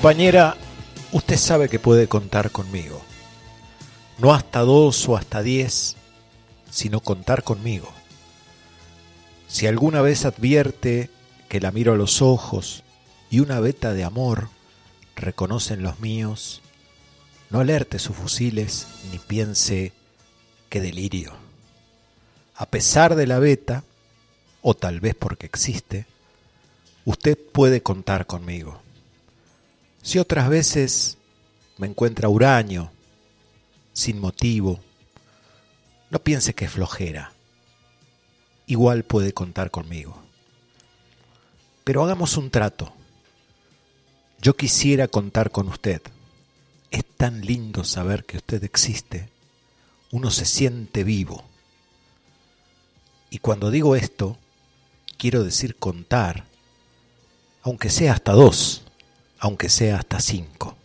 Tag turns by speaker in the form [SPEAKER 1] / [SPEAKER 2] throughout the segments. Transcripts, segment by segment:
[SPEAKER 1] Compañera, usted sabe que puede contar conmigo. No hasta dos o hasta diez, sino contar conmigo. Si alguna vez advierte que la miro a los ojos y una veta de amor reconocen los míos, no alerte sus fusiles ni piense que delirio. A pesar de la veta, o tal vez porque existe, usted puede contar conmigo. Si otras veces me encuentra huraño, sin motivo, no piense que es flojera. Igual puede contar conmigo. Pero hagamos un trato. Yo quisiera contar con usted. Es tan lindo saber que usted existe. Uno se siente vivo. Y cuando digo esto, quiero decir contar, aunque sea hasta dos aunque sea hasta cinco.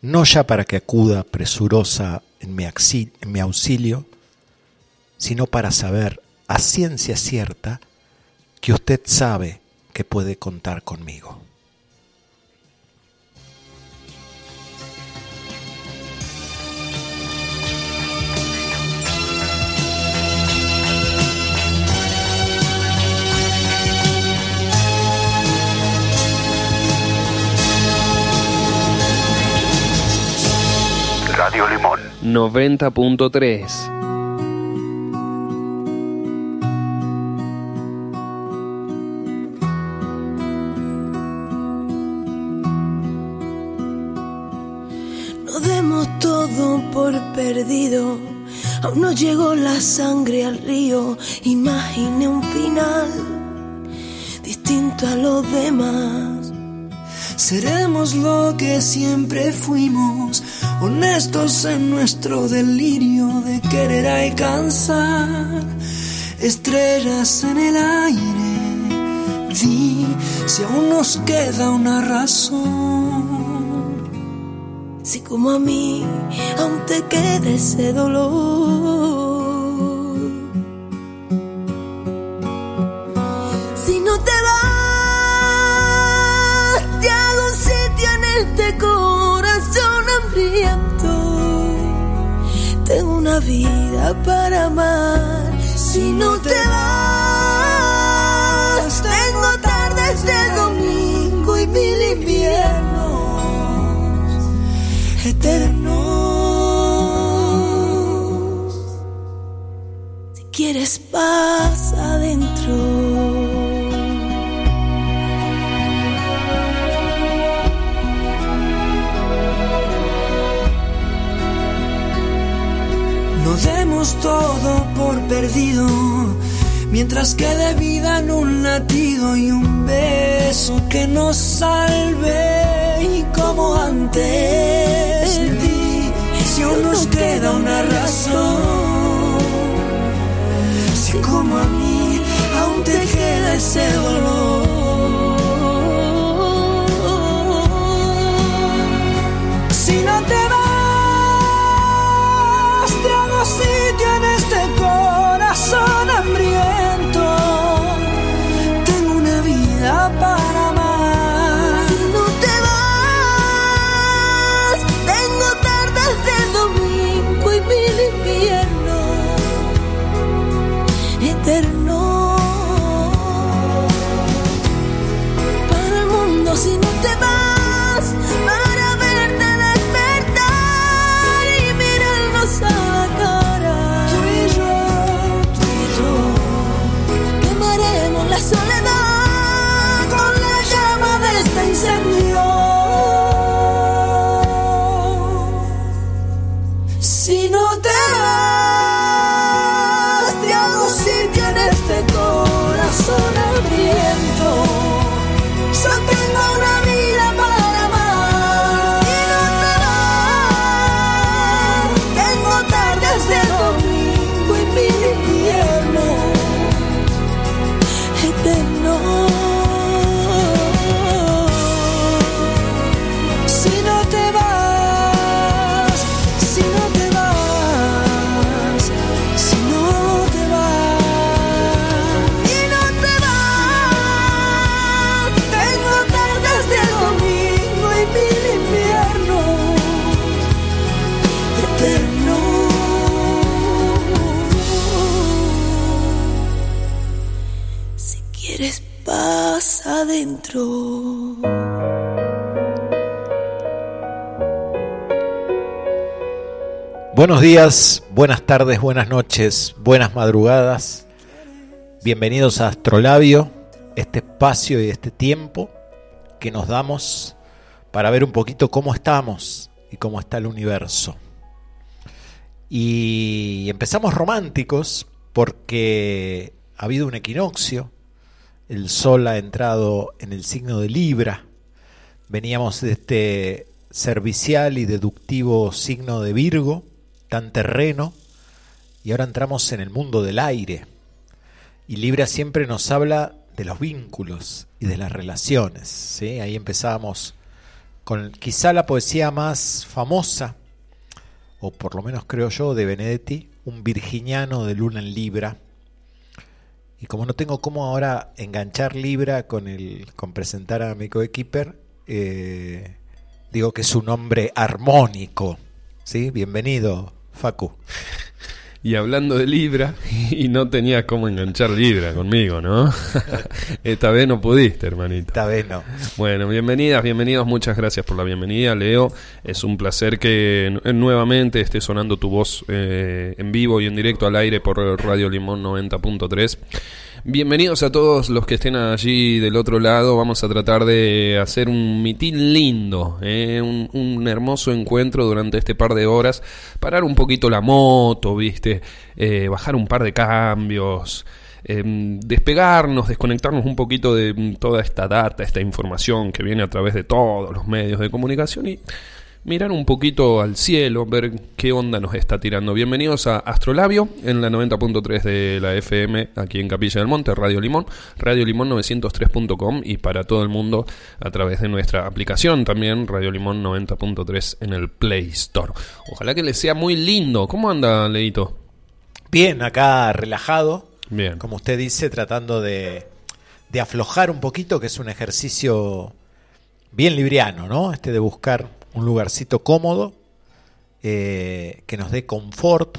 [SPEAKER 1] No ya para que acuda presurosa en mi, auxilio, sino para saber a ciencia cierta que usted sabe que puede contar conmigo.
[SPEAKER 2] Radio Limón 90.3
[SPEAKER 3] No demos todo por perdido. Aún no llegó la sangre al río. Imagine un final distinto a los demás.
[SPEAKER 4] Seremos lo que siempre fuimos honestos en nuestro delirio de querer alcanzar estrellas en el aire. Di si aún nos queda una razón.
[SPEAKER 3] Si como a mí aún te queda ese dolor. Vida para amar. Si no te vas, tengo tardes de domingo y mil inviernos eternos. Si quieres paz
[SPEAKER 4] todo por perdido, mientras quede vida en un latido y un beso que nos salve. Y como antes, si aún nos queda una razón. Si como a mí aún te queda ese dolor. Si no te vas,
[SPEAKER 1] Buenos días, buenas tardes, buenas noches, buenas madrugadas. Bienvenidos a Astrolabio, este espacio y este tiempo que nos damos para ver un poquito cómo estamos y cómo está el universo. Y empezamos románticos porque ha habido un equinoccio, el sol ha entrado en el signo de Libra, veníamos de este servicial y deductivo signo de Virgo, tan terreno, y ahora entramos en el mundo del aire. Y Libra siempre nos habla de los vínculos y de las relaciones. Ahí empezamos con quizá la poesía más famosa, o por lo menos creo yo, de Benedetti, un virginiano de luna en Libra. Y como no tengo cómo ahora enganchar Libra con, el, con presentar a mi coequiper, eh, digo que es un hombre armónico. ¿sí? Bienvenido, Facu.
[SPEAKER 2] Y hablando de Libra, y no tenías cómo enganchar Libra conmigo, ¿no? Esta vez no pudiste, hermanito.
[SPEAKER 1] Esta vez no.
[SPEAKER 2] Bueno, bienvenidas, bienvenidos, muchas gracias por la bienvenida, Leo. Es un placer que nuevamente esté sonando tu voz eh, en vivo y en directo al aire por Radio Limón 90.3. Bienvenidos a todos los que estén allí del otro lado. Vamos a tratar de hacer un mitin lindo, ¿eh? un, hermoso encuentro durante este par de horas. Parar un poquito la moto, ¿viste? Eh, bajar un par de cambios. Em, despegarnos, desconectarnos un poquito de toda esta data, esta información que viene a través de todos los medios de comunicación y mirar un poquito al cielo, ver qué onda nos está tirando. Bienvenidos a Astrolabio en la 90.3 de la FM aquí en Capilla del Monte, Radio Limón, Radio Limón 903.com y para todo el mundo a través de nuestra aplicación también, Radio Limón 90.3 en el Play Store. Ojalá que les sea muy lindo. ¿Cómo anda, Leito?
[SPEAKER 1] Bien, acá relajado.
[SPEAKER 2] Bien.
[SPEAKER 1] Como usted dice, tratando de, de aflojar un poquito, que es un ejercicio bien libriano, ¿no? Este de buscar un lugarcito cómodo eh, que nos dé confort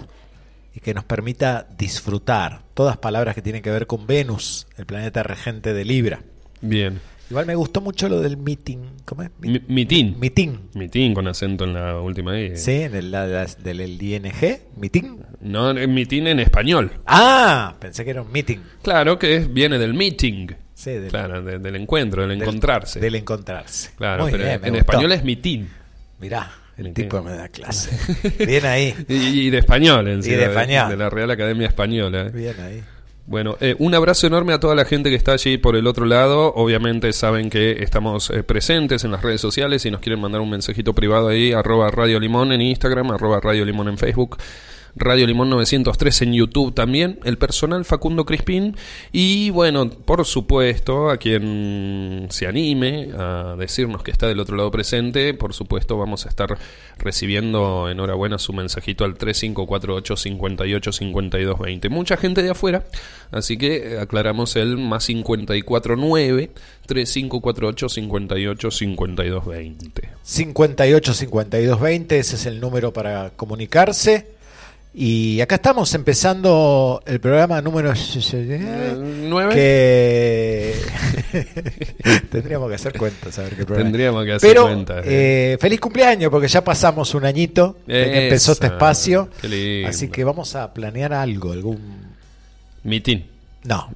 [SPEAKER 1] y que nos permita disfrutar. Todas palabras que tienen que ver con Venus, el planeta regente de Libra.
[SPEAKER 2] Bien.
[SPEAKER 1] Igual me gustó mucho lo del meeting. ¿Cómo es?
[SPEAKER 2] mitin.
[SPEAKER 1] Mitin.
[SPEAKER 2] Mitin con acento en la última I.
[SPEAKER 1] Sí, en el del ING. Mitin.
[SPEAKER 2] No, mitin en español.
[SPEAKER 1] Ah, pensé que era un meeting.
[SPEAKER 2] Claro que viene del meeting.
[SPEAKER 1] Sí,
[SPEAKER 2] del, claro, del encuentro, del, encontrarse.
[SPEAKER 1] Del encontrarse.
[SPEAKER 2] Claro, pero en español es mitin.
[SPEAKER 1] Mirá, el tipo me da clase. Bien ahí.
[SPEAKER 2] y, de español, en
[SPEAKER 1] sí. De español.
[SPEAKER 2] De la Real Academia Española.
[SPEAKER 1] Bien ahí.
[SPEAKER 2] Bueno, eh, un abrazo enorme a toda la gente que está allí por el otro lado. Obviamente saben que estamos eh, presentes en las redes sociales. Si nos quieren mandar un mensajito privado ahí, arroba Radio Limón en Instagram, arroba Radio Limón en Facebook. Radio Limón 903 en YouTube también, el personal Facundo Crispín y bueno, por supuesto, a quien se anime a decirnos que está del otro lado presente, por supuesto vamos a estar recibiendo enhorabuena su mensajito al 3548 58 52 20. Mucha gente de afuera, así que aclaramos el más 549 3548 58 52 20.
[SPEAKER 1] 58 52 20, ese es el número para comunicarse. Y acá estamos empezando el programa número
[SPEAKER 2] 9.
[SPEAKER 1] Que tendríamos que hacer cuentas, a ver qué programa.
[SPEAKER 2] Tendríamos que hacer
[SPEAKER 1] Pero,
[SPEAKER 2] cuentas.
[SPEAKER 1] Eh, feliz cumpleaños, porque ya pasamos un añito desde que empezó este espacio. Así que vamos a planear algo, algún.
[SPEAKER 2] Mitin.
[SPEAKER 1] No,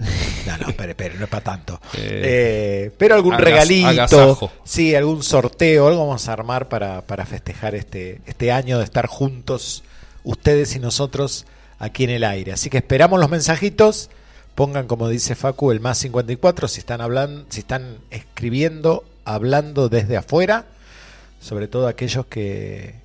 [SPEAKER 1] no, no, espere, espere, no es para tanto. Eh, pero algún regalito, sí, algún sorteo, algo vamos a armar para, para festejar este, este año de estar juntos ustedes y nosotros aquí en el aire. Así que esperamos los mensajitos. Pongan, como dice Facu, el más 54 si están hablando, si están escribiendo, hablando desde afuera, sobre todo aquellos que,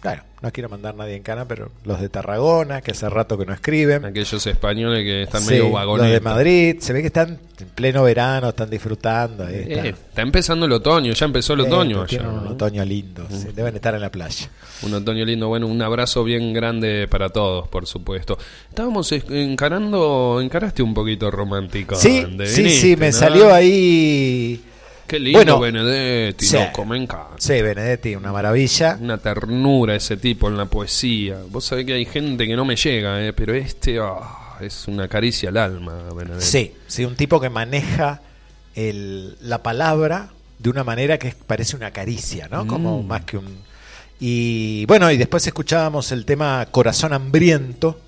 [SPEAKER 1] claro, no quiero mandar nadie en cana, pero los de Tarragona, que hace rato que no escriben.
[SPEAKER 2] Aquellos españoles que están medio vagones.
[SPEAKER 1] Los de Madrid, se ve que están en pleno verano, están disfrutando.
[SPEAKER 2] Eh, está. empezando el otoño, ya empezó el otoño.
[SPEAKER 1] tienen un otoño lindo, deben estar en la playa.
[SPEAKER 2] Un otoño lindo, bueno, un abrazo bien grande para todos, por supuesto. Estábamos encarando, encaraste un poquito romántico.
[SPEAKER 1] Sí, sí, sí, me salió ahí
[SPEAKER 2] Qué lindo Benedetti, loco, me encanta.
[SPEAKER 1] Sí, Benedetti, una maravilla.
[SPEAKER 2] Una ternura ese tipo en la poesía. Vos sabés que hay gente que no me llega, eh, pero este ah, es una caricia al alma, Benedetti.
[SPEAKER 1] Sí, sí, un tipo que maneja el- la palabra de una manera que parece una caricia, ¿no? Como
[SPEAKER 2] Mm.
[SPEAKER 1] más que un... Y bueno, y después escuchábamos el tema Corazón Hambriento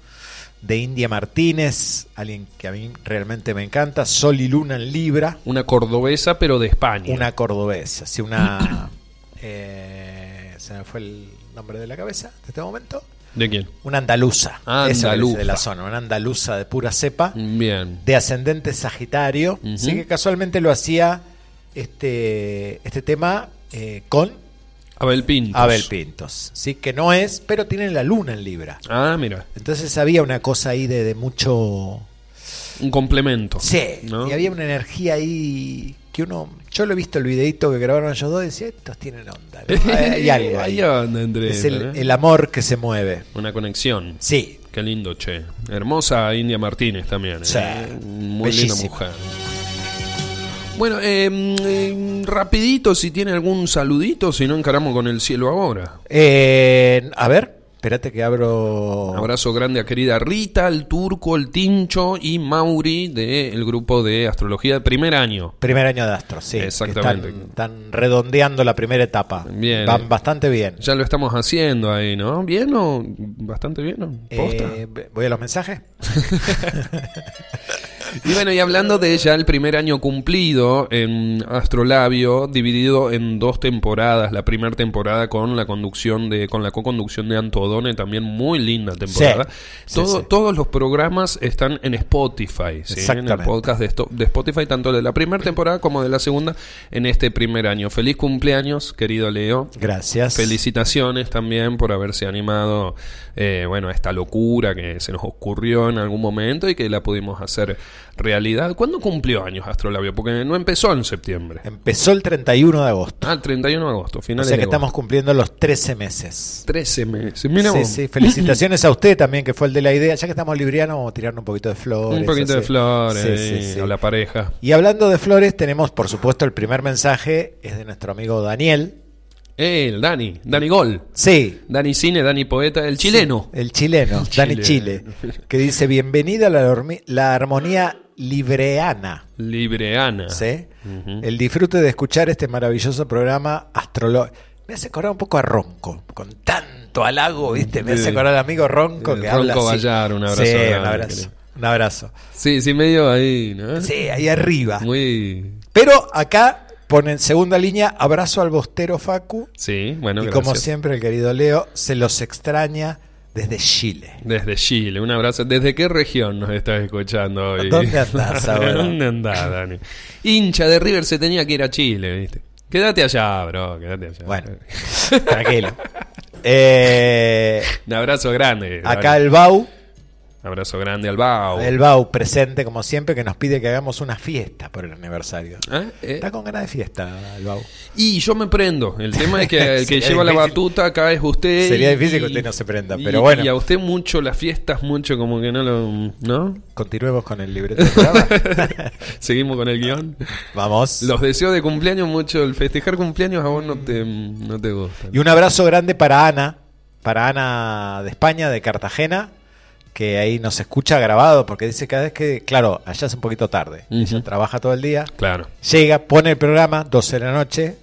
[SPEAKER 1] de India Martínez, alguien que a mí realmente me encanta, Sol y Luna en Libra,
[SPEAKER 2] Una cordobesa, pero de España.
[SPEAKER 1] una cordobesa, así una... eh, se me fue el nombre de la cabeza de este momento.
[SPEAKER 2] ¿De quién?
[SPEAKER 1] Una andaluza,
[SPEAKER 2] Andaluza.
[SPEAKER 1] de la zona, una andaluza de pura cepa,
[SPEAKER 2] Bien.
[SPEAKER 1] de ascendente Sagitario,
[SPEAKER 2] Ujú.
[SPEAKER 1] sí que casualmente lo hacía este, este tema eh, con
[SPEAKER 2] Abel Pintos.
[SPEAKER 1] Abel Pintos, sí que no es, pero tiene la luna en Libra.
[SPEAKER 2] Ah, mira.
[SPEAKER 1] Entonces había una cosa ahí de, de mucho...
[SPEAKER 2] Un complemento.
[SPEAKER 1] Sí,
[SPEAKER 2] ¿no?
[SPEAKER 1] y había una energía ahí que uno... Yo lo he visto el videito que grabaron ellos dos y decía, estos tienen onda. ¿no? Hay, algo ahí.
[SPEAKER 2] Onda entre
[SPEAKER 1] Es
[SPEAKER 2] eso,
[SPEAKER 1] el, amor que se mueve.
[SPEAKER 2] Una conexión.
[SPEAKER 1] Sí,
[SPEAKER 2] Qué lindo, che. Hermosa India Martínez también.
[SPEAKER 1] Sí.
[SPEAKER 2] ¿eh? Muy linda mujer. Bueno, eh, eh, rapidito, si tiene algún saludito, si no encaramos con el cielo ahora.
[SPEAKER 1] Eh, a ver, espérate que abro.
[SPEAKER 2] Un abrazo grande a querida Rita, el turco, el tincho y Mauri del grupo de astrología de primer año.
[SPEAKER 1] Primer año de Astro, sí.
[SPEAKER 2] Exactamente.
[SPEAKER 1] Están, están redondeando la primera etapa.
[SPEAKER 2] Bien,
[SPEAKER 1] Van bastante bien.
[SPEAKER 2] Ya lo estamos haciendo ahí, ¿no? ¿Bien o bastante bien? ¿no? ¿Posta?
[SPEAKER 1] Eh, ¿Voy a los mensajes?
[SPEAKER 2] Y bueno, y hablando de ya el primer año cumplido en Astrolabio, dividido en dos temporadas, la primera temporada con la conducción de, con la co-conducción de Antodone, también muy linda temporada.
[SPEAKER 1] Sí,
[SPEAKER 2] Todo-
[SPEAKER 1] sí.
[SPEAKER 2] Todos los programas están en Spotify, ¿sí? en el podcast de, esto- de Spotify, tanto de la primera temporada como de la segunda, en este primer año. Feliz cumpleaños, querido Leo.
[SPEAKER 1] Gracias.
[SPEAKER 2] Felicitaciones también por haberse animado, eh, bueno, a esta locura que se nos ocurrió en algún momento y que la pudimos hacer realidad. ¿Cuándo cumplió años Astrolabio? Porque no empezó en septiembre.
[SPEAKER 1] Empezó el 31 de agosto.
[SPEAKER 2] Ah, el 31 de agosto,
[SPEAKER 1] o
[SPEAKER 2] finales
[SPEAKER 1] sea que
[SPEAKER 2] agosto.
[SPEAKER 1] estamos cumpliendo los 13 meses.
[SPEAKER 2] 13 meses. Mira
[SPEAKER 1] sí,
[SPEAKER 2] vos.
[SPEAKER 1] sí, felicitaciones a usted también, que fue el de la idea. Ya que estamos librianos, vamos a tirarnos un poquito de flores.
[SPEAKER 2] Un poquito de flores
[SPEAKER 1] sí, sí.
[SPEAKER 2] a la pareja.
[SPEAKER 1] Y hablando de flores, tenemos, por supuesto, el primer mensaje es de nuestro amigo Daniel.
[SPEAKER 2] Eh, el Dani, Dani Gol.
[SPEAKER 1] Sí,
[SPEAKER 2] Dani Cine, Dani Poeta, el chileno.
[SPEAKER 1] El chileno, Dani Chile, que dice, bienvenida a la, la armonía libreana.
[SPEAKER 2] Libreana.
[SPEAKER 1] ¿sí? El disfrute de escuchar este maravilloso programa astrológico. Me hace acordar un poco a Ronco, con tanto halago, ¿viste? Me hace acordar al amigo Ronco
[SPEAKER 2] El
[SPEAKER 1] que
[SPEAKER 2] Ronco
[SPEAKER 1] habla así.
[SPEAKER 2] Vallar, un abrazo
[SPEAKER 1] Sí,
[SPEAKER 2] grande,
[SPEAKER 1] un abrazo. Un abrazo.
[SPEAKER 2] Sí, sí, medio ahí, ¿no?
[SPEAKER 1] Sí, ahí arriba.
[SPEAKER 2] Muy...
[SPEAKER 1] Pero acá pone en segunda línea, abrazo al bostero Facu.
[SPEAKER 2] Sí, bueno,
[SPEAKER 1] y
[SPEAKER 2] gracias.
[SPEAKER 1] como siempre, el querido Leo se los extraña desde Chile.
[SPEAKER 2] Desde Chile, un abrazo. ¿Desde qué región nos estás escuchando hoy?
[SPEAKER 1] ¿Dónde andás ahora?
[SPEAKER 2] ¿Dónde andás, Dani? Hincha de River se tenía que ir a Chile, ¿viste? Quédate allá, bro, quédate allá.
[SPEAKER 1] Bueno, tranquilo. Eh,
[SPEAKER 2] Un abrazo grande.
[SPEAKER 1] acá
[SPEAKER 2] Dani.
[SPEAKER 1] el Bau,
[SPEAKER 2] Abrazo grande al Bao.
[SPEAKER 1] el Bau presente como siempre, que nos pide que hagamos una fiesta por el aniversario.
[SPEAKER 2] ¿Eh? Eh,
[SPEAKER 1] Está con ganas de fiesta el Bau.
[SPEAKER 2] Y yo me prendo. El tema es que el que lleva la batuta acá es usted.
[SPEAKER 1] Sería
[SPEAKER 2] y-
[SPEAKER 1] difícil que usted no se prenda,
[SPEAKER 2] y-
[SPEAKER 1] pero bueno.
[SPEAKER 2] Y a usted mucho las fiestas, mucho como que no lo. ¿No?
[SPEAKER 1] Continuemos con el libreto programa.
[SPEAKER 2] Seguimos con el guion.
[SPEAKER 1] Vamos.
[SPEAKER 2] Los deseos de cumpleaños, mucho. El festejar cumpleaños a vos no te, no te gusta.
[SPEAKER 1] Y un abrazo grande para Ana, para Ana de España, de Cartagena, que ahí nos escucha grabado, porque dice cada vez que, claro, allá es un poquito tarde. Ella
[SPEAKER 2] Ujú.
[SPEAKER 1] trabaja todo el día,
[SPEAKER 2] Claro.
[SPEAKER 1] llega, pone el programa, 12 de la noche,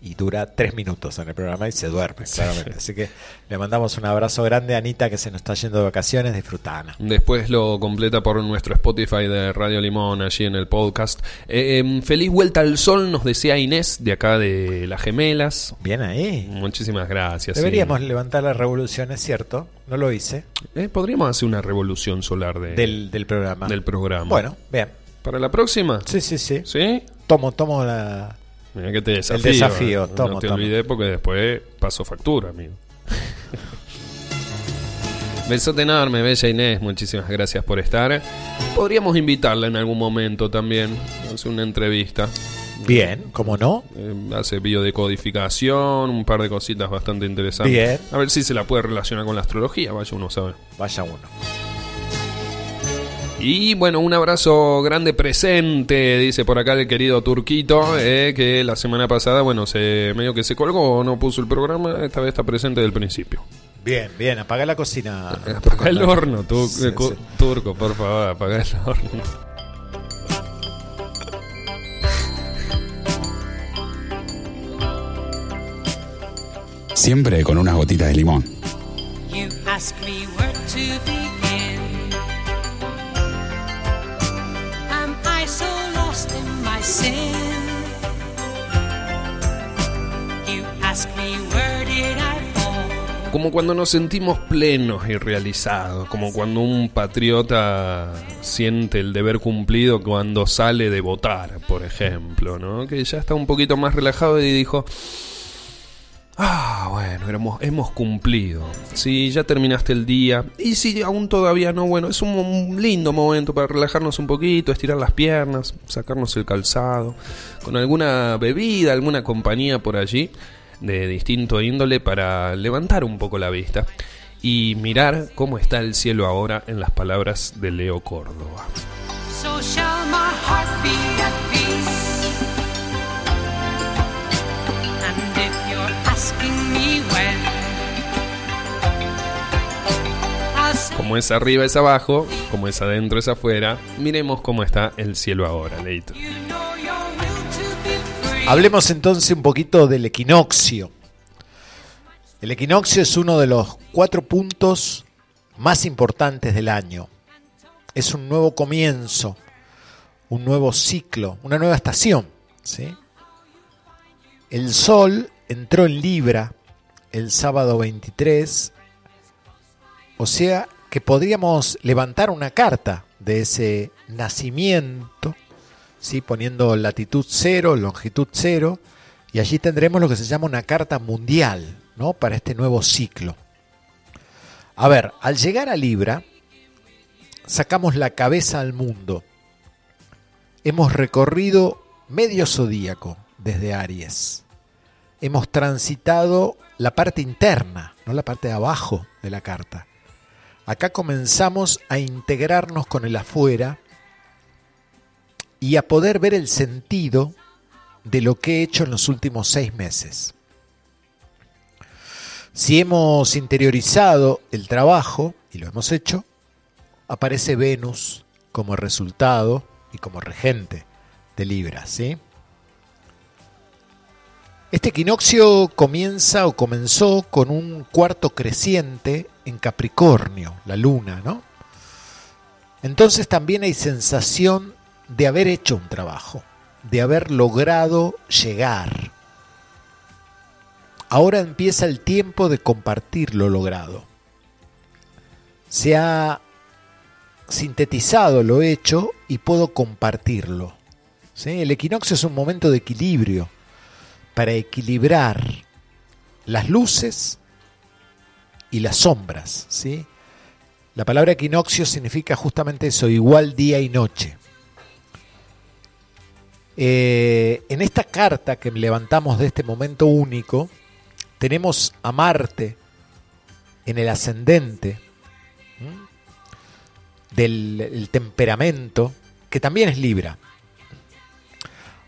[SPEAKER 1] y dura 3 minutos en el programa y se duerme, claramente. Así que le mandamos un abrazo grande a Anita, que se nos está yendo de vacaciones, disfruta Ana.
[SPEAKER 2] Después lo completa por nuestro Spotify de Radio Limón, allí en el podcast. Eh, em, feliz vuelta al sol, nos decía Inés, de acá de Las Gemelas.
[SPEAKER 1] Bien ahí.
[SPEAKER 2] Muchísimas gracias. sí.
[SPEAKER 1] Deberíamos levantar la revolución, es cierto, no lo hice,
[SPEAKER 2] Eh, Podríamos hacer una revolución solar de,
[SPEAKER 1] del, del programa.
[SPEAKER 2] del programa.
[SPEAKER 1] Bueno, bien.
[SPEAKER 2] ¿Para la próxima?
[SPEAKER 1] Sí, sí, sí.
[SPEAKER 2] ¿Sí?
[SPEAKER 1] Tomo, tomo la...
[SPEAKER 2] Mira que te desafío.
[SPEAKER 1] desafío,
[SPEAKER 2] eh.
[SPEAKER 1] tomo,
[SPEAKER 2] no te olvides porque después paso factura, amigo. Besote enorme, bella Inés. Muchísimas gracias por estar. Podríamos invitarla en algún momento también. Hacer una entrevista.
[SPEAKER 1] Bien, ¿cómo no?
[SPEAKER 2] Eh, hace biodecodificación, un par de cositas bastante interesantes.
[SPEAKER 1] Bien.
[SPEAKER 2] A ver si se la puede relacionar con la astrología, vaya uno sabe.
[SPEAKER 1] Vaya uno.
[SPEAKER 2] Y bueno, un abrazo grande presente, dice por acá el querido Turquito, eh, que la semana pasada, bueno, medio que se colgó, o no puso el programa, esta vez está presente del principio.
[SPEAKER 1] Bien, bien, apaga la cocina.
[SPEAKER 2] Eh, apaga el horno, tu, eh, turco, por favor, apaga el horno.
[SPEAKER 5] Siempre con unas gotitas de limón.
[SPEAKER 6] You ask me where to.
[SPEAKER 2] Como cuando nos sentimos plenos y realizados, como cuando un patriota siente el deber cumplido cuando sale de votar, por ejemplo, ¿no? Que ya está un poquito más relajado y dijo, ah, bueno, hemos, cumplido. Si ya terminaste el día, y si aún todavía no, bueno, es un, lindo momento para relajarnos un poquito, estirar las piernas, sacarnos el calzado, con alguna bebida, alguna compañía por allí de distinto índole para levantar un poco la vista y mirar cómo está el cielo ahora en las palabras de Leo Córdoba. Como es arriba es abajo, como es adentro es afuera, miremos cómo está el cielo ahora, Leito.
[SPEAKER 1] Hablemos entonces un poquito del equinoccio. El equinoccio es uno de los cuatro puntos más importantes del año. Es un nuevo comienzo, un nuevo ciclo, una nueva estación. ¿sí? El sol entró en Libra el sábado 23, o sea que podríamos levantar una carta de ese nacimiento, ¿sí? poniendo latitud cero, longitud cero, y allí tendremos lo que se llama una carta mundial ¿no? para este nuevo ciclo. A ver, al llegar a Libra, sacamos la cabeza al mundo. Hemos recorrido medio zodíaco desde Aries. Hemos transitado la parte interna, no la parte de abajo de la carta. Acá comenzamos a integrarnos con el afuera y a poder ver el sentido de lo que he hecho en los últimos seis meses. Si hemos interiorizado el trabajo, y lo hemos hecho, aparece Venus como resultado y como regente de Libra, ¿sí? Este equinoccio comienza o comenzó con un cuarto creciente en Capricornio, la luna, ¿no? Entonces también hay sensación de haber hecho un trabajo, de haber logrado llegar. Ahora empieza el tiempo de compartir lo logrado. Se ha sintetizado lo hecho y puedo compartirlo. ¿sí? El equinoccio es un momento de equilibrio para equilibrar las luces y las sombras. ¿sí? La palabra equinoccio significa justamente eso, igual día y noche. Eh, en esta carta que levantamos de este momento único, tenemos a Marte en el ascendente del el temperamento, que también es Libra.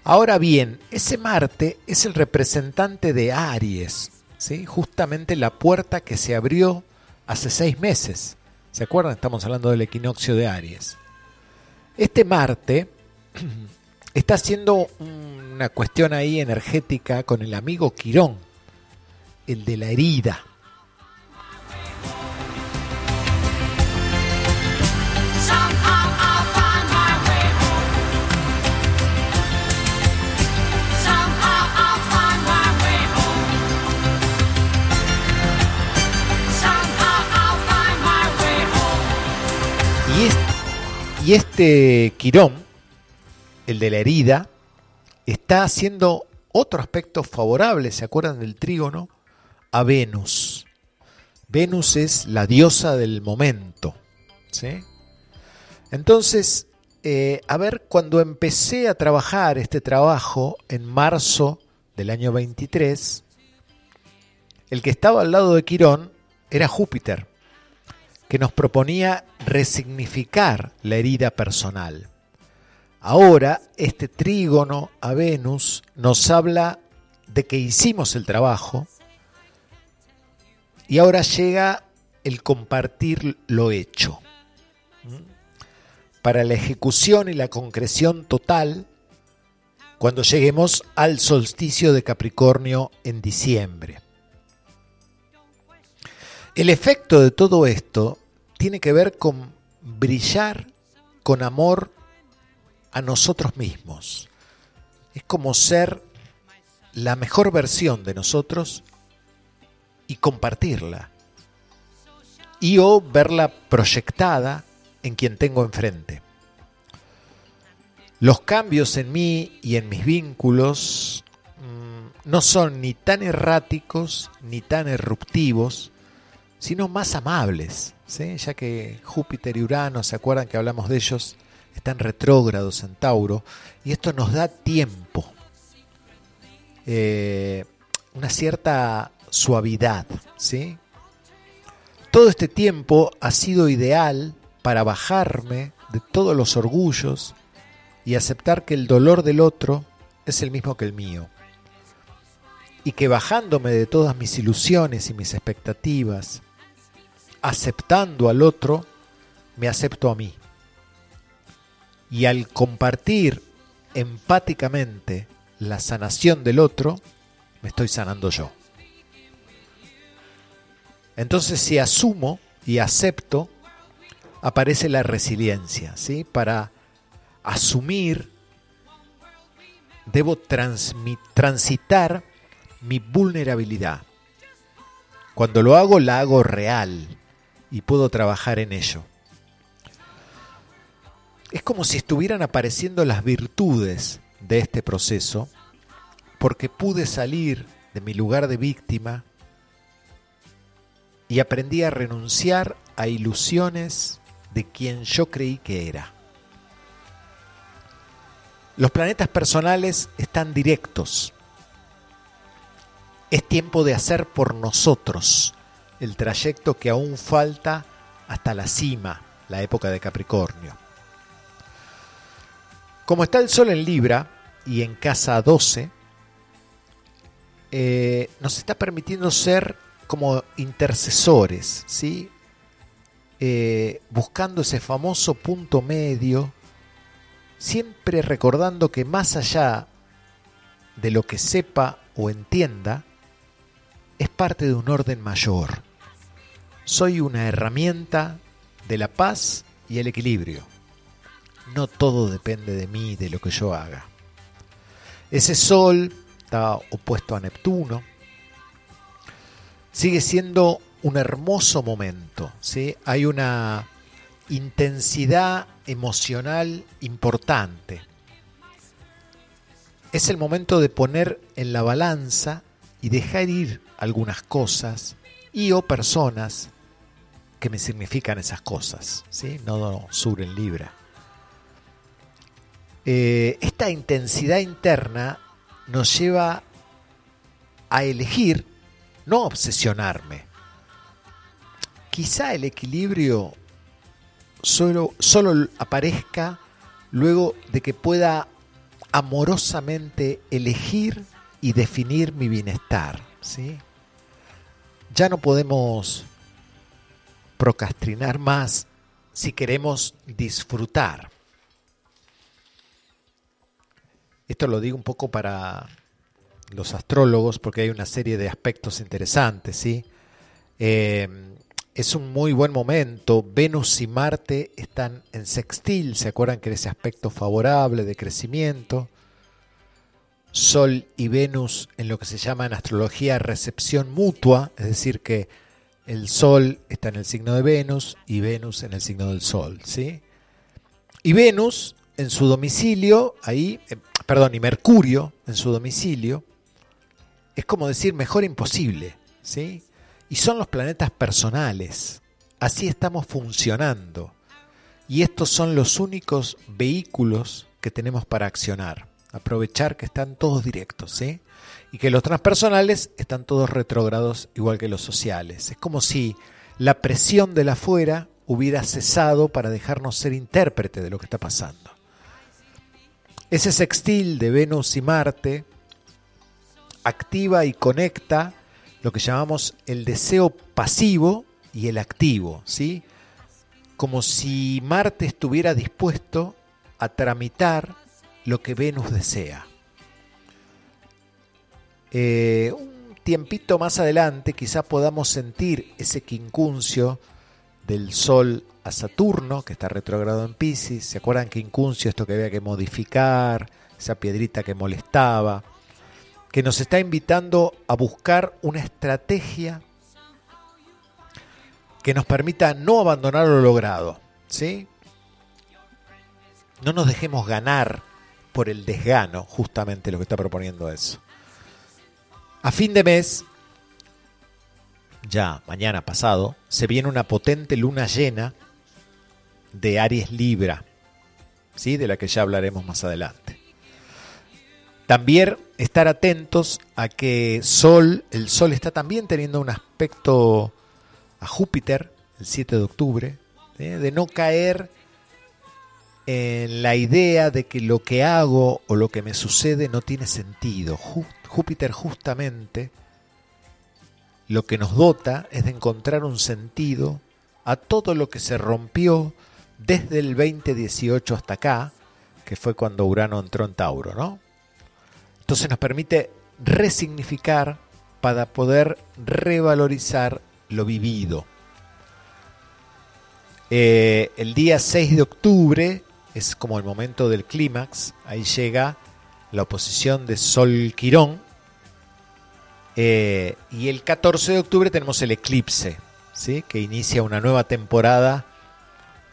[SPEAKER 1] Ahora bien, ese Marte es el representante de Aries, ¿sí? justamente la puerta que se abrió hace seis meses. ¿Se acuerdan? Estamos hablando del equinoccio de Aries. Este Marte está haciendo una cuestión ahí energética con el amigo Quirón, el de la herida. Y este Quirón, el de la herida, está haciendo otro aspecto favorable, ¿se acuerdan del trígono? A Venus. Venus es la diosa del momento. ¿sí? Entonces, eh, a ver, cuando empecé a trabajar este trabajo en marzo del año 23, el que estaba al lado de Quirón era Júpiter que nos proponía resignificar la herida personal. Ahora, este trígono a Venus nos habla de que hicimos el trabajo y ahora llega el compartir lo hecho. Para la ejecución y la concreción total, cuando lleguemos al solsticio de Capricornio en diciembre. El efecto de todo esto tiene que ver con brillar con amor a nosotros mismos. Es como ser la mejor versión de nosotros y compartirla. Y o verla proyectada en quien tengo enfrente. Los cambios en mí y en mis vínculos mm, no son ni tan erráticos ni tan eruptivos, sino más amables, ¿sí? ya que Júpiter y Urano, ¿se acuerdan que hablamos de ellos? Están retrógrados en Tauro, y esto nos da tiempo, eh, una cierta suavidad. ¿sí? Todo este tiempo ha sido ideal para bajarme de todos los orgullos y aceptar que el dolor del otro es el mismo que el mío. Y que bajándome de todas mis ilusiones y mis expectativas, aceptando al otro, me acepto a mí. Y al compartir empáticamente la sanación del otro, me estoy sanando yo. Entonces si asumo y acepto, aparece la resiliencia, ¿sí? Para asumir, debo transitar mi vulnerabilidad. Cuando lo hago, la hago real, y puedo trabajar en ello. Es como si estuvieran apareciendo las virtudes de este proceso, porque pude salir de mi lugar de víctima y aprendí a renunciar a ilusiones de quien yo creí que era. Los planetas personales están directos. Es tiempo de hacer por nosotros el trayecto que aún falta hasta la cima, la época de Capricornio. Como está el Sol en Libra y en casa 12, eh, nos está permitiendo ser como intercesores, ¿sí? Eh, buscando ese famoso punto medio, siempre recordando que más allá de lo que sepa o entienda, es parte de un orden mayor soy una herramienta de la paz y el equilibrio. No todo depende de mí, de lo que yo haga. Ese sol está opuesto a Neptuno. Sigue siendo un hermoso momento. ¿sí? Hay una intensidad emocional importante. Es el momento de poner en la balanza y dejar ir algunas cosas y o personas que me significan esas cosas, ¿sí? no sur en libra. Eh, esta intensidad interna nos lleva a elegir, no obsesionarme. Quizá el equilibrio solo, solo aparezca luego de que pueda amorosamente elegir y definir mi bienestar. ¿sí? Ya no podemos procrastinar más si queremos disfrutar. Esto lo digo un poco para los astrólogos porque hay una serie de aspectos interesantes, ¿sí? Eh, es un muy buen momento. Venus y Marte están en sextil, ¿se acuerdan que era ese aspecto favorable de crecimiento? Sol y Venus en lo que se llama en astrología recepción mutua, es decir, que el Sol está en el signo de Venus y Venus en el signo del Sol, ¿sí? Y Venus en su domicilio, ahí, eh, perdón, y Mercurio en su domicilio, es como decir mejor imposible, ¿sí? Y son los planetas personales. Así estamos funcionando. Y estos son los únicos vehículos que tenemos para accionar. Aprovechar que están todos directos, ¿sí? y que los transpersonales están todos retrógrados igual que los sociales. Es como si la presión de la afuera hubiera cesado para dejarnos ser intérprete de lo que está pasando. Ese sextil de Venus y Marte activa y conecta lo que llamamos el deseo pasivo y el activo, ¿sí? Como si Marte estuviera dispuesto a tramitar lo que Venus desea. Eh, un tiempito más adelante quizás podamos sentir ese quincuncio del Sol a Saturno, que está retrogrado en Pisces. ¿Se acuerdan quincuncio, esto que había que modificar, esa piedrita que molestaba? Que nos está invitando a buscar una estrategia que nos permita no abandonar lo logrado, ¿sí? No nos dejemos ganar por el desgano, justamente lo que está proponiendo eso. A fin de mes, ya mañana pasado, se viene una potente luna llena de Aries Libra, ¿sí? de la que ya hablaremos más adelante. También estar atentos a que Sol, el Sol está también teniendo un aspecto a Júpiter el 7 de octubre, de no caer en la idea de que lo que hago o lo que me sucede no tiene sentido. Júpiter justamente lo que nos dota es de encontrar un sentido a todo lo que se rompió desde el 2018 hasta acá, que fue cuando Urano entró en Tauro, ¿no? Entonces nos permite resignificar para poder revalorizar lo vivido. Eh, el día 6 de octubre es como el momento del clímax, ahí llega la oposición de Sol Quirón, eh, y el 14 de octubre tenemos el eclipse, ¿sí? que inicia una nueva temporada,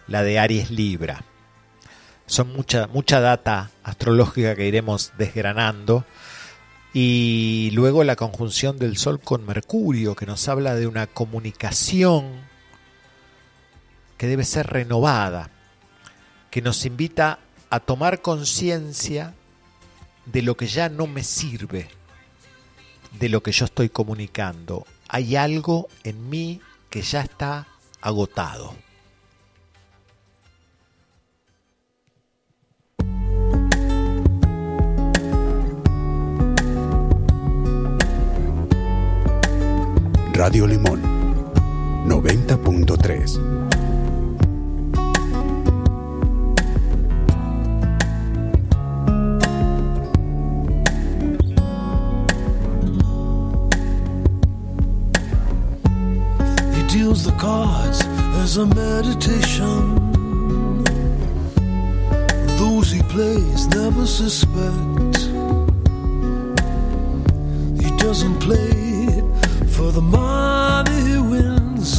[SPEAKER 1] la de Aries Libra. Son mucha, mucha data astrológica que iremos desgranando. Y luego la conjunción del Sol con Mercurio, que nos habla de una comunicación que debe ser renovada, que nos invita a tomar conciencia de lo que ya no me sirve, de lo que yo estoy comunicando. Hay algo en mí que ya está agotado.
[SPEAKER 5] Radio Limón 90.3
[SPEAKER 7] deals the cards as a meditation. Those he plays never suspect. He doesn't play for the money he wins.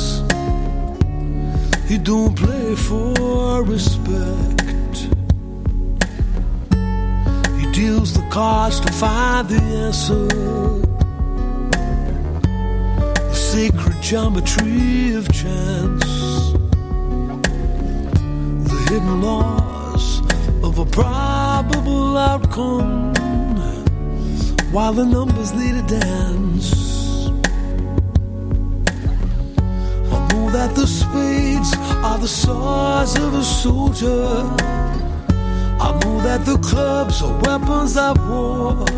[SPEAKER 7] He don't play for respect. He deals the cards to find the answer sacred geometry of chance, the hidden laws of a probable outcome, while the numbers lead a dance. I know that the spades are the swords of a soldier. I know that the clubs are weapons of war.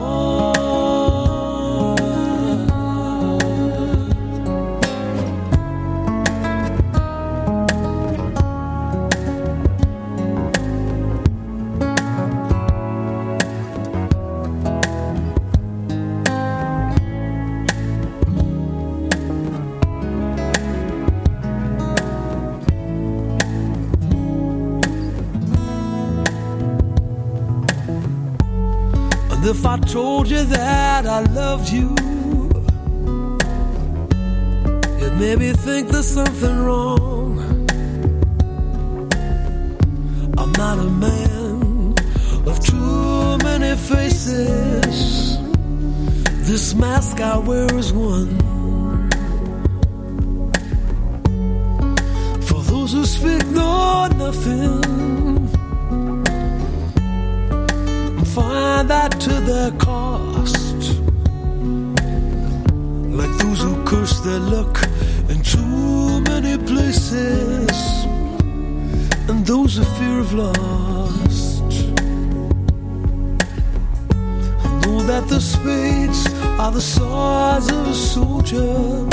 [SPEAKER 7] If I told you that I loved you, it made me think there's something wrong. I'm not a man of too many faces. This mask I wear is one. For those who speak know nothing find that to their cost. Like those who curse their luck in too many places and those who fear of lost. I know that the spades are the swords of a soldier.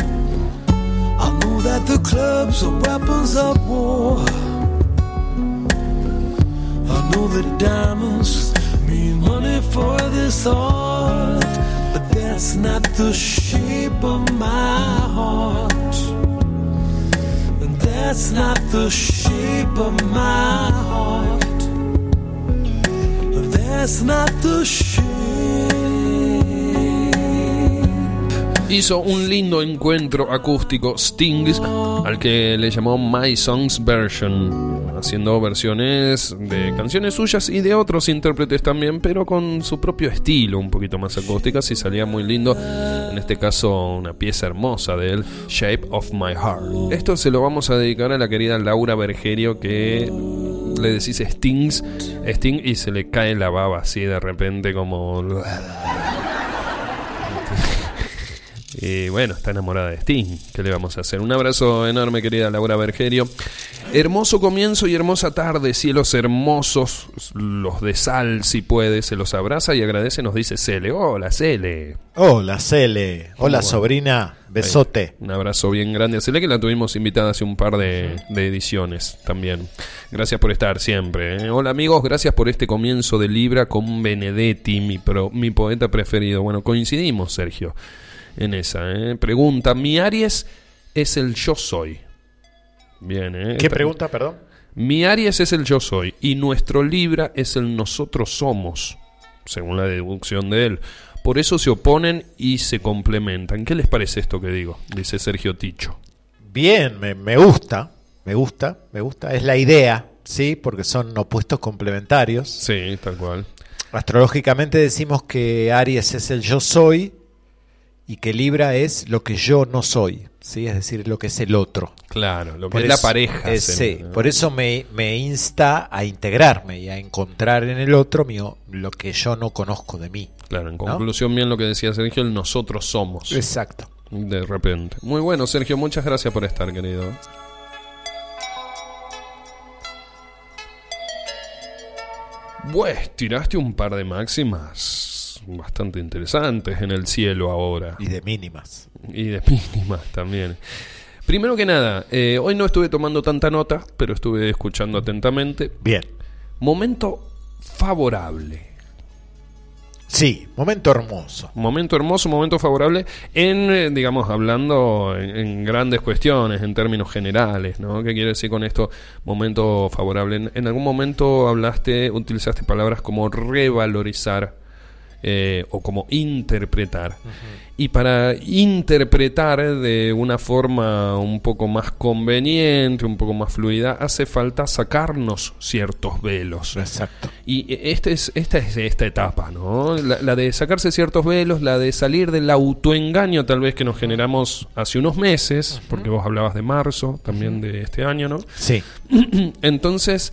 [SPEAKER 7] I know that the clubs are weapons of war. I know that diamonds money for this art, but that's not the shape of my heart. And that's not the shape of my heart. That's not the shape.
[SPEAKER 2] Hizo un lindo encuentro acústico Stings al que le llamó My Songs Version, haciendo versiones de canciones suyas y de otros intérpretes también, pero con su propio estilo, un poquito más acústicas y salía muy lindo. En este caso, una pieza hermosa de él, Shape of My Heart. Esto se lo vamos a dedicar a la querida Laura Bergerio que le decís Stings, Sting y se le cae la baba así de repente como y bueno, está enamorada de Sting. ¿Qué le vamos a hacer? Un abrazo enorme, querida Laura Bergerio. Hermoso comienzo y hermosa tarde. Cielos hermosos, los de sal, si puede, se los abraza y agradece. Nos dice Cele. Hola, Cele.
[SPEAKER 1] Hola, Cele. Hola, sobrina. Besote.
[SPEAKER 2] Un abrazo bien grande a Cele, que la tuvimos invitada hace un par de, de ediciones también. Gracias por estar siempre. ¿eh? Hola, amigos. Gracias por este comienzo de Libra con Benedetti, mi, pro- mi poeta preferido. Bueno, coincidimos, Sergio, en esa. ¿eh? Pregunta: Mi Aries es el yo soy. Bien, ¿eh?
[SPEAKER 1] ¿Qué
[SPEAKER 2] Esta-
[SPEAKER 1] pregunta, perdón?
[SPEAKER 2] Mi Aries es el yo soy y nuestro Libra es el nosotros somos, según la deducción de él. Por eso se oponen y se complementan. ¿Qué les parece esto que digo? Dice Sergio Ticho.
[SPEAKER 1] Bien, me, me gusta. Me gusta, me gusta. Es la idea, ¿sí? Porque son opuestos complementarios.
[SPEAKER 2] Sí, tal cual.
[SPEAKER 1] Astrológicamente decimos que Aries es el yo soy y que Libra es lo que yo no soy, ¿sí? Es decir, lo que es el otro.
[SPEAKER 2] Claro, lo que
[SPEAKER 1] Por
[SPEAKER 2] es la pareja.
[SPEAKER 1] eh,
[SPEAKER 2] se-
[SPEAKER 1] sí,
[SPEAKER 2] ¿no?
[SPEAKER 1] por eso me, me insta a integrarme y a encontrar en el otro mío lo que yo no conozco de mí.
[SPEAKER 2] Claro, en conclusión, bien lo que decía Sergio, el nosotros somos.
[SPEAKER 1] Exacto.
[SPEAKER 2] De repente. Muy bueno, Sergio, muchas gracias por estar, querido. Pues tiraste un par de máximas bastante interesantes en el cielo ahora.
[SPEAKER 1] Y de mínimas.
[SPEAKER 2] Y de mínimas también. Primero que nada, eh, hoy no estuve tomando tanta nota, pero estuve escuchando atentamente.
[SPEAKER 1] Bien.
[SPEAKER 2] Momento favorable.
[SPEAKER 1] Sí, momento hermoso.
[SPEAKER 2] Momento hermoso, momento favorable en, eh, digamos, hablando en, en grandes cuestiones, en términos generales, ¿no? ¿Qué quiere decir con esto? Momento favorable. En, en algún momento hablaste, utilizaste palabras como revalorizar eh, o como interpretar. Y para interpretar de una forma un poco más conveniente, un poco más fluida, hace falta sacarnos ciertos velos.
[SPEAKER 1] Exacto.
[SPEAKER 2] Y este es, esta es esta etapa, ¿no? La, la de sacarse ciertos velos, la de salir del autoengaño tal vez que nos generamos hace unos meses, porque vos hablabas de marzo también de este año, ¿no?
[SPEAKER 1] Sí.
[SPEAKER 2] Entonces,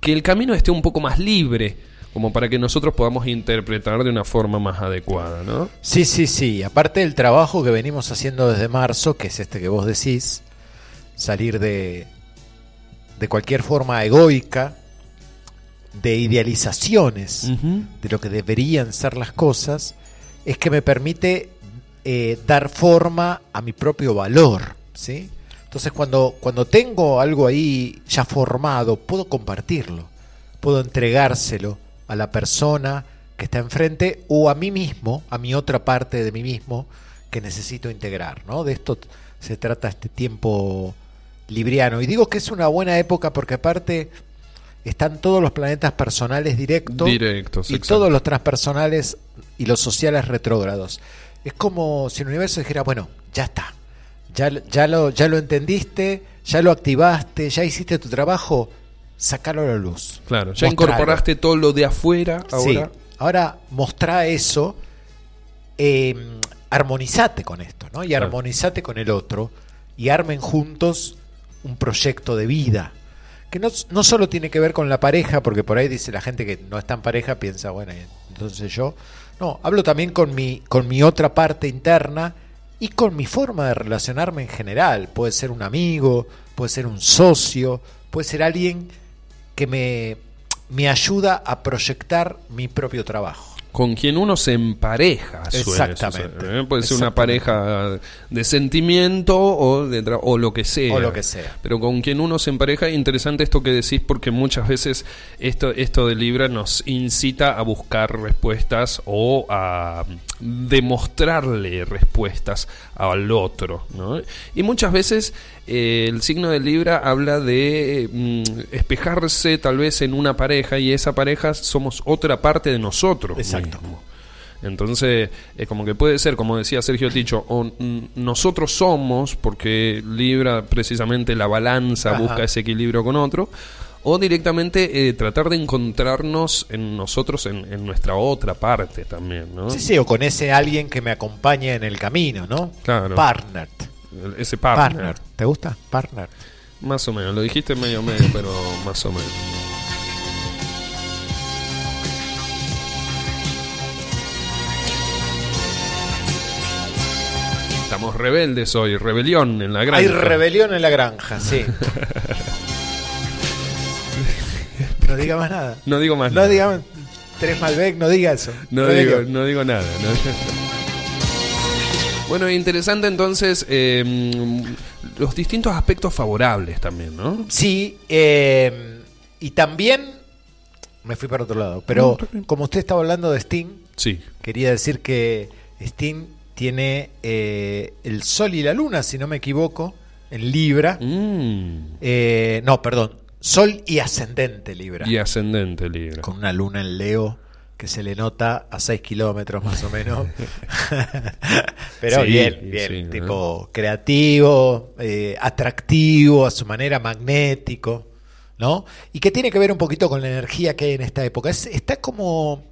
[SPEAKER 2] que el camino esté un poco más libre, como para que nosotros podamos interpretar de una forma más adecuada, ¿no?
[SPEAKER 1] Sí, sí, sí. Aparte del trabajo que venimos haciendo desde marzo, que es este que vos decís, salir de, de cualquier forma egoica, de idealizaciones de lo que deberían ser las cosas, es que me permite eh, dar forma a mi propio valor, ¿sí? Entonces cuando, cuando tengo algo ahí ya formado, puedo compartirlo, puedo entregárselo a la persona que está enfrente o a mí mismo, a mi otra parte de mí mismo que necesito integrar, ¿no? De esto se trata este tiempo libriano. Y digo que es una buena época porque aparte están todos los planetas personales directos
[SPEAKER 2] Directos,
[SPEAKER 1] y
[SPEAKER 2] exacto.
[SPEAKER 1] todos los transpersonales y los sociales retrógrados. Es como si el universo dijera, bueno, ya está, ya, ya, lo, ya lo entendiste, ya lo activaste, ya hiciste tu trabajo, sacalo a la luz.
[SPEAKER 2] Claro, ya incorporaste todo lo de afuera ahora.
[SPEAKER 1] Sí. Ahora mostrá eso, eh, armonizate con esto, ¿no? Y
[SPEAKER 2] Claro.
[SPEAKER 1] armonizate con el otro y armen juntos un proyecto de vida. Que no, no solo tiene que ver con la pareja, porque por ahí dice la gente que no está en pareja, piensa, bueno, entonces yo. No, hablo también con mi, con mi otra parte interna y con mi forma de relacionarme en general. Puede ser un amigo, puede ser un socio, puede ser alguien que me, me ayuda a proyectar mi propio trabajo.
[SPEAKER 2] Con quien uno se empareja. suele
[SPEAKER 1] Exactamente.
[SPEAKER 2] ¿eh? Puede ser una pareja de sentimiento o, de o lo que sea.
[SPEAKER 1] O lo que sea.
[SPEAKER 2] Pero con quien uno se empareja, interesante esto que decís porque muchas veces esto, esto de Libra nos incita a buscar respuestas o a demostrarle respuestas al otro. ¿no? Y muchas veces eh, el signo de Libra habla de mm, espejarse tal vez en una pareja y esa pareja somos otra parte de nosotros.
[SPEAKER 1] Exacto.
[SPEAKER 2] mismos. Entonces, es como que puede ser, como decía Sergio Ticho, o mm, nosotros somos, porque Libra precisamente la balanza
[SPEAKER 1] Ajá.
[SPEAKER 2] busca ese equilibrio con otro, o directamente eh, tratar de encontrarnos en nosotros, en, en nuestra otra parte también, ¿no?
[SPEAKER 1] Sí, sí, o con ese alguien que me acompañe en el camino, ¿no?
[SPEAKER 2] Claro.
[SPEAKER 1] Partner.
[SPEAKER 2] Ese partner.
[SPEAKER 1] Partner. ¿Te gusta? Partner.
[SPEAKER 2] Más o menos, lo dijiste medio medio, pero más o menos. Estamos rebeldes hoy, rebelión en la granja.
[SPEAKER 1] Hay rebelión en la granja, sí. no diga más nada.
[SPEAKER 2] No digo más
[SPEAKER 1] No
[SPEAKER 2] nada.
[SPEAKER 1] diga Tres Malbec, no diga eso.
[SPEAKER 2] No, digo, no digo nada. ¿no? Bueno, interesante entonces eh, los distintos aspectos favorables también, ¿no?
[SPEAKER 1] Sí, eh, y también me fui para otro lado, pero como usted estaba hablando de Sting,
[SPEAKER 2] Sí.
[SPEAKER 1] quería decir que Sting tiene eh, el Sol y la Luna, si no me equivoco, en Libra.
[SPEAKER 2] Mm.
[SPEAKER 1] Eh, no, perdón, Sol y ascendente Libra.
[SPEAKER 2] Y ascendente Libra.
[SPEAKER 1] Con una luna en Leo que se le nota a 6 kilómetros más o menos. Pero
[SPEAKER 2] Sí,
[SPEAKER 1] bien, bien.
[SPEAKER 2] sí, ¿no?
[SPEAKER 1] tipo creativo, eh, atractivo, a su manera magnético, ¿no? Y que tiene que ver un poquito con la energía que hay en esta época. Es- está como.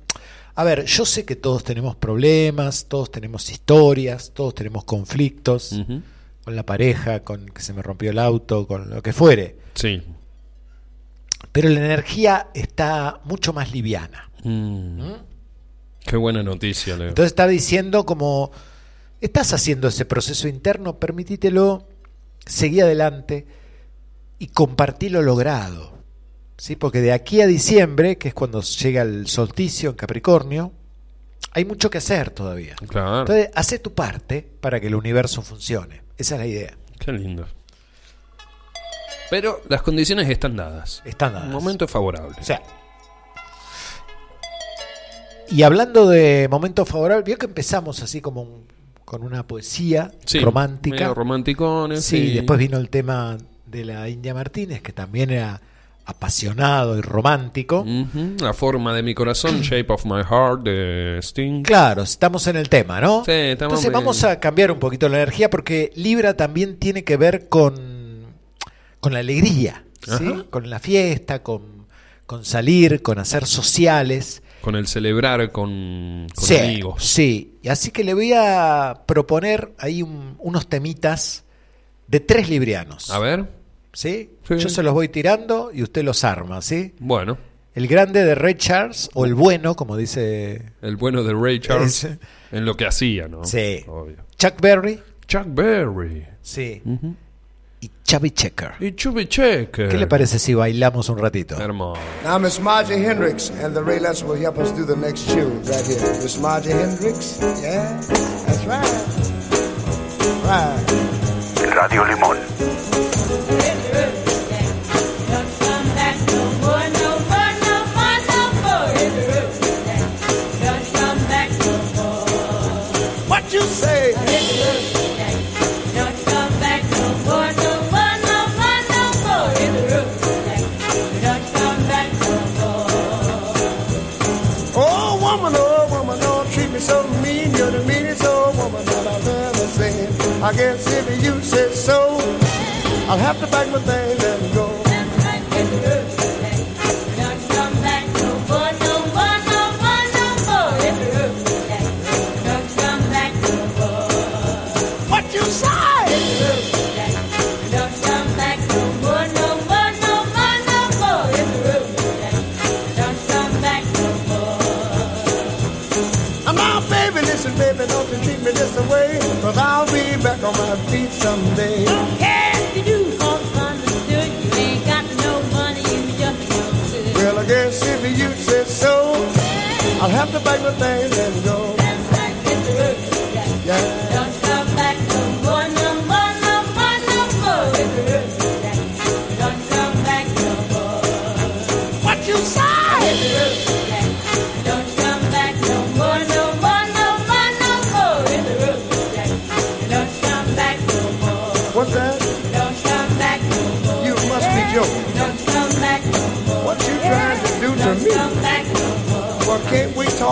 [SPEAKER 1] A ver, yo sé que todos tenemos problemas, todos tenemos historias, todos tenemos conflictos con la pareja, con que se me rompió el auto, con lo que fuere.
[SPEAKER 2] Sí.
[SPEAKER 1] Pero la energía está mucho más liviana.
[SPEAKER 2] Mm. Qué buena noticia, Leo.
[SPEAKER 1] Entonces está diciendo como, estás haciendo ese proceso interno, permitítelo, seguí adelante y compartí lo logrado. ¿sí? Porque de aquí a diciembre, que es cuando llega el solsticio en Capricornio, hay mucho que hacer todavía.
[SPEAKER 2] Claro.
[SPEAKER 1] Entonces, hace tu parte para que el universo funcione. Esa es la idea.
[SPEAKER 2] Qué lindo. Pero las condiciones están dadas.
[SPEAKER 1] Están dadas.
[SPEAKER 2] Un momento favorable.
[SPEAKER 1] O sea. Y hablando de momentos favorables, vio que empezamos así como un- con una poesía
[SPEAKER 2] Sí,
[SPEAKER 1] romántica.
[SPEAKER 2] medio romanticones.
[SPEAKER 1] Sí, después vino el tema de la India Martínez, que también era apasionado y romántico.
[SPEAKER 2] La forma de mi corazón, Shape of My Heart de Sting.
[SPEAKER 1] Claro, estamos en el tema, ¿no?
[SPEAKER 2] Sí, estamos
[SPEAKER 1] Entonces
[SPEAKER 2] bien.
[SPEAKER 1] vamos a cambiar un poquito la energía porque Libra también tiene que ver con, con la alegría, ¿sí? Con la fiesta, con, con salir, con hacer sociales.
[SPEAKER 2] Con el celebrar con, con
[SPEAKER 1] sí,
[SPEAKER 2] amigos.
[SPEAKER 1] Sí, y así que le voy a proponer ahí un- unos temitas de tres librianos.
[SPEAKER 2] A ver.
[SPEAKER 1] ¿sí?
[SPEAKER 2] Sí.
[SPEAKER 1] Yo se los voy tirando y usted los arma, ¿sí?
[SPEAKER 2] Bueno,
[SPEAKER 1] El grande de Ray Charles, o el bueno, como dice
[SPEAKER 2] el bueno de Ray Charles en lo que hacía, ¿no?
[SPEAKER 1] Sí.
[SPEAKER 2] Obvio.
[SPEAKER 1] Chuck Berry,
[SPEAKER 2] Chuck Berry.
[SPEAKER 1] sí. Y Chubby Checker.
[SPEAKER 2] Y Chubby Checker.
[SPEAKER 1] ¿Qué le parece si bailamos un ratito?
[SPEAKER 2] Hermoso.
[SPEAKER 8] Now, Miss Margie Hendricks and the Raelettes will help us do the next tune right here. Miss Margie Hendricks, yeah, that's right. Right.
[SPEAKER 5] Radio Limón.
[SPEAKER 8] I guess if you say so, I'll have to pack my things. I'll have to beg my things and go. Yeah.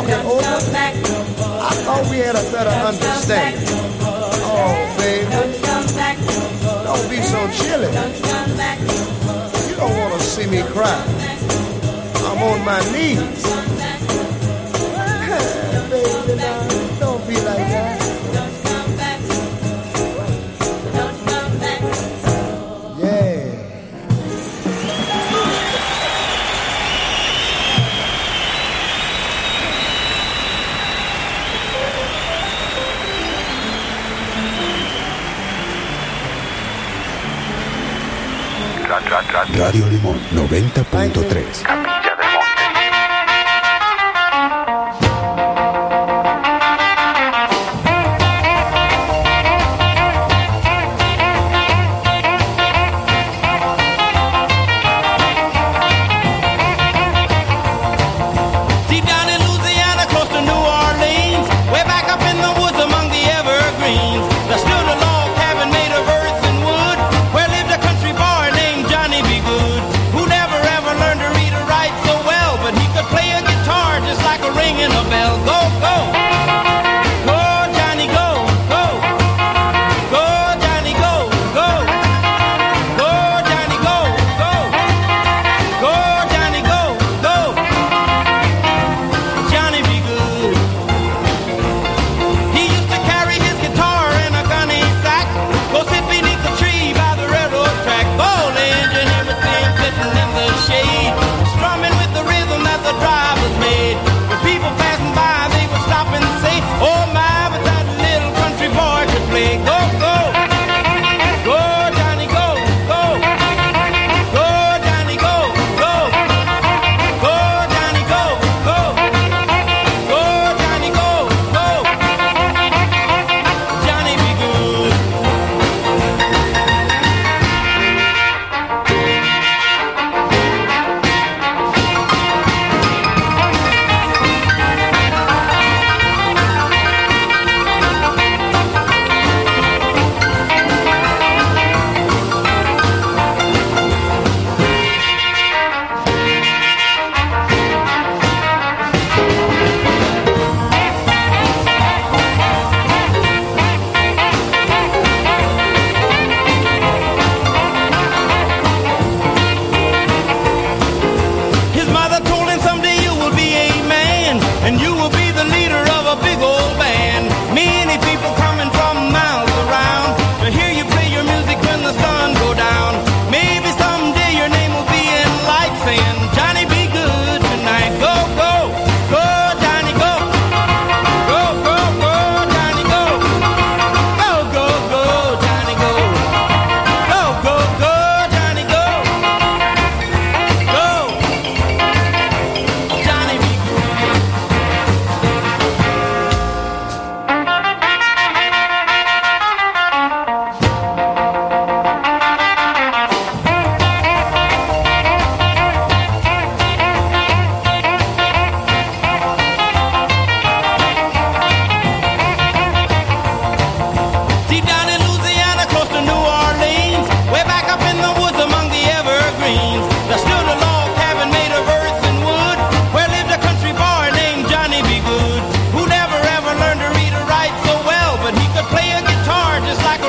[SPEAKER 8] talking over. Oh, I thought we had a better understanding. Oh, baby. Don't be so chilly. You don't want to see me cry. I'm on my knees.
[SPEAKER 5] Radio Limón 90.3.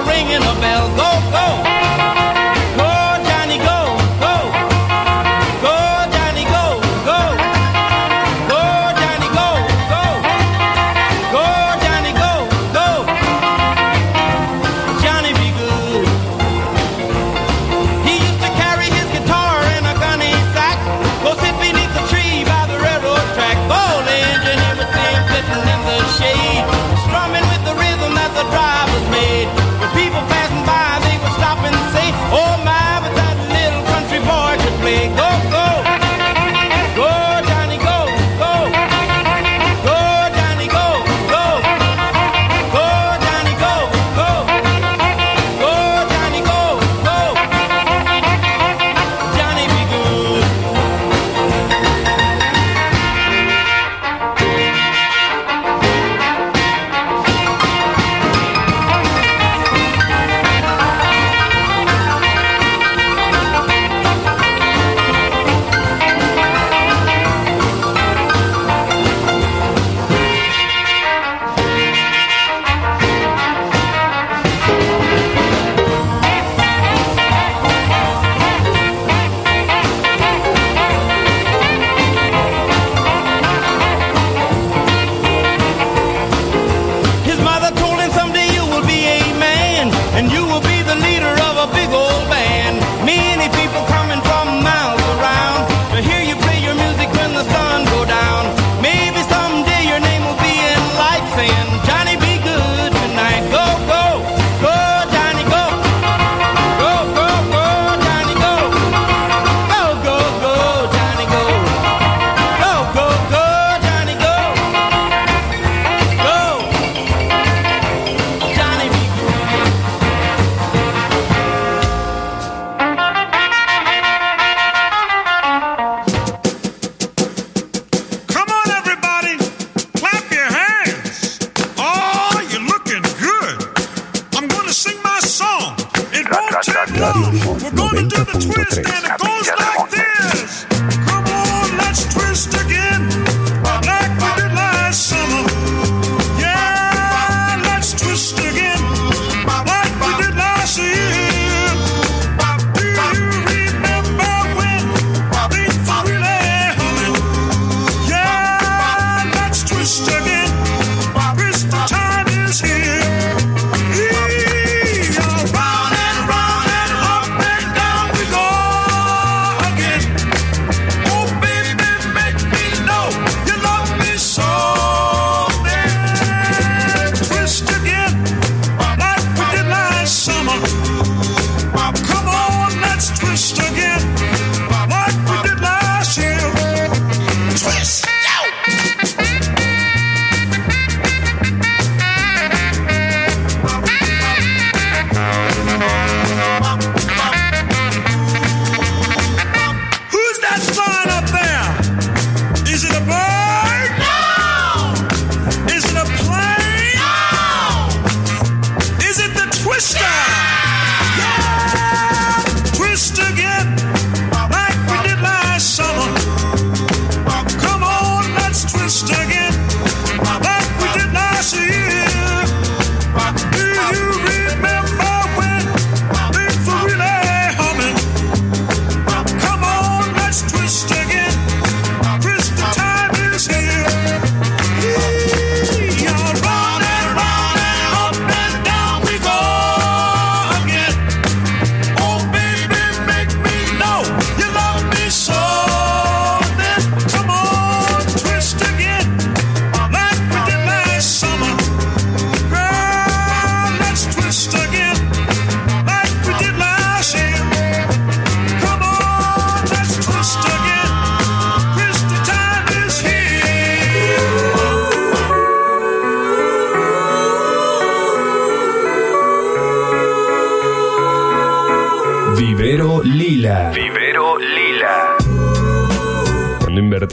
[SPEAKER 9] ringing a bell. Go, go.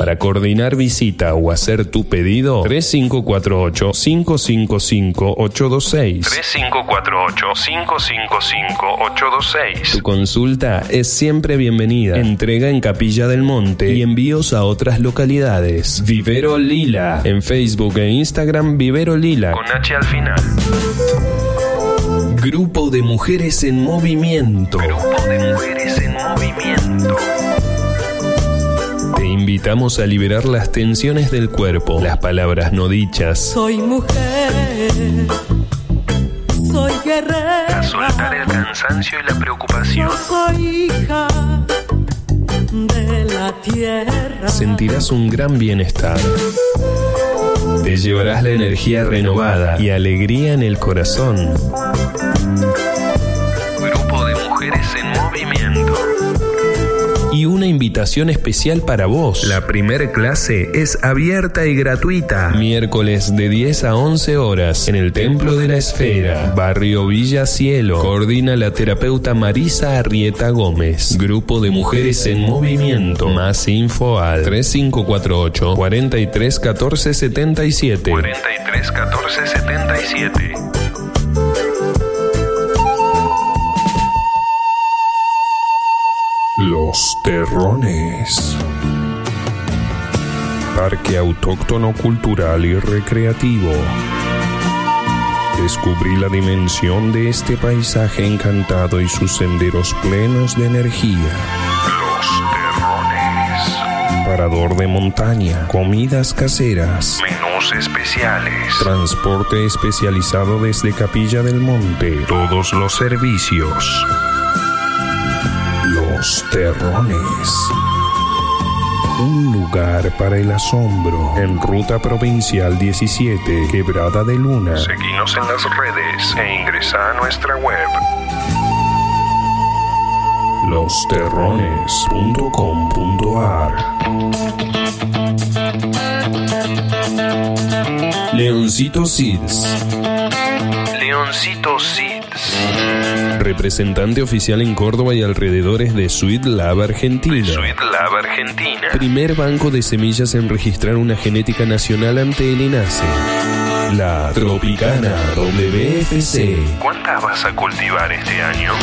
[SPEAKER 10] Para coordinar visita o hacer tu pedido, 3548-555-826. 3548-555-826. Tu consulta es siempre bienvenida. Entrega en Capilla del Monte y envíos a otras localidades. Vivero Lila. En Facebook e Instagram, Vivero Lila. Con H al final. Grupo de Mujeres en Movimiento. Grupo de Mujeres en Movimiento. Invitamos a liberar las tensiones del cuerpo, las palabras no dichas,
[SPEAKER 11] Soy mujer, soy guerrera.
[SPEAKER 10] a soltar el cansancio y la preocupación.
[SPEAKER 11] Soy hija de la tierra.
[SPEAKER 10] Sentirás un gran bienestar. Te llevarás la energía renovada y alegría en el corazón. Invitación especial para vos. La primer clase es abierta y gratuita. Miércoles de 10 a 11 horas en el Templo de la Esfera, Barrio Villa Cielo. Coordina la terapeuta Marisa Arrieta Gómez. Grupo de mujeres en movimiento. Más info al 3548 43 14 77. 43 14 77. Terrones. Parque Autóctono Cultural y Recreativo. Descubrí la dimensión de este paisaje encantado y sus senderos plenos de energía. Los Terrones. Parador de montaña, comidas caseras, menús especiales, transporte especializado desde Capilla del Monte, todos los servicios. Los Terrones.
[SPEAKER 2] Un lugar para el asombro. En Ruta Provincial 17, Quebrada de Luna. Seguinos en las redes e ingresa a nuestra web. losterrones.com.ar Leoncito Seeds. Leoncito Seeds. Representante oficial en Córdoba y alrededores de Sweet Lab Argentina. Sweet Lab Argentina. Primer banco de semillas en registrar una genética nacional ante el INASE. La Tropicana WFC. ¿Cuántas vas a cultivar este año?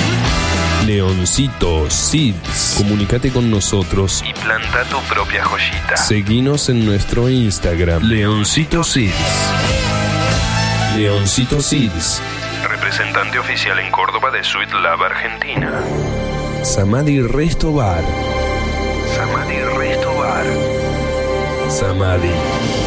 [SPEAKER 2] Leoncito Seeds. Comunícate con nosotros y planta tu propia joyita. Seguinos en nuestro Instagram, Leoncito Seeds. Leoncito Seeds. Representante oficial en Córdoba de Sweet Lab Argentina. Samadhi Resto Bar. Samadhi Resto Bar. Samadhi.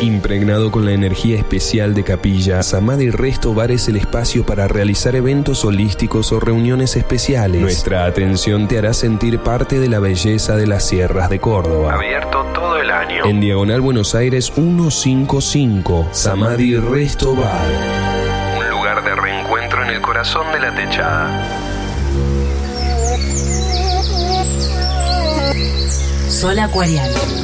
[SPEAKER 2] Impregnado con la energía especial de Capilla, Samadhi Resto Bar es el espacio para realizar eventos holísticos o reuniones especiales. Nuestra atención te hará sentir parte de la belleza de las sierras de Córdoba. Abierto todo el año. En Diagonal Buenos Aires 155, Samadhi Resto Bar. Un lugar de reencuentro en el corazón de la techada.
[SPEAKER 12] Sol Acuariano.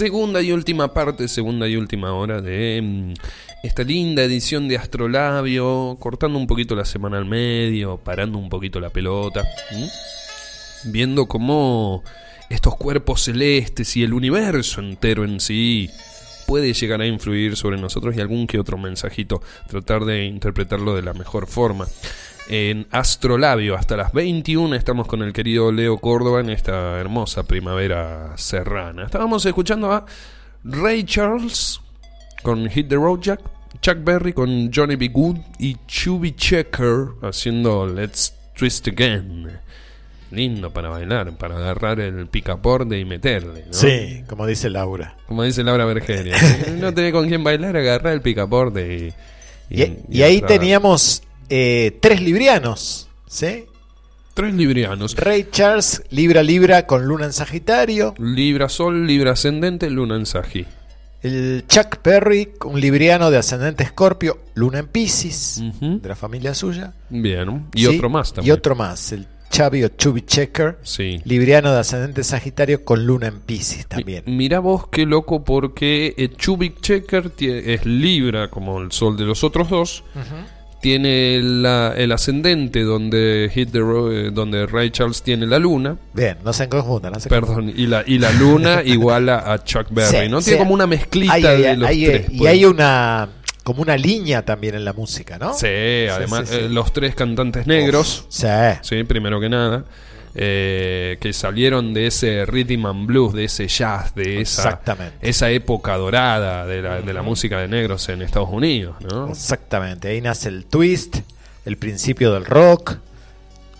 [SPEAKER 2] Segunda y última parte, segunda y última hora de mm, esta linda edición de Astrolabio, cortando un poquito la semana al medio, parando un poquito la pelota, viendo cómo estos cuerpos celestes y el universo entero en sí puede llegar a influir sobre nosotros y algún que otro mensajito, tratar de interpretarlo de la mejor forma. En Astrolabio, hasta las 21 estamos con el querido Leo Córdoba en esta hermosa primavera serrana. Estábamos escuchando a Ray Charles con Hit the Road Jack, Chuck Berry con Johnny B. Good y Chubby Checker haciendo Let's Twist Again. Lindo para bailar, para agarrar el picaporte y meterle, ¿no?
[SPEAKER 1] Sí, como dice Laura.
[SPEAKER 2] Como dice Laura Bergeria. no tenés con quién bailar, agarrar el picaporte y...
[SPEAKER 1] Y, y ahí teníamos eh, tres librianos, ¿sí?
[SPEAKER 2] Tres librianos.
[SPEAKER 1] Ray Charles, Libra Libra con Luna en Sagitario.
[SPEAKER 2] Libra Sol, Libra Ascendente, Luna en Sagi.
[SPEAKER 1] El Chuck Perry, un libriano de ascendente Escorpio, Luna en Pisces, de la familia suya.
[SPEAKER 2] Bien. Y
[SPEAKER 1] Sí,
[SPEAKER 2] otro más
[SPEAKER 1] Y
[SPEAKER 2] también.
[SPEAKER 1] otro más, el Chavi o Chubby Checker,
[SPEAKER 2] Sí.
[SPEAKER 1] libriano de ascendente Sagitario con Luna en Pisces también.
[SPEAKER 2] Mira vos qué loco porque eh, Chubik Checker es Libra como el sol de los otros dos. Tiene la- el ascendente donde Hit the Ro- eh, donde Ray Charles tiene la luna.
[SPEAKER 1] Bien, no se conjuntan. No se
[SPEAKER 2] Perdón, y la, y la luna igual a, a Chuck Berry,
[SPEAKER 1] Sí,
[SPEAKER 2] ¿no?
[SPEAKER 1] sí.
[SPEAKER 2] Tiene como una mezclita
[SPEAKER 1] Hay- hay-
[SPEAKER 2] de los
[SPEAKER 1] hay-
[SPEAKER 2] tres.
[SPEAKER 1] Y
[SPEAKER 2] pues.
[SPEAKER 1] hay una como una línea también en la música, ¿no?
[SPEAKER 2] Sí, además
[SPEAKER 1] sí, sí.
[SPEAKER 2] eh, los tres cantantes negros.
[SPEAKER 1] Sí.
[SPEAKER 2] Sí, primero que nada. eh, que salieron de ese rhythm and blues, de ese jazz, de esa, esa época dorada de la, de la música de negros en Estados Unidos, ¿no?
[SPEAKER 1] Exactamente, ahí nace el twist, el principio del rock,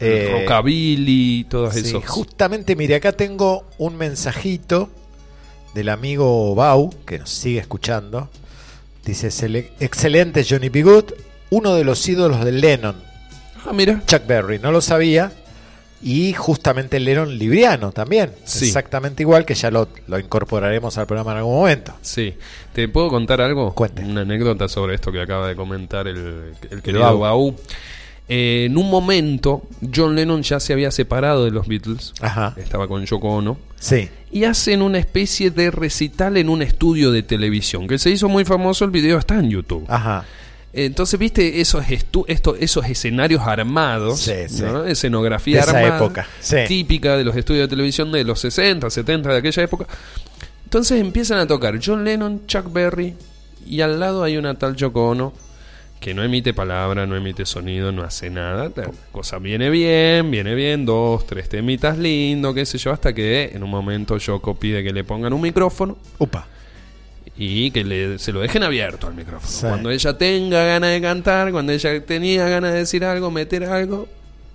[SPEAKER 1] Eh,
[SPEAKER 2] rockabilly, todos
[SPEAKER 1] sí,
[SPEAKER 2] esos.
[SPEAKER 1] justamente, mire, acá tengo un mensajito del amigo Bau, que nos sigue escuchando. Dice, "Cele- excelente Johnny B. Good, uno de los ídolos de Lennon.
[SPEAKER 2] Ah, mira.
[SPEAKER 1] Chuck Berry, no lo sabía. Y justamente Lennon libriano también.
[SPEAKER 2] Sí.
[SPEAKER 1] Exactamente igual, que ya lo, lo incorporaremos al programa en algún momento.
[SPEAKER 2] Sí. ¿Te puedo contar algo?
[SPEAKER 1] Cuente.
[SPEAKER 2] Una anécdota sobre esto que acaba de comentar el, el querido
[SPEAKER 1] Bau.
[SPEAKER 2] Eh, en un momento, John Lennon ya se había separado de los Beatles.
[SPEAKER 1] Ajá.
[SPEAKER 2] Estaba con Yoko Ono.
[SPEAKER 1] Sí.
[SPEAKER 2] Y hacen una especie de recital en un estudio de televisión. Que se hizo muy famoso, el video está en YouTube.
[SPEAKER 1] Ajá.
[SPEAKER 2] Entonces, viste esos, esto- esos escenarios armados,
[SPEAKER 1] Sí, sí.
[SPEAKER 2] ¿no? escenografía
[SPEAKER 1] De esa
[SPEAKER 2] armada,
[SPEAKER 1] época, sí.
[SPEAKER 2] típica de los estudios de televisión de los 60, 70, de aquella época. Entonces empiezan a tocar John Lennon, Chuck Berry, y al lado hay una tal Yoko Ono que no emite palabra, no emite sonido, no hace nada. La cosa viene bien, viene bien, dos, tres temitas lindo, qué sé yo, hasta que en un momento Yoko pide que le pongan un micrófono
[SPEAKER 1] Upa.
[SPEAKER 2] y que le, se lo dejen abierto al micrófono.
[SPEAKER 1] Sí.
[SPEAKER 2] Cuando ella tenga ganas de cantar, cuando ella tenía ganas de decir algo, meter algo,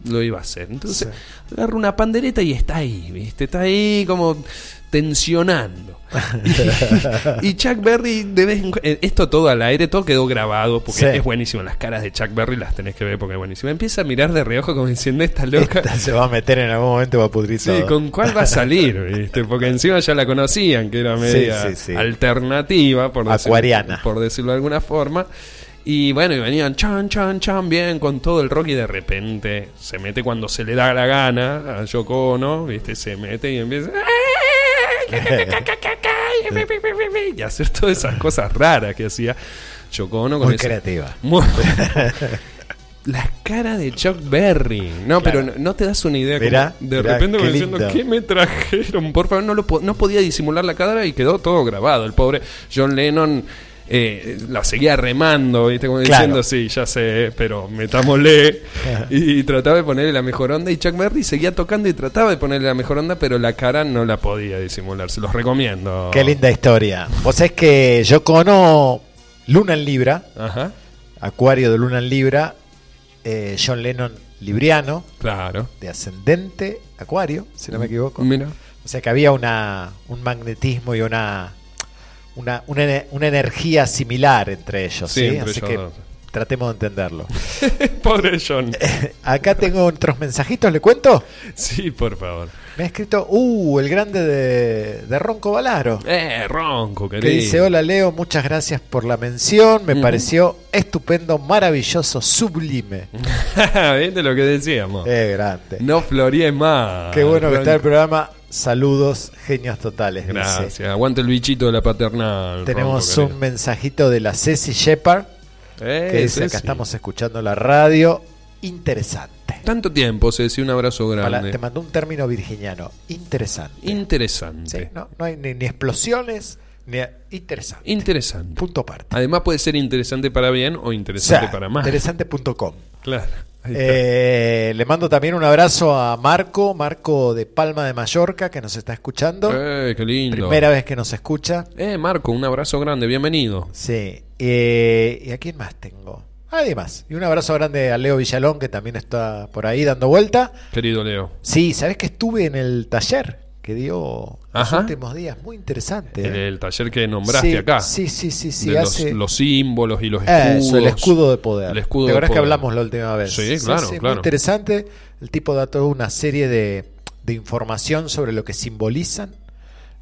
[SPEAKER 2] lo iba a hacer. Entonces, agarra una pandereta y está ahí, ¿viste? Está ahí como tensionando. y, y Chuck Berry, de vez en eh, esto todo al aire, todo quedó grabado, porque
[SPEAKER 1] Sí.
[SPEAKER 2] es buenísimo. Las caras de Chuck Berry las tenés que ver porque es buenísimo. Empieza a mirar de reojo como diciendo, esta loca.
[SPEAKER 1] Esta se va a meter en algún momento va a pudrir
[SPEAKER 2] Sí. ¿con cuál va a salir? ¿viste? Porque encima ya la conocían, que era media
[SPEAKER 1] sí, sí.
[SPEAKER 2] alternativa, por decirlo,
[SPEAKER 1] Acuariana.
[SPEAKER 2] por decirlo de alguna forma. Y bueno, y venían chan, chan, chan, bien con todo el rock y de repente se mete cuando se le da la gana a Yoko Ono, ¿viste? Se mete y empieza... y hacer todas esas cosas raras que hacía Yoko Ono con
[SPEAKER 1] Muy creativa.
[SPEAKER 2] Muy- La cara de Chuck Berry. No,
[SPEAKER 1] Claro.
[SPEAKER 2] pero no, no te das una idea.
[SPEAKER 1] Mirá,
[SPEAKER 2] de
[SPEAKER 1] mirá,
[SPEAKER 2] repente diciendo. ¿qué me trajeron? Por favor, no, lo po- no podía disimular la cara y quedó todo grabado. El pobre John Lennon eh, la seguía remando, ¿viste? Como
[SPEAKER 1] Claro.
[SPEAKER 2] diciendo, sí, ya sé, pero metámosle. y, trataba de ponerle la mejor onda. Y Chuck Berry seguía tocando y trataba de ponerle la mejor onda, pero la cara no la podía disimular. Se los recomiendo.
[SPEAKER 1] Qué linda historia. Vos sabés que yo cono Luna en Libra,
[SPEAKER 2] Ajá,
[SPEAKER 1] Acuario de Luna en Libra, eh, John Lennon libriano,
[SPEAKER 2] claro.
[SPEAKER 1] de ascendente Acuario, si no me equivoco.
[SPEAKER 2] Mira.
[SPEAKER 1] O sea que había una, un magnetismo y una, una, una, una energía similar entre ellos.
[SPEAKER 2] Sí,
[SPEAKER 1] ¿sí?
[SPEAKER 2] entre
[SPEAKER 1] Así
[SPEAKER 2] ellos
[SPEAKER 1] que tratemos de entenderlo.
[SPEAKER 2] Pobre John.
[SPEAKER 1] Acá tengo otros mensajitos, ¿le cuento?
[SPEAKER 2] Sí, por favor.
[SPEAKER 1] Me ha escrito, uh, el grande de, de Ronco Valaro.
[SPEAKER 2] Eh, ronco,
[SPEAKER 1] Que
[SPEAKER 2] querido.
[SPEAKER 1] dice, hola Leo, muchas gracias por la mención, me pareció estupendo, maravilloso, sublime.
[SPEAKER 2] ¿Viste lo que decíamos?
[SPEAKER 1] Eh, grande.
[SPEAKER 2] No floríes más.
[SPEAKER 1] Qué bueno que está el programa. Saludos, genios totales. dice.
[SPEAKER 2] Gracias. Aguante el bichito de la paternal.
[SPEAKER 1] Tenemos un mensajito de la Ceci Shepard
[SPEAKER 2] Eh,
[SPEAKER 1] que dice,
[SPEAKER 2] Ceci.
[SPEAKER 1] acá estamos escuchando la radio. Interesante.
[SPEAKER 2] Tanto tiempo, Ceci, un abrazo
[SPEAKER 1] Para-
[SPEAKER 2] grande.
[SPEAKER 1] te mandó un término virginiano. Interesante.
[SPEAKER 2] Interesante.
[SPEAKER 1] Sí, no, no hay ni, ni explosiones, ni... Interesante.
[SPEAKER 2] Interesante.
[SPEAKER 1] Punto aparte.
[SPEAKER 2] Además puede ser interesante para bien o
[SPEAKER 1] O
[SPEAKER 2] interesante
[SPEAKER 1] sea,
[SPEAKER 2] para mal.
[SPEAKER 1] Interesante.com.
[SPEAKER 2] Claro.
[SPEAKER 1] Eh, le mando también un abrazo a Marco, Marco de Palma de Mallorca, que nos está escuchando.
[SPEAKER 2] Eh, qué lindo.
[SPEAKER 1] Primera vez que nos escucha.
[SPEAKER 2] Eh, Marco, un abrazo grande, bienvenido.
[SPEAKER 1] Sí. Eh, ¿Y a quién más tengo? Nadie más. Y un abrazo grande a Leo Villalón, que también está por ahí dando vuelta.
[SPEAKER 2] Querido Leo.
[SPEAKER 1] Sí, ¿sabés que estuve en el taller que dio los
[SPEAKER 2] Ajá.
[SPEAKER 1] últimos días? Muy interesante.
[SPEAKER 2] El,
[SPEAKER 1] ¿eh?
[SPEAKER 2] el taller que nombraste
[SPEAKER 1] Sí,
[SPEAKER 2] acá.
[SPEAKER 1] Sí, sí, sí, sí.
[SPEAKER 2] de los,
[SPEAKER 1] hace-
[SPEAKER 2] los símbolos y los escudos.
[SPEAKER 1] Eso, el escudo de poder.
[SPEAKER 2] El escudo
[SPEAKER 1] ¿Te
[SPEAKER 2] de
[SPEAKER 1] acuerdas que hablamos la última vez?
[SPEAKER 2] Sí, claro,
[SPEAKER 1] Muy
[SPEAKER 2] claro.
[SPEAKER 1] interesante. El tipo da toda una serie de, de información sobre lo que simbolizan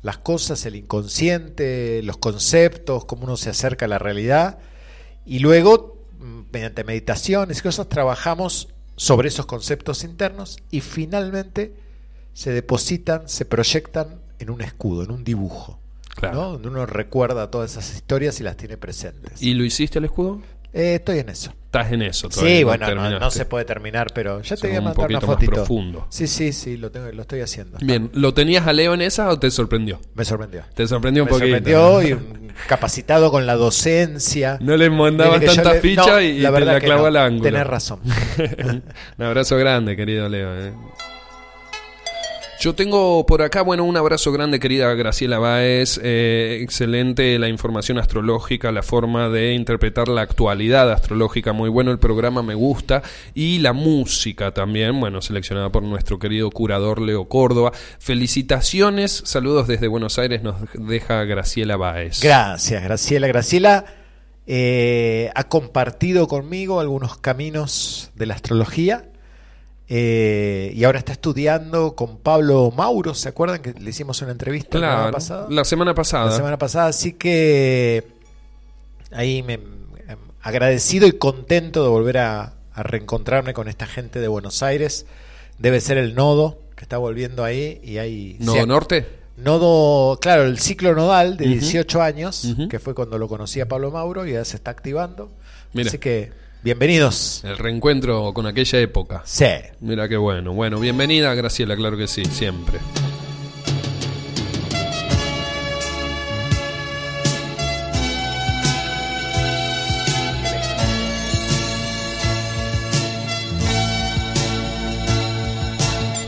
[SPEAKER 1] las cosas, el inconsciente, los conceptos, cómo uno se acerca a la realidad. Y luego, mm, mediante meditaciones y cosas, trabajamos sobre esos conceptos internos y finalmente se depositan, se proyectan en un escudo, en un dibujo.
[SPEAKER 2] Claro.
[SPEAKER 1] ¿no? Donde uno recuerda todas esas historias y las tiene presentes.
[SPEAKER 2] ¿Y lo hiciste el escudo?
[SPEAKER 1] Eh, estoy en eso.
[SPEAKER 2] Estás en eso todavía.
[SPEAKER 1] Sí,
[SPEAKER 2] no
[SPEAKER 1] bueno, no, se puede terminar, pero ya te voy a
[SPEAKER 2] un
[SPEAKER 1] mandar una
[SPEAKER 2] más
[SPEAKER 1] fotito.
[SPEAKER 2] profundo.
[SPEAKER 1] Sí, sí, sí, lo, tengo, lo estoy haciendo.
[SPEAKER 2] Bien, ¿lo tenías a Leo en esa o te sorprendió?
[SPEAKER 1] Me sorprendió.
[SPEAKER 2] Te sorprendió un
[SPEAKER 1] Me
[SPEAKER 2] poquito.
[SPEAKER 1] sorprendió y un- capacitado con la docencia.
[SPEAKER 2] No le mandabas tanta
[SPEAKER 1] le-
[SPEAKER 2] ficha
[SPEAKER 1] no,
[SPEAKER 2] y
[SPEAKER 1] la
[SPEAKER 2] te la
[SPEAKER 1] que
[SPEAKER 2] clavó
[SPEAKER 1] no.
[SPEAKER 2] al ángulo.
[SPEAKER 1] Tenés razón.
[SPEAKER 2] un abrazo grande, querido Leo. eh. Yo tengo por acá, bueno, un abrazo grande, querida Graciela Báez. Eh, excelente la información astrológica, la forma de interpretar la actualidad astrológica. Muy bueno el programa, me gusta. Y la música también, bueno, seleccionada por nuestro querido curador Leo Córdoba. Felicitaciones, saludos desde Buenos Aires, nos deja Graciela Báez.
[SPEAKER 1] Gracias, Graciela. Graciela eh, ha compartido conmigo algunos caminos de la astrología eh, y ahora está estudiando con Pablo Mauro. ¿Se acuerdan que le hicimos una entrevista la semana pasada?
[SPEAKER 2] la semana pasada.
[SPEAKER 1] La semana pasada, así que ahí me em, agradecido y contento de volver a, a reencontrarme con esta gente de Buenos Aires. Debe ser el nodo que está volviendo ahí y hay
[SPEAKER 2] ¿Nodo Norte?
[SPEAKER 1] Nodo, claro, el ciclo nodal de
[SPEAKER 2] Ujú.
[SPEAKER 1] 18 años, que fue cuando lo conocí a Pablo Mauro y ya se está activando.
[SPEAKER 2] Mira.
[SPEAKER 1] Así que bienvenidos.
[SPEAKER 2] El reencuentro con aquella época.
[SPEAKER 1] Sí.
[SPEAKER 2] Mira qué bueno. Bueno, bienvenida Graciela, claro que sí, siempre.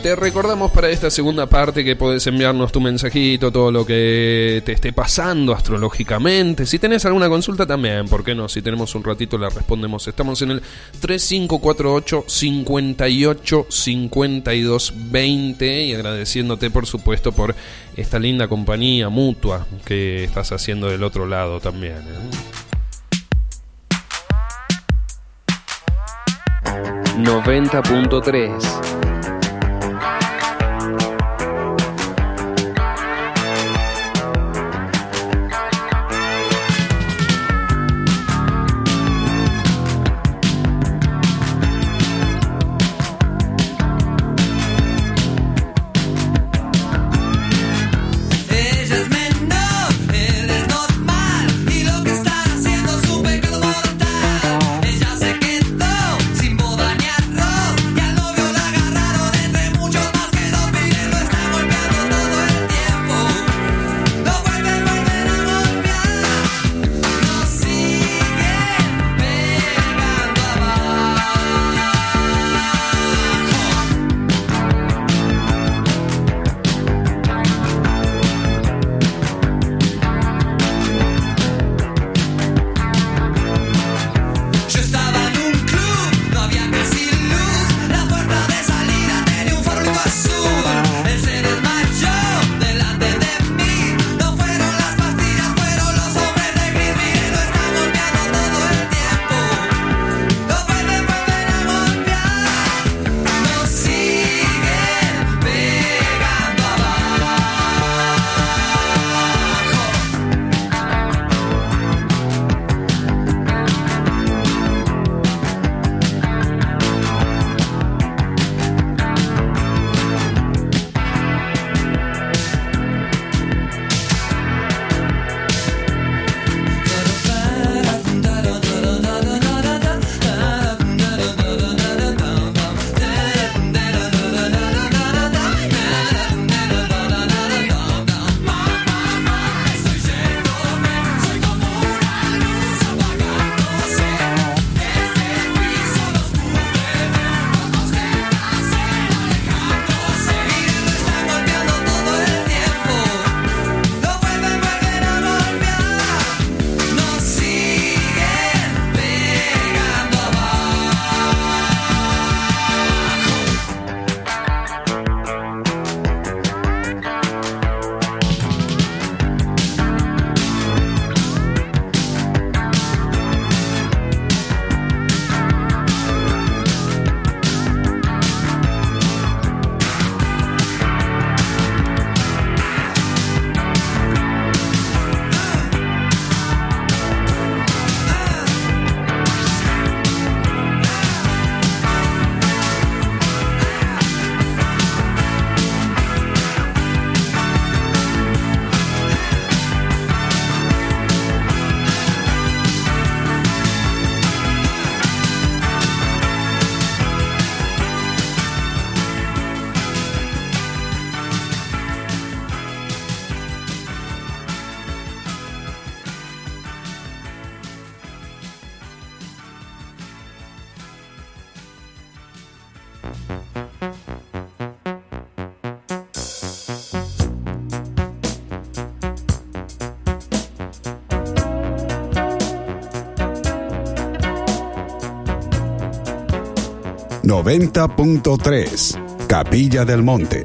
[SPEAKER 2] Te recordamos para esta segunda parte que podés enviarnos tu mensajito, todo lo que te esté pasando astrológicamente. Si tenés alguna consulta también, ¿por qué no? Si tenemos un ratito la respondemos. Estamos en el 3548 58 52 20 y agradeciéndote por supuesto por esta linda compañía mutua que estás haciendo del otro lado también. ¿eh? 90.3
[SPEAKER 5] 90.3 Capilla del Monte.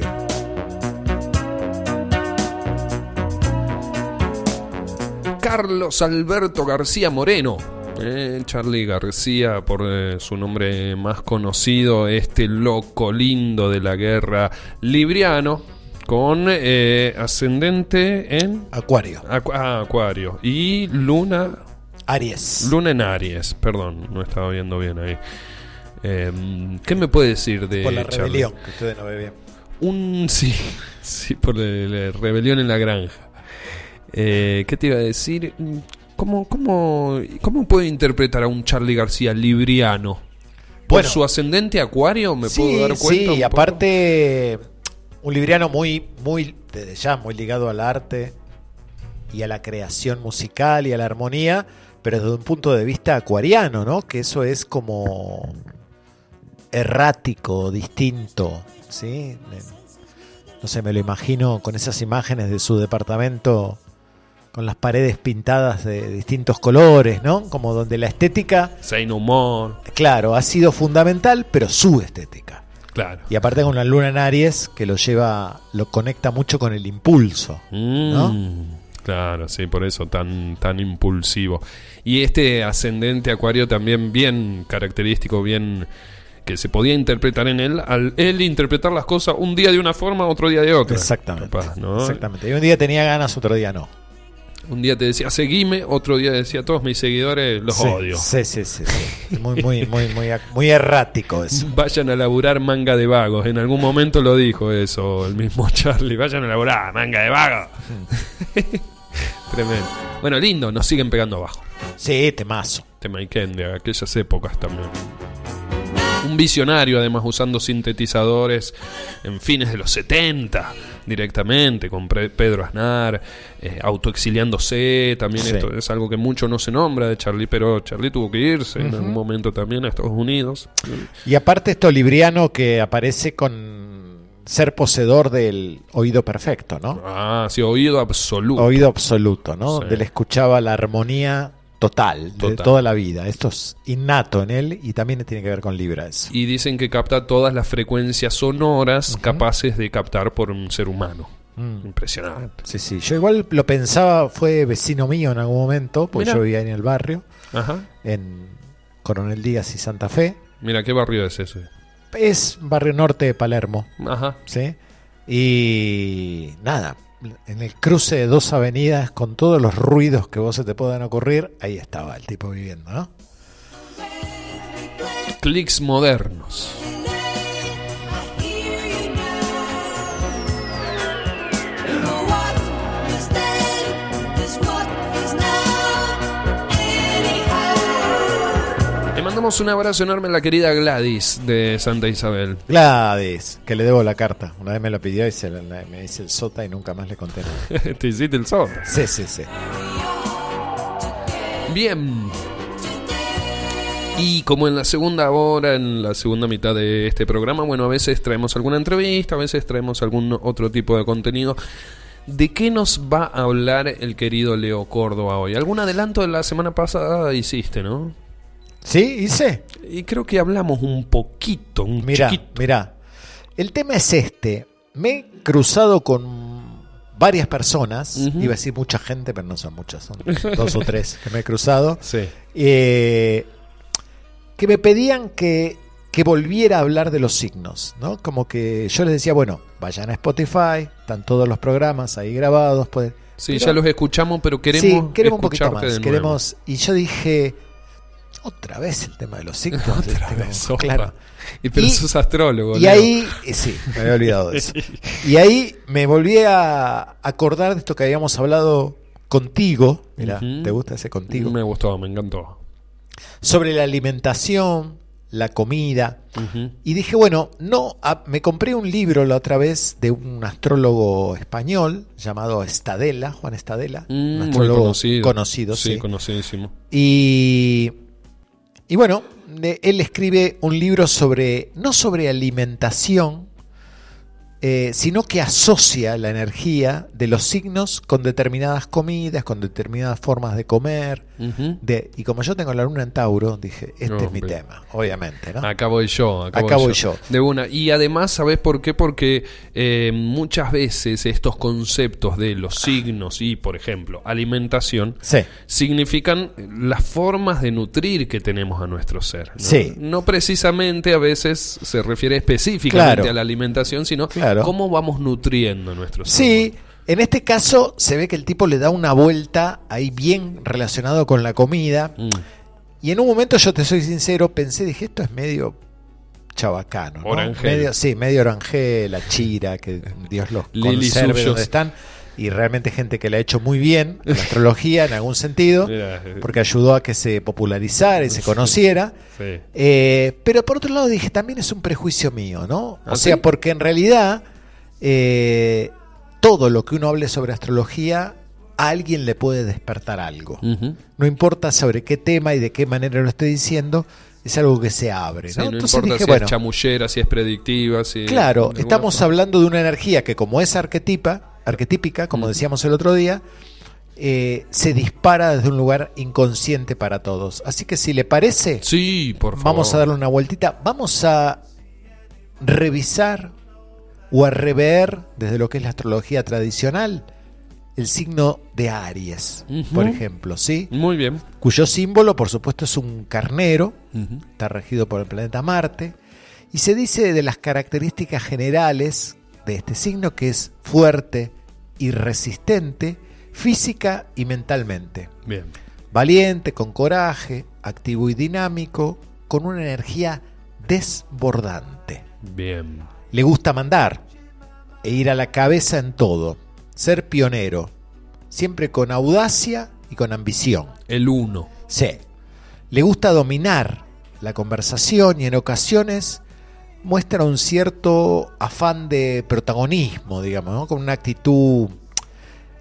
[SPEAKER 2] Carlos Alberto García Moreno. Eh, Charlie García, por eh, su nombre más conocido, este loco lindo de la guerra libriano, con eh, ascendente en
[SPEAKER 1] Acuario.
[SPEAKER 2] Acu- ah, Acuario y Luna
[SPEAKER 1] Aries.
[SPEAKER 2] Luna en Aries, perdón, no estaba viendo bien ahí. Eh, ¿Qué me puede decir de
[SPEAKER 1] Por la
[SPEAKER 2] Charlie?
[SPEAKER 1] rebelión, que ustedes no bien.
[SPEAKER 2] Un sí, sí, por la, rebelión en la granja. Eh, ¿Qué te iba a decir? ¿Cómo, cómo, ¿Cómo puedo interpretar a un Charlie García libriano? ¿Por
[SPEAKER 1] Bueno.
[SPEAKER 2] su ascendente acuario me
[SPEAKER 1] sí,
[SPEAKER 2] puedo dar cuenta?
[SPEAKER 1] Sí,
[SPEAKER 2] un
[SPEAKER 1] aparte un libriano muy, muy, desde ya, muy ligado al arte y a la creación musical y a la armonía, pero desde un punto de vista acuariano, ¿no? Que eso es como errático, distinto, ¿sí? No sé, me lo imagino con esas imágenes de su departamento con las paredes pintadas de distintos colores, ¿no? Como donde la estética,
[SPEAKER 2] no more.
[SPEAKER 1] claro, ha sido fundamental, pero su estética.
[SPEAKER 2] Claro.
[SPEAKER 1] Y aparte con la luna en Aries, que lo lleva, lo conecta mucho con el impulso. ¿no?
[SPEAKER 2] Mm, Claro, sí, por eso tan, tan impulsivo. Y este ascendente acuario también bien característico, bien que se podía interpretar en él, al él interpretar las cosas un día de una forma, otro día de otra.
[SPEAKER 1] Exactamente.
[SPEAKER 2] Capaz, ¿no?
[SPEAKER 1] Exactamente. Y un día tenía ganas, otro día no.
[SPEAKER 2] Un día te decía seguime, otro día decía todos mis seguidores los
[SPEAKER 1] Sí,
[SPEAKER 2] odio.
[SPEAKER 1] Sí, sí, sí. sí. Muy, muy, muy, muy, muy errático eso.
[SPEAKER 2] Vayan a laburar manga de vagos. En algún momento lo dijo eso el mismo Charlie. Vayan a laburar manga de vagos. Tremendo. Bueno, lindo, nos siguen pegando abajo.
[SPEAKER 1] Sí, temazo.
[SPEAKER 2] Tema aquellas épocas también. Un visionario, además, usando sintetizadores en fines de los 70 directamente, con Pedro Aznar, eh, autoexiliándose. También
[SPEAKER 1] Sí.
[SPEAKER 2] esto es algo que mucho no se nombra de Charlie, pero Charlie tuvo que irse en algún momento también a Estados Unidos.
[SPEAKER 1] Y aparte esto libriano que aparece con ser poseedor del oído perfecto, ¿no?
[SPEAKER 2] Ah, sí, oído absoluto.
[SPEAKER 1] Oído absoluto, ¿no?
[SPEAKER 2] Sí.
[SPEAKER 1] Él escuchaba la armonía total, de toda la vida. Esto es innato en él y también tiene que ver con Libra eso.
[SPEAKER 2] Y dicen que capta todas las frecuencias sonoras capaces de captar por un ser humano.
[SPEAKER 1] Mm.
[SPEAKER 2] Impresionante.
[SPEAKER 1] Sí, sí. Yo igual lo pensaba, fue vecino mío en algún momento, porque
[SPEAKER 2] Mirá.
[SPEAKER 1] yo vivía en el barrio,
[SPEAKER 2] Ajá.
[SPEAKER 1] en Coronel Díaz y Santa Fe.
[SPEAKER 2] Mira, ¿qué barrio es ese?
[SPEAKER 1] Es barrio norte de Palermo,
[SPEAKER 2] Ajá.
[SPEAKER 1] ¿sí? Y nada, en el cruce de dos avenidas, con todos los ruidos que vos se te puedan ocurrir, ahí estaba el tipo viviendo, ¿no?
[SPEAKER 2] Clics modernos. Mandamos un abrazo enorme a la querida Gladys de Santa Isabel.
[SPEAKER 1] Gladys, que le debo la carta. Una vez me la pidió y se la- me dice el sota y nunca más le conté nada.
[SPEAKER 2] Te hiciste el sol.
[SPEAKER 1] Sí, sí, sí.
[SPEAKER 2] Bien. Y como en la segunda hora, en la segunda mitad de este programa, bueno, a veces traemos alguna entrevista, a veces traemos algún otro tipo de contenido. ¿De qué nos va a hablar el querido Leo Córdoba hoy? ¿Algún adelanto de la semana pasada hiciste, no?
[SPEAKER 1] ¿Sí? ¿Hice?
[SPEAKER 2] Y creo que hablamos un poquito, un
[SPEAKER 1] Mirá,
[SPEAKER 2] chiquito.
[SPEAKER 1] mirá. El tema es este. Me he cruzado con varias personas. Iba a decir mucha gente, pero no son muchas. Son dos o tres que me he cruzado.
[SPEAKER 2] Sí.
[SPEAKER 1] eh, que me pedían que, que volviera a hablar de los signos. ¿no? Como que yo les decía, bueno, vayan a Spotify. Están todos los programas ahí grabados. pueden-
[SPEAKER 2] Sí,
[SPEAKER 1] Pero-
[SPEAKER 2] ya los escuchamos, pero queremos,
[SPEAKER 1] sí, queremos un poquito más.
[SPEAKER 2] de nuevo.
[SPEAKER 1] Queremos, y yo dije, otra vez el tema de los signos.
[SPEAKER 2] Otra
[SPEAKER 1] Este,
[SPEAKER 2] vez,
[SPEAKER 1] como- claro.
[SPEAKER 2] Y pero
[SPEAKER 1] Y-
[SPEAKER 2] sos astrólogo.
[SPEAKER 1] Y
[SPEAKER 2] Leo.
[SPEAKER 1] ahí, eh, sí, me había olvidado de eso. Y ahí me volví a acordar de esto que habíamos hablado contigo. Mira. ¿te gusta ese contigo?
[SPEAKER 2] Me gustó, me encantó.
[SPEAKER 1] Sobre la alimentación, la comida. Y dije, bueno, no, ah, me compré un libro la otra vez de un astrólogo español llamado Estadela, Juan Estadela,
[SPEAKER 2] Mm,
[SPEAKER 1] un
[SPEAKER 2] muy
[SPEAKER 1] astrólogo
[SPEAKER 2] conocido.
[SPEAKER 1] conocido,
[SPEAKER 2] sí,
[SPEAKER 1] sí.
[SPEAKER 2] conocidísimo.
[SPEAKER 1] Y, y bueno, él escribe un libro sobre, no sobre alimentación, eh, sino que asocia la energía de los signos con determinadas comidas, con determinadas formas de comer. De, y como yo tengo la luna en Tauro, dije, este
[SPEAKER 2] No,
[SPEAKER 1] es mi
[SPEAKER 2] hombre.
[SPEAKER 1] tema, obviamente. ¿no?
[SPEAKER 2] Acá voy yo, acá,
[SPEAKER 1] Acá
[SPEAKER 2] voy,
[SPEAKER 1] voy
[SPEAKER 2] yo.
[SPEAKER 1] yo.
[SPEAKER 2] De una. Y además, ¿sabes por qué? Porque eh, muchas veces estos conceptos de los signos y, por ejemplo, alimentación,
[SPEAKER 1] Sí.
[SPEAKER 2] significan las formas de nutrir que tenemos a nuestro ser. ¿no?
[SPEAKER 1] Sí.
[SPEAKER 2] No precisamente a veces se refiere específicamente
[SPEAKER 1] Claro.
[SPEAKER 2] a la alimentación, sino
[SPEAKER 1] Claro.
[SPEAKER 2] Cómo vamos nutriendo nuestro.
[SPEAKER 1] Sí, en este caso se ve que el tipo le da una vuelta ahí bien relacionado con la comida.
[SPEAKER 2] Mm.
[SPEAKER 1] Y en un momento, yo te soy sincero, pensé, dije, esto es medio chabacano. ¿no? Medio, sí, medio orangel, la chira, que Dios los conserve donde están. Y realmente gente que le ha hecho muy bien la astrología en algún sentido,
[SPEAKER 2] eh.
[SPEAKER 1] porque ayudó a que se popularizara y se conociera.
[SPEAKER 2] Sí.
[SPEAKER 1] Eh, pero por otro lado dije, también es un prejuicio mío, ¿no?
[SPEAKER 2] ¿Ah,
[SPEAKER 1] O sea,
[SPEAKER 2] sí?
[SPEAKER 1] porque en realidad eh, todo lo que uno hable sobre astrología a alguien le puede despertar algo. No importa sobre qué tema y de qué manera lo estoy diciendo, es algo que se abre,
[SPEAKER 2] Sí,
[SPEAKER 1] ¿no? Entonces
[SPEAKER 2] importa
[SPEAKER 1] dije,
[SPEAKER 2] si
[SPEAKER 1] bueno,
[SPEAKER 2] es chamullera, si es predictiva, si...
[SPEAKER 1] claro, estamos
[SPEAKER 2] forma.
[SPEAKER 1] hablando de una energía que como es arquetipa, arquetípica, como decíamos el otro día, eh, se dispara desde un lugar inconsciente para todos. Así que si le parece,
[SPEAKER 2] Sí, por favor.
[SPEAKER 1] Vamos a darle una vueltita. Vamos a revisar o a rever desde lo que es la astrología tradicional el signo de Aries, por ejemplo, ¿sí?
[SPEAKER 2] Muy bien.
[SPEAKER 1] Cuyo símbolo, por supuesto, es un carnero, está regido por el planeta Marte, y se dice de las características generales de este signo que es fuerte y resistente física y mentalmente
[SPEAKER 2] Bien.
[SPEAKER 1] valiente, con coraje, activo y dinámico, con una energía desbordante.
[SPEAKER 2] Bien.
[SPEAKER 1] Le gusta mandar e ir a la cabeza en todo, ser pionero, siempre con audacia y con ambición.
[SPEAKER 2] El uno.
[SPEAKER 1] Sí. Le gusta dominar la conversación y en ocasiones muestra un cierto afán de protagonismo, digamos, ¿no? con una actitud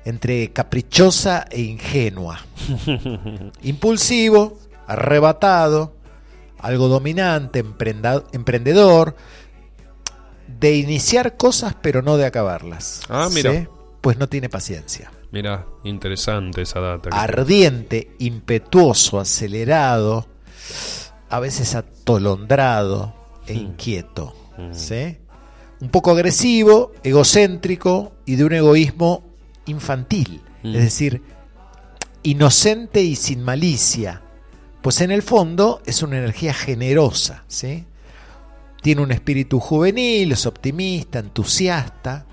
[SPEAKER 1] entre caprichosa e ingenua. Impulsivo, arrebatado, algo dominante, emprendedor, de iniciar cosas pero no de acabarlas.
[SPEAKER 2] Ah, mira.
[SPEAKER 1] ¿Sí? Pues no tiene paciencia
[SPEAKER 2] Mira, interesante esa data.
[SPEAKER 1] ardiente, impetuoso, acelerado, a veces atolondrado e inquieto. ¿sí? Un poco agresivo, egocéntrico y de un egoísmo infantil,
[SPEAKER 2] Mm.
[SPEAKER 1] es decir, inocente y sin malicia, pues en el fondo es una energía generosa, ¿sí? Tiene un espíritu juvenil, es optimista, entusiasta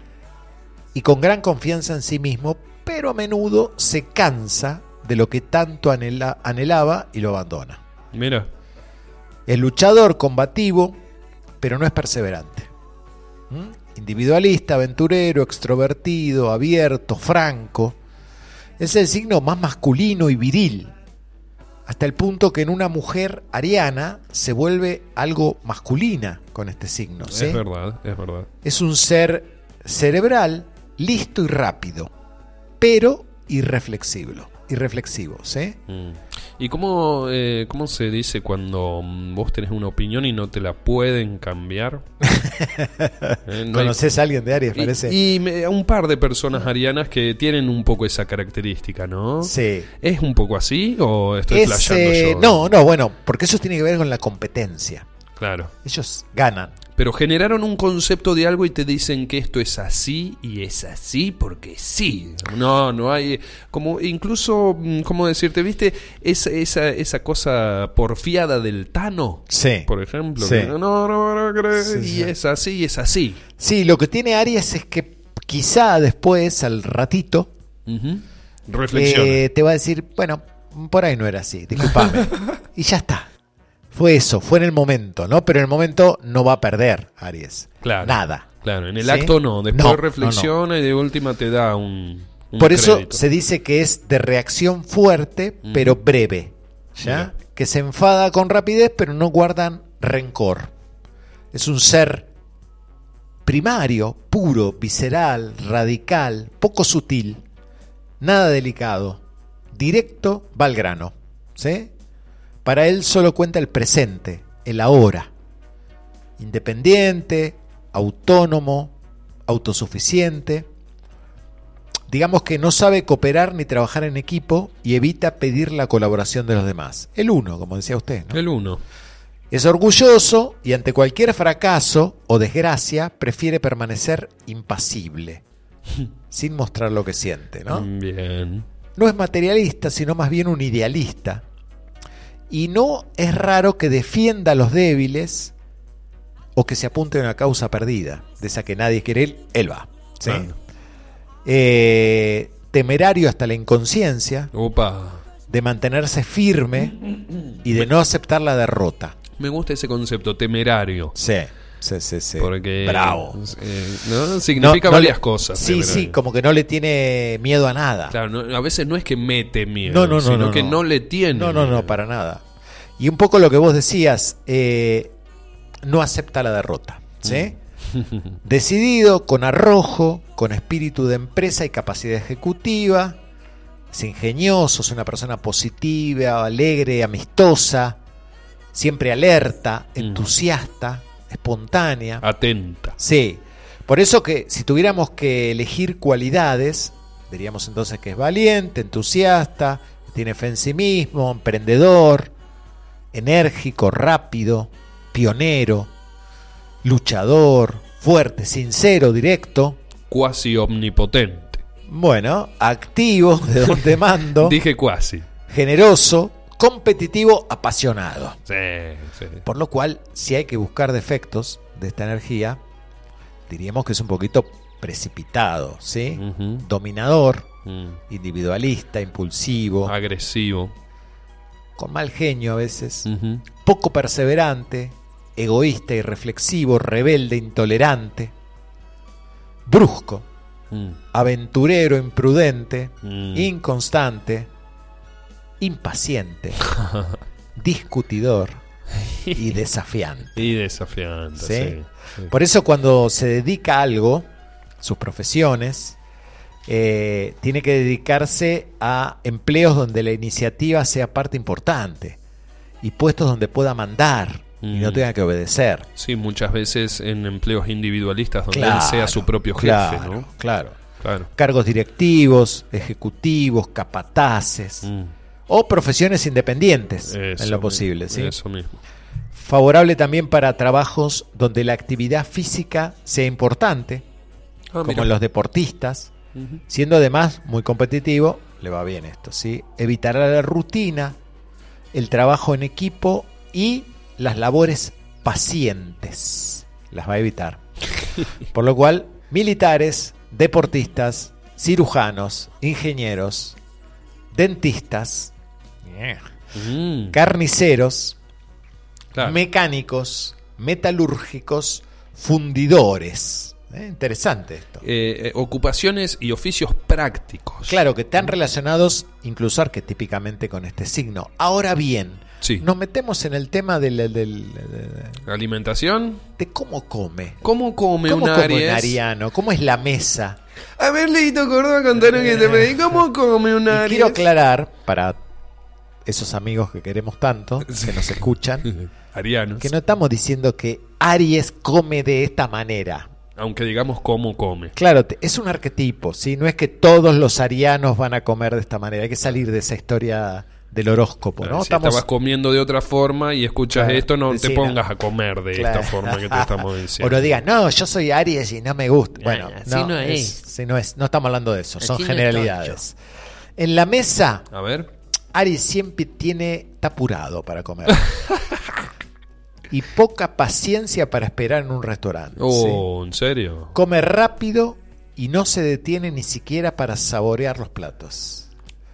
[SPEAKER 1] y con gran confianza en sí mismo, pero a menudo se cansa de lo que tanto anhela- anhelaba y lo abandona.
[SPEAKER 2] Mira.
[SPEAKER 1] Es luchador, combativo, pero no es perseverante. ¿Mm? Individualista, aventurero, extrovertido, abierto, franco. Es el signo más masculino y viril, hasta el punto que en una mujer ariana se vuelve algo masculina con este signo. ¿sí?
[SPEAKER 2] Es verdad, es verdad.
[SPEAKER 1] Es un ser cerebral, listo y rápido, pero Irreflexivo, ¿sí?
[SPEAKER 2] Mm. ¿Y cómo, eh, cómo se dice cuando mm, vos tenés una opinión y no te la pueden cambiar? Eh, no hay-
[SPEAKER 1] ¿Conoces a alguien de Aries,
[SPEAKER 2] Y-
[SPEAKER 1] parece?
[SPEAKER 2] Y, me- un par de personas arianas que tienen un poco esa característica, ¿no?
[SPEAKER 1] Sí.
[SPEAKER 2] ¿Es un poco así o estoy
[SPEAKER 1] Es,
[SPEAKER 2] flasheando
[SPEAKER 1] eh,
[SPEAKER 2] yo?
[SPEAKER 1] no, no, bueno, porque eso tiene que ver con la competencia.
[SPEAKER 2] Claro.
[SPEAKER 1] Ellos ganan.
[SPEAKER 2] Pero generaron un concepto de algo y te dicen que esto es así y es así porque sí. No, no hay. Como incluso, mm, ¿cómo decirte? ¿Viste esa, esa, esa cosa porfiada del Tano?
[SPEAKER 1] Sí.
[SPEAKER 2] Por ejemplo.
[SPEAKER 1] Sí.
[SPEAKER 2] No, no, no, creo,
[SPEAKER 1] Sí,
[SPEAKER 2] y
[SPEAKER 1] sí.
[SPEAKER 2] es así y es así.
[SPEAKER 1] Sí, lo que tiene Aries es que quizá después, al ratito,
[SPEAKER 2] Ujú. Reflexiona.
[SPEAKER 1] eh, te va a decir, bueno, por ahí no era así, disculpame. y ya está. Fue eso, fue en el momento, ¿no? Pero en el momento no va a perder Aries.
[SPEAKER 2] Claro.
[SPEAKER 1] Nada.
[SPEAKER 2] Claro, en el
[SPEAKER 1] ¿Sí?
[SPEAKER 2] acto no. Después
[SPEAKER 1] No, no, no.
[SPEAKER 2] reflexiona y de última te da un. un
[SPEAKER 1] Por eso
[SPEAKER 2] crédito.
[SPEAKER 1] se dice que es de reacción fuerte, pero breve. ¿ya?
[SPEAKER 2] Mira.
[SPEAKER 1] Que se enfada con rapidez, pero no guardan rencor. Es un ser primario, puro, visceral, radical, poco sutil, nada delicado, directo, va al grano. ¿sí? Para él solo cuenta el presente, el ahora. Independiente, autónomo, autosuficiente. Digamos que no sabe cooperar ni trabajar en equipo y evita pedir la colaboración de los demás. El uno, como decía usted. ¿no?
[SPEAKER 2] El uno.
[SPEAKER 1] Es orgulloso y ante cualquier fracaso o desgracia prefiere permanecer impasible, sin mostrar lo que siente. ¿no?
[SPEAKER 2] Bien.
[SPEAKER 1] no es materialista, sino más bien un idealista. Y no es raro que defienda a los débiles o que se apunte a una causa perdida, de esa que nadie quiere ir, él va. ¿sí?
[SPEAKER 2] Claro.
[SPEAKER 1] Eh, temerario hasta la inconsciencia,
[SPEAKER 2] Opa.
[SPEAKER 1] de mantenerse firme y de no aceptar la derrota.
[SPEAKER 2] Me gusta ese concepto, temerario.
[SPEAKER 1] Sí, sí, sí. sí.
[SPEAKER 2] Porque.
[SPEAKER 1] Bravo.
[SPEAKER 2] eh, ¿no? Significa
[SPEAKER 1] No- no le-
[SPEAKER 2] varias cosas.
[SPEAKER 1] Sí, sí, como que no le tiene miedo a nada.
[SPEAKER 2] Claro, no- a veces no es que mete miedo,
[SPEAKER 1] No, no, no,
[SPEAKER 2] sino
[SPEAKER 1] no,
[SPEAKER 2] que
[SPEAKER 1] no.
[SPEAKER 2] le tiene.
[SPEAKER 1] No, no, no, para nada. Y un poco lo que vos decías, eh, no acepta la derrota. ¿sí? Decidido, con arrojo, con espíritu de empresa y capacidad ejecutiva, es ingenioso, es una persona positiva, alegre, amistosa, siempre alerta, entusiasta, espontánea.
[SPEAKER 2] Atenta.
[SPEAKER 1] Sí. Por eso que si tuviéramos que elegir cualidades, diríamos entonces que es valiente, entusiasta, tiene fe en sí mismo, emprendedor, enérgico, rápido, pionero, luchador, fuerte, sincero, directo.
[SPEAKER 2] Cuasi omnipotente.
[SPEAKER 1] Bueno, activo, de donde mando,
[SPEAKER 2] Dije cuasi.
[SPEAKER 1] generoso, competitivo, apasionado.
[SPEAKER 2] Sí, sí.
[SPEAKER 1] Por lo cual, si hay que buscar defectos de esta energía, diríamos que es un poquito precipitado, ¿sí? Dominador,
[SPEAKER 2] Mm.
[SPEAKER 1] individualista, impulsivo,
[SPEAKER 2] Agresivo.
[SPEAKER 1] con mal genio a veces, poco perseverante, egoísta, irreflexivo, rebelde, intolerante, brusco,
[SPEAKER 2] Mm.
[SPEAKER 1] aventurero, imprudente,
[SPEAKER 2] Mm.
[SPEAKER 1] inconstante, impaciente, discutidor y desafiante.
[SPEAKER 2] Y desafiante.
[SPEAKER 1] ¿Sí?
[SPEAKER 2] Sí. sí.
[SPEAKER 1] Por eso cuando se dedica a algo, sus profesiones, eh, tiene que dedicarse a empleos donde la iniciativa sea parte importante y puestos donde pueda mandar y no
[SPEAKER 2] Mm.
[SPEAKER 1] tenga que obedecer.
[SPEAKER 2] Sí, muchas veces en empleos individualistas donde
[SPEAKER 1] Claro,
[SPEAKER 2] él sea su propio jefe,
[SPEAKER 1] claro,
[SPEAKER 2] ¿no?
[SPEAKER 1] Claro.
[SPEAKER 2] Claro.
[SPEAKER 1] Cargos directivos, ejecutivos, capataces
[SPEAKER 2] Mm.
[SPEAKER 1] O profesiones independientes
[SPEAKER 2] Eso
[SPEAKER 1] en lo
[SPEAKER 2] mismo,
[SPEAKER 1] posible. ¿sí?
[SPEAKER 2] Eso mismo.
[SPEAKER 1] Favorable también para trabajos donde la actividad física sea importante,
[SPEAKER 2] Ah,
[SPEAKER 1] como
[SPEAKER 2] mira.
[SPEAKER 1] los deportistas, siendo además muy competitivo, le va bien esto, ¿sí? Evitará la rutina, el trabajo en equipo y las labores pacientes. Las va a evitar. Por lo cual, militares, deportistas, cirujanos, ingenieros, dentistas,
[SPEAKER 2] Mm,
[SPEAKER 1] carniceros,
[SPEAKER 2] claro.
[SPEAKER 1] mecánicos, metalúrgicos, fundidores. ¿Eh? Interesante esto.
[SPEAKER 2] Eh, eh, ocupaciones y oficios prácticos.
[SPEAKER 1] Claro, que están relacionados incluso arquetípicamente con este signo. Ahora bien,
[SPEAKER 2] Sí.
[SPEAKER 1] nos metemos en el tema del, del- del- de,
[SPEAKER 2] Alimentación.
[SPEAKER 1] de cómo come.
[SPEAKER 2] ¿Cómo come
[SPEAKER 1] ¿Cómo
[SPEAKER 2] un
[SPEAKER 1] come
[SPEAKER 2] Aries?
[SPEAKER 1] un ariano? ¿Cómo es la mesa?
[SPEAKER 2] A ver, Leito Córdoba, contaron que te pedí. ¿Cómo come un
[SPEAKER 1] Y
[SPEAKER 2] Aries?
[SPEAKER 1] quiero aclarar para esos amigos que queremos tanto, que nos escuchan,
[SPEAKER 2] Arianos.
[SPEAKER 1] que no estamos diciendo que Aries come de esta manera.
[SPEAKER 2] Aunque digamos cómo come.
[SPEAKER 1] Claro, es un arquetipo, ¿sí? No es que todos los arianos van a comer de esta manera. Hay que salir de esa historia del horóscopo,
[SPEAKER 2] Claro,
[SPEAKER 1] ¿no?
[SPEAKER 2] si estabas comiendo de otra forma y escuchas
[SPEAKER 1] Claro,
[SPEAKER 2] esto, no te pongas a comer de
[SPEAKER 1] Claro.
[SPEAKER 2] esta forma que te estamos diciendo.
[SPEAKER 1] O no digas, no, yo soy Aries y no me gusta. Bueno,
[SPEAKER 2] así
[SPEAKER 1] no,
[SPEAKER 2] no
[SPEAKER 1] es.
[SPEAKER 2] es.
[SPEAKER 1] sí, no es. No estamos hablando de eso, son
[SPEAKER 2] Así
[SPEAKER 1] generalidades. En la mesa,
[SPEAKER 2] A ver.
[SPEAKER 1] Aries siempre tiene, está apurado para comer. y poca paciencia para esperar en un restaurante. ¿sí?
[SPEAKER 2] Oh, ¿en serio?
[SPEAKER 1] Come rápido y no se detiene ni siquiera para saborear los platos.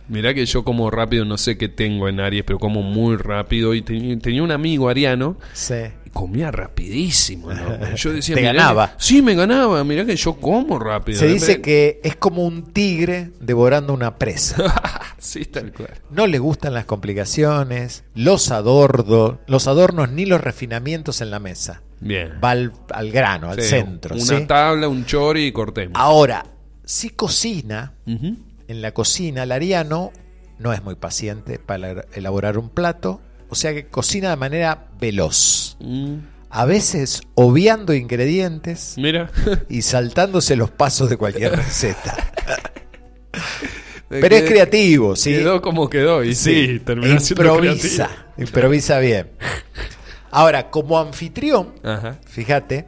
[SPEAKER 2] Mirá que yo como rápido, no sé qué tengo en Aries, pero como muy rápido. Y teni- tenía un amigo ariano
[SPEAKER 1] Sí.
[SPEAKER 2] y comía rapidísimo. ¿no? Yo decía,
[SPEAKER 1] Te ganaba.
[SPEAKER 2] que- sí, me ganaba. Mirá que yo como rápido.
[SPEAKER 1] Se dice que es como un tigre devorando una presa.
[SPEAKER 2] sí, tal cual.
[SPEAKER 1] No le gustan las complicaciones, los adornos, los adornos ni los refinamientos en la mesa.
[SPEAKER 2] Bien.
[SPEAKER 1] Va al, al grano, al
[SPEAKER 2] Sí,
[SPEAKER 1] centro.
[SPEAKER 2] Una
[SPEAKER 1] ¿sí?
[SPEAKER 2] tabla, un chori y cortemos.
[SPEAKER 1] Ahora, si cocina,
[SPEAKER 2] Ujú.
[SPEAKER 1] En la cocina, el ariano no es muy paciente para elaborar un plato, o sea que cocina de manera veloz.
[SPEAKER 2] Mm.
[SPEAKER 1] a veces obviando ingredientes
[SPEAKER 2] Mira.
[SPEAKER 1] y saltándose los pasos de cualquier receta. Pero es creativo, ¿sí?
[SPEAKER 2] Quedó como quedó y sí, terminó siendo
[SPEAKER 1] improvisa,
[SPEAKER 2] creativo.
[SPEAKER 1] improvisa bien. Ahora, como anfitrión,
[SPEAKER 2] Ajá.
[SPEAKER 1] fíjate,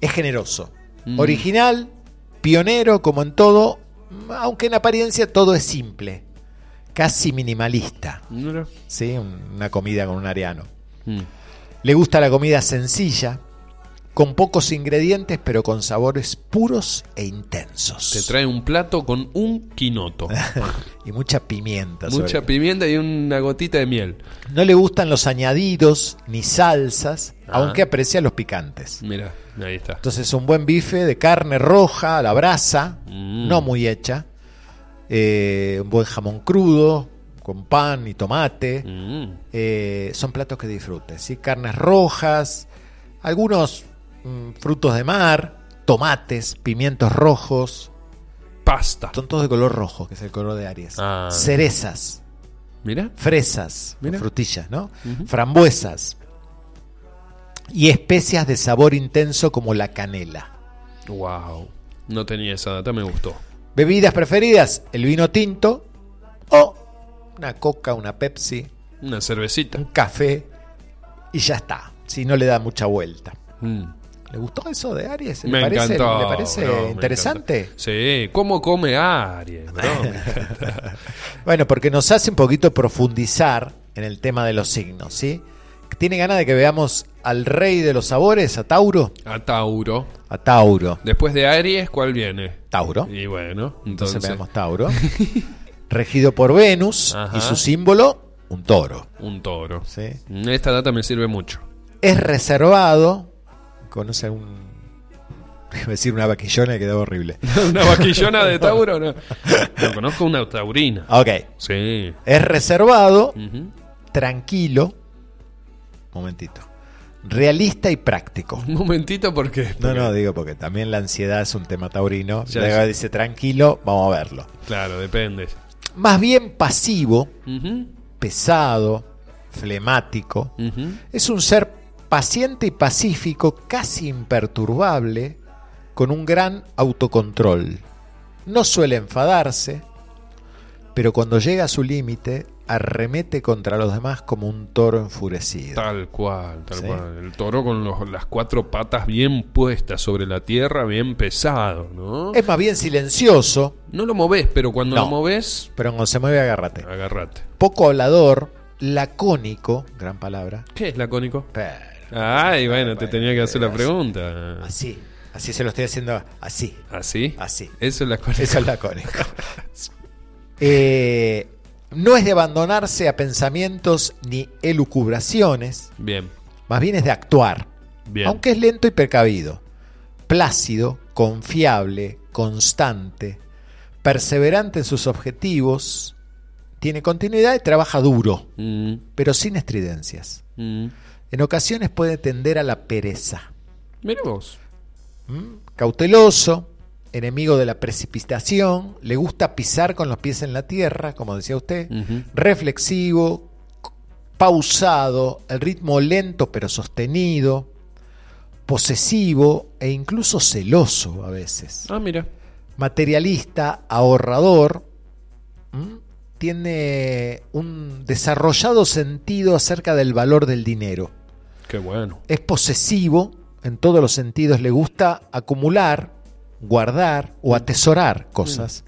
[SPEAKER 1] es generoso,
[SPEAKER 2] Mm.
[SPEAKER 1] original, pionero, como en todo, aunque en apariencia todo es simple, casi minimalista. ¿sí? Un- Una comida con un ariano.
[SPEAKER 2] Mm.
[SPEAKER 1] Le gusta la comida sencilla, con pocos ingredientes, pero con sabores puros e intensos.
[SPEAKER 2] Te trae un plato con un quinoto.
[SPEAKER 1] y mucha pimienta.
[SPEAKER 2] Mucha pimienta y una gotita de miel.
[SPEAKER 1] No le gustan los añadidos ni salsas,
[SPEAKER 2] Ah.
[SPEAKER 1] aunque aprecia los picantes.
[SPEAKER 2] Mira, ahí está.
[SPEAKER 1] Entonces un buen bife de carne roja a la brasa,
[SPEAKER 2] Mm.
[SPEAKER 1] no muy hecha, eh, un buen jamón crudo con pan y tomate,
[SPEAKER 2] Mm.
[SPEAKER 1] eh, son platos que disfrutes. ¿sí? Carnes rojas, algunos frutos de mar, tomates, pimientos rojos,
[SPEAKER 2] Pasta.
[SPEAKER 1] son todos de color rojo, que es el color de Aries.
[SPEAKER 2] Ah.
[SPEAKER 1] Cerezas,
[SPEAKER 2] Mira.
[SPEAKER 1] fresas,
[SPEAKER 2] Mira.
[SPEAKER 1] frutillas, ¿no? Frambuesas y especias de sabor intenso como la canela.
[SPEAKER 2] Wow. No tenía esa data, me gustó.
[SPEAKER 1] Bebidas preferidas, el vino tinto o una coca, una Pepsi,
[SPEAKER 2] Una cervecita.
[SPEAKER 1] un café y ya está, si no le da mucha vuelta.
[SPEAKER 2] Mm.
[SPEAKER 1] ¿Le gustó eso de Aries? ¿Le
[SPEAKER 2] Me
[SPEAKER 1] parece,
[SPEAKER 2] encantó.
[SPEAKER 1] ¿le parece
[SPEAKER 2] bro,
[SPEAKER 1] interesante?
[SPEAKER 2] Sí, ¿cómo come Aries?
[SPEAKER 1] Bueno, porque nos hace un poquito profundizar en el tema de los signos, ¿sí? ¿Tiene ganas de que veamos al rey de los sabores, a Tauro?
[SPEAKER 2] A Tauro.
[SPEAKER 1] A Tauro.
[SPEAKER 2] Después de Aries, ¿cuál viene?
[SPEAKER 1] Tauro.
[SPEAKER 2] Y bueno,
[SPEAKER 1] Entonces,
[SPEAKER 2] entonces.
[SPEAKER 1] veamos Tauro. Regido por Venus
[SPEAKER 2] Ajá.
[SPEAKER 1] y su símbolo, un toro.
[SPEAKER 2] Un toro.
[SPEAKER 1] ¿sí?
[SPEAKER 2] Esta data me sirve mucho.
[SPEAKER 1] Es reservado. ¿Conoce algún.? Iba a decir una vaquillona que quedaba horrible.
[SPEAKER 2] ¿Una vaquillona de Tauro? No. No conozco una taurina.
[SPEAKER 1] Ok.
[SPEAKER 2] Sí.
[SPEAKER 1] Es reservado,
[SPEAKER 2] Ujú.
[SPEAKER 1] tranquilo. Momentito. Realista y práctico.
[SPEAKER 2] Un momentito porque.
[SPEAKER 1] No, no, digo porque también la ansiedad es un tema taurino.
[SPEAKER 2] Ya,
[SPEAKER 1] Luego
[SPEAKER 2] ya.
[SPEAKER 1] dice tranquilo, vamos a verlo.
[SPEAKER 2] Claro, depende.
[SPEAKER 1] Más bien pasivo, pesado, flemático. Es un ser paciente y pacífico, casi imperturbable, con un gran autocontrol. No suele enfadarse, pero cuando llega a su límite, arremete contra los demás como un toro enfurecido.
[SPEAKER 2] Tal cual, tal
[SPEAKER 1] Sí.
[SPEAKER 2] cual. El toro con los- las cuatro patas bien puestas sobre la tierra, bien pesado, ¿no?
[SPEAKER 1] Es más bien silencioso,
[SPEAKER 2] No lo moves, pero cuando
[SPEAKER 1] No.
[SPEAKER 2] lo moves,
[SPEAKER 1] pero cuando se mueve, agárrate.
[SPEAKER 2] agárrate.
[SPEAKER 1] Poco hablador, lacónico, gran palabra.
[SPEAKER 2] ¿Qué es lacónico?
[SPEAKER 1] pero
[SPEAKER 2] Ay, bueno, te tenía que hacer la pregunta.
[SPEAKER 1] Así, así se lo estoy haciendo, así,
[SPEAKER 2] ¿Así?
[SPEAKER 1] así.
[SPEAKER 2] Eso es lacónico.
[SPEAKER 1] Eso es lacónico. Eh, no es de abandonarse a pensamientos ni elucubraciones,
[SPEAKER 2] Bien,
[SPEAKER 1] más bien es de actuar,
[SPEAKER 2] bien.
[SPEAKER 1] aunque es lento y precavido, plácido, confiable, constante, perseverante en sus objetivos, tiene continuidad y trabaja duro,
[SPEAKER 2] Mm,
[SPEAKER 1] pero sin estridencias.
[SPEAKER 2] mm.
[SPEAKER 1] En ocasiones puede tender a la pereza.
[SPEAKER 2] Mira vos.
[SPEAKER 1] ¿Mm? Cauteloso, enemigo de la precipitación, le gusta pisar con los pies en la tierra, como decía usted, reflexivo, pausado, el ritmo lento pero sostenido, posesivo e incluso celoso a veces.
[SPEAKER 2] Ah, mira.
[SPEAKER 1] Materialista, ahorrador, ¿m? tiene un desarrollado sentido acerca del valor del dinero.
[SPEAKER 2] Qué bueno.
[SPEAKER 1] Es posesivo en todos los sentidos, le gusta acumular, guardar o atesorar cosas,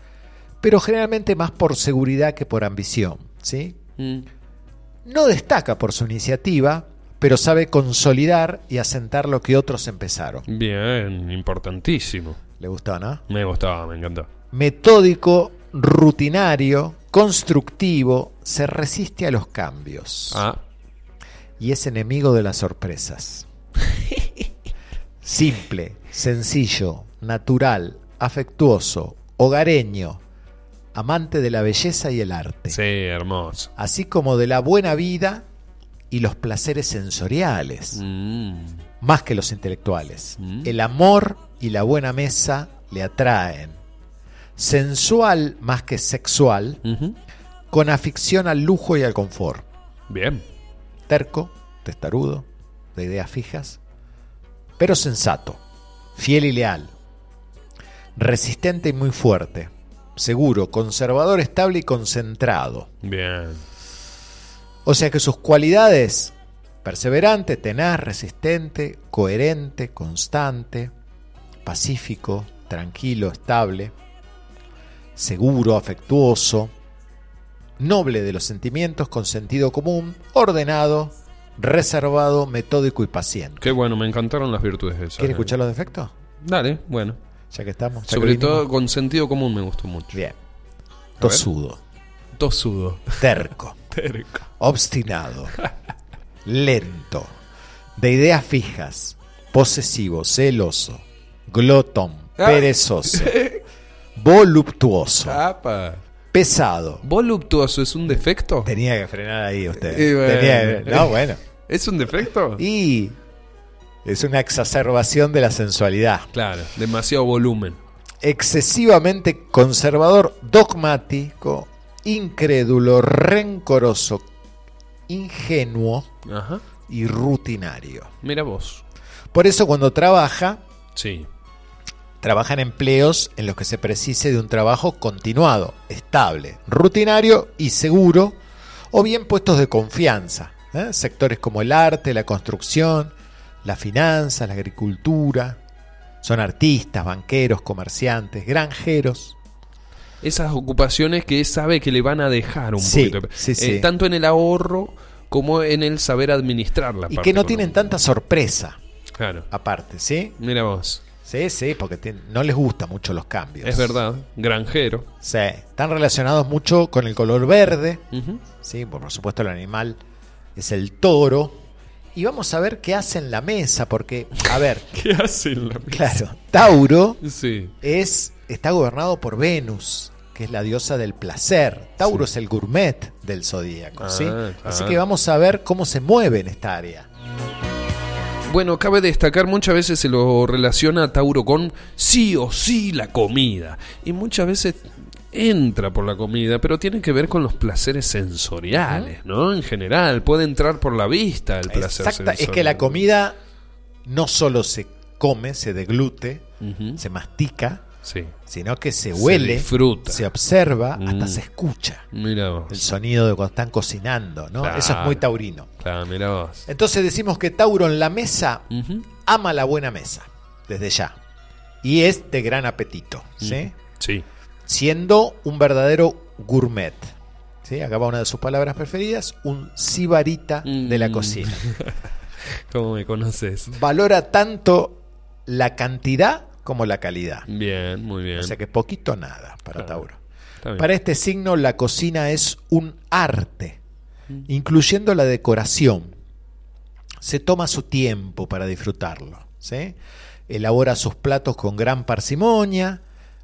[SPEAKER 1] pero generalmente más por seguridad que por ambición, ¿sí?
[SPEAKER 2] Mm.
[SPEAKER 1] No destaca por su iniciativa, pero sabe consolidar y asentar lo que otros empezaron.
[SPEAKER 2] Bien, importantísimo.
[SPEAKER 1] ¿Le gustó, no?
[SPEAKER 2] Me gustaba, me encantó.
[SPEAKER 1] Metódico, rutinario, constructivo, se resiste a los cambios
[SPEAKER 2] Ah,
[SPEAKER 1] y es enemigo de las sorpresas. Simple, sencillo, natural, afectuoso, hogareño, amante de la belleza y el arte,
[SPEAKER 2] sí, hermoso.
[SPEAKER 1] así como de la buena vida y los placeres sensoriales,
[SPEAKER 2] Mm.
[SPEAKER 1] más que los intelectuales.
[SPEAKER 2] Mm.
[SPEAKER 1] El amor y la buena mesa le atraen. Sensual más que sexual, con afición al lujo y al confort.
[SPEAKER 2] Bien.
[SPEAKER 1] Terco, testarudo, de ideas fijas, pero sensato, fiel y leal, resistente y muy fuerte, seguro, conservador, estable y concentrado.
[SPEAKER 2] Bien.
[SPEAKER 1] O sea que sus cualidades, perseverante, tenaz, resistente, coherente, constante, pacífico, tranquilo, estable, seguro, afectuoso, noble de los sentimientos, con sentido común, ordenado, reservado, metódico y paciente.
[SPEAKER 2] Qué bueno, me encantaron las virtudes esas.
[SPEAKER 1] ¿Quiere
[SPEAKER 2] eh.
[SPEAKER 1] escuchar los defectos?
[SPEAKER 2] Dale, bueno.
[SPEAKER 1] Ya que estamos. ya que
[SPEAKER 2] Sobre
[SPEAKER 1] vinimos.
[SPEAKER 2] todo con sentido común me gustó mucho.
[SPEAKER 1] Bien. Tosudo,
[SPEAKER 2] Tosudo.
[SPEAKER 1] terco,
[SPEAKER 2] Terco.
[SPEAKER 1] obstinado, lento, de ideas fijas, posesivo, celoso, glotón,
[SPEAKER 2] Ah.
[SPEAKER 1] perezoso, voluptuoso,
[SPEAKER 2] Apa.
[SPEAKER 1] Pesado.
[SPEAKER 2] ¿Voluptuoso es un defecto?
[SPEAKER 1] Tenía que frenar ahí usted.
[SPEAKER 2] Bueno.
[SPEAKER 1] Tenía que- no, bueno.
[SPEAKER 2] ¿Es un defecto?
[SPEAKER 1] Y es una exacerbación de la sensualidad.
[SPEAKER 2] Claro, demasiado volumen.
[SPEAKER 1] Excesivamente conservador, dogmático, incrédulo, rencoroso, ingenuo
[SPEAKER 2] Ajá.
[SPEAKER 1] y rutinario.
[SPEAKER 2] Mira vos.
[SPEAKER 1] Por eso cuando trabaja,
[SPEAKER 2] Sí.
[SPEAKER 1] Trabaja en empleos en los que se precise de un trabajo continuado, estable, rutinario y seguro, o bien puestos de confianza. ¿eh? Sectores como el arte, la construcción, la finanza, la agricultura. Son artistas, banqueros, comerciantes, granjeros.
[SPEAKER 2] Esas ocupaciones que sabe que le van a dejar un
[SPEAKER 1] Sí,
[SPEAKER 2] poquito.
[SPEAKER 1] sí,
[SPEAKER 2] Eh,
[SPEAKER 1] sí.
[SPEAKER 2] tanto en el ahorro como en el saber administrar la
[SPEAKER 1] Y que no tienen tanta sorpresa,
[SPEAKER 2] Claro.
[SPEAKER 1] aparte, ¿sí?
[SPEAKER 2] Mira vos.
[SPEAKER 1] Sí, sí, porque no les gustan mucho los cambios.
[SPEAKER 2] Es verdad. Granjero.
[SPEAKER 1] Sí, están relacionados mucho con el color verde.
[SPEAKER 2] Ujú.
[SPEAKER 1] Sí, por supuesto el animal es el toro. Y vamos a ver qué hace en la mesa, porque, a ver,
[SPEAKER 2] ¿Qué hacen la mesa?
[SPEAKER 1] claro, Tauro
[SPEAKER 2] Sí.
[SPEAKER 1] es, está gobernado por Venus, que es la diosa del placer. Tauro es el gourmet del zodíaco, ¿sí?
[SPEAKER 2] Ah,
[SPEAKER 1] Así
[SPEAKER 2] claro.
[SPEAKER 1] que vamos a ver cómo se mueve en esta área.
[SPEAKER 2] Bueno, cabe destacar, muchas veces se lo relaciona a Tauro con sí o sí la comida. Y muchas veces entra por la comida, pero tiene que ver con los placeres sensoriales, ¿no? En general, puede entrar por la vista el placer
[SPEAKER 1] Exacta, es
[SPEAKER 2] sensorial.
[SPEAKER 1] que la comida no solo se come, se deglute, se mastica,
[SPEAKER 2] Sí.
[SPEAKER 1] sino que se
[SPEAKER 2] Se
[SPEAKER 1] huele,
[SPEAKER 2] disfruta.
[SPEAKER 1] se observa, hasta
[SPEAKER 2] Mm.
[SPEAKER 1] se escucha.
[SPEAKER 2] Mira
[SPEAKER 1] El sonido de cuando están cocinando, ¿no?
[SPEAKER 2] Claro.
[SPEAKER 1] Eso es muy taurino.
[SPEAKER 2] Claro, mira vos.
[SPEAKER 1] Entonces decimos que Tauro en la mesa ama la buena mesa, desde ya. Y es de gran apetito, ¿sí?
[SPEAKER 2] Sí.
[SPEAKER 1] Siendo un verdadero gourmet. ¿sí? Acá va una de sus palabras preferidas, un sibarita de la
[SPEAKER 2] Mm.
[SPEAKER 1] cocina.
[SPEAKER 2] ¿Cómo me conoces?
[SPEAKER 1] Valora tanto la cantidad como la calidad.
[SPEAKER 2] Bien, muy bien.
[SPEAKER 1] O sea que poquito nada para
[SPEAKER 2] Claro.
[SPEAKER 1] Tauro. Para este signo la cocina es un arte,
[SPEAKER 2] Mm.
[SPEAKER 1] incluyendo la decoración. Se toma su tiempo para disfrutarlo. ¿sí? Elabora sus platos con gran parsimonia,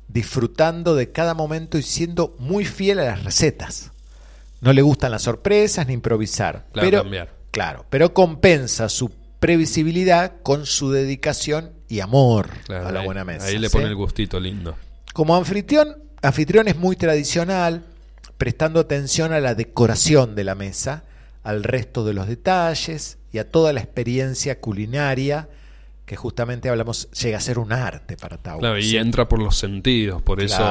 [SPEAKER 1] disfrutando de cada momento y siendo muy fiel a las recetas. No le gustan las sorpresas ni improvisar.
[SPEAKER 2] Claro,
[SPEAKER 1] pero,
[SPEAKER 2] cambiar.
[SPEAKER 1] claro, pero compensa su previsibilidad con su dedicación y amor
[SPEAKER 2] Claro,
[SPEAKER 1] a la
[SPEAKER 2] ahí-
[SPEAKER 1] buena mesa.
[SPEAKER 2] Ahí le
[SPEAKER 1] ¿sí?
[SPEAKER 2] pone el gustito lindo.
[SPEAKER 1] Como anfitrión, anfitrión es muy tradicional, prestando atención a la decoración de la mesa, al resto de los detalles y a toda la experiencia culinaria que justamente hablamos llega a ser un arte para Tauro.
[SPEAKER 2] Claro, y entra por los sentidos, por eso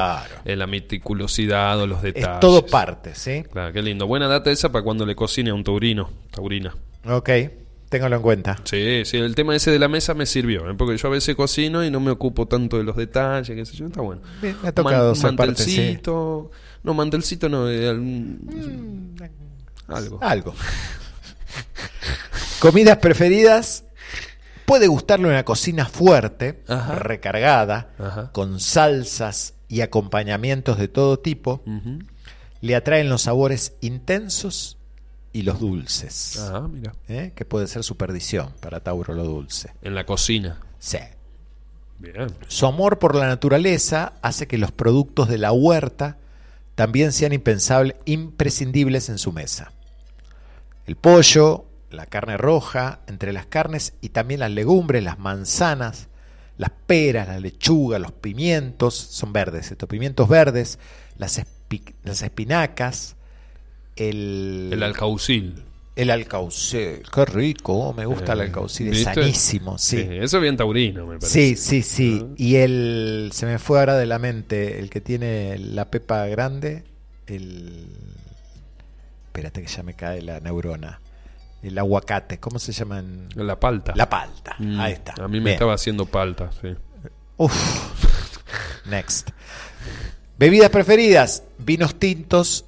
[SPEAKER 2] eh, la meticulosidad o los detalles.
[SPEAKER 1] es todo parte, ¿sí?
[SPEAKER 2] Claro, qué lindo. Buena data esa para cuando le cocine a un taurino, taurina.
[SPEAKER 1] Ok, téngalo en cuenta.
[SPEAKER 2] Sí, sí, el tema ese de la mesa me sirvió, ¿eh? porque yo a veces cocino y no me ocupo tanto de los detalles, qué sé yo, está bueno.
[SPEAKER 1] Bien, me ha tocado
[SPEAKER 2] Man-
[SPEAKER 1] ser parte, sí.
[SPEAKER 2] mantelcito, no, mantelcito no, eh, algún- algo.
[SPEAKER 1] Algo. Comidas preferidas. Puede gustarle una cocina fuerte,
[SPEAKER 2] Ajá.
[SPEAKER 1] recargada,
[SPEAKER 2] Ajá.
[SPEAKER 1] con salsas y acompañamientos de todo tipo. Le atraen los sabores intensos y los dulces.
[SPEAKER 2] Ah, mira.
[SPEAKER 1] ¿eh? Que puede ser su perdición para Tauro lo dulce.
[SPEAKER 2] En la cocina.
[SPEAKER 1] Sí.
[SPEAKER 2] Bien.
[SPEAKER 1] Su amor por la naturaleza hace que los productos de la huerta también sean impensable- imprescindibles en su mesa. El pollo, la carne roja, entre las carnes y también las legumbres, las manzanas, las peras, la lechuga, los pimientos, son verdes, estos pimientos verdes, las, espi- las espinacas, el,
[SPEAKER 2] El alcaucil.
[SPEAKER 1] El alcaucil, qué rico, me gusta el alcaucil, es sanísimo, sí.
[SPEAKER 2] Eso es bien taurino, me
[SPEAKER 1] Sí,
[SPEAKER 2] parece.
[SPEAKER 1] sí, sí. Y el, se me fue ahora de la mente, el que tiene la pepa grande, el... Espérate que ya me cae la neurona. El aguacate, ¿cómo se llama? en-
[SPEAKER 2] La palta.
[SPEAKER 1] La palta,
[SPEAKER 2] Mm,
[SPEAKER 1] ahí está.
[SPEAKER 2] A mí me
[SPEAKER 1] Bien.
[SPEAKER 2] estaba haciendo palta, sí.
[SPEAKER 1] Uf. Next. Bebidas preferidas, vinos tintos.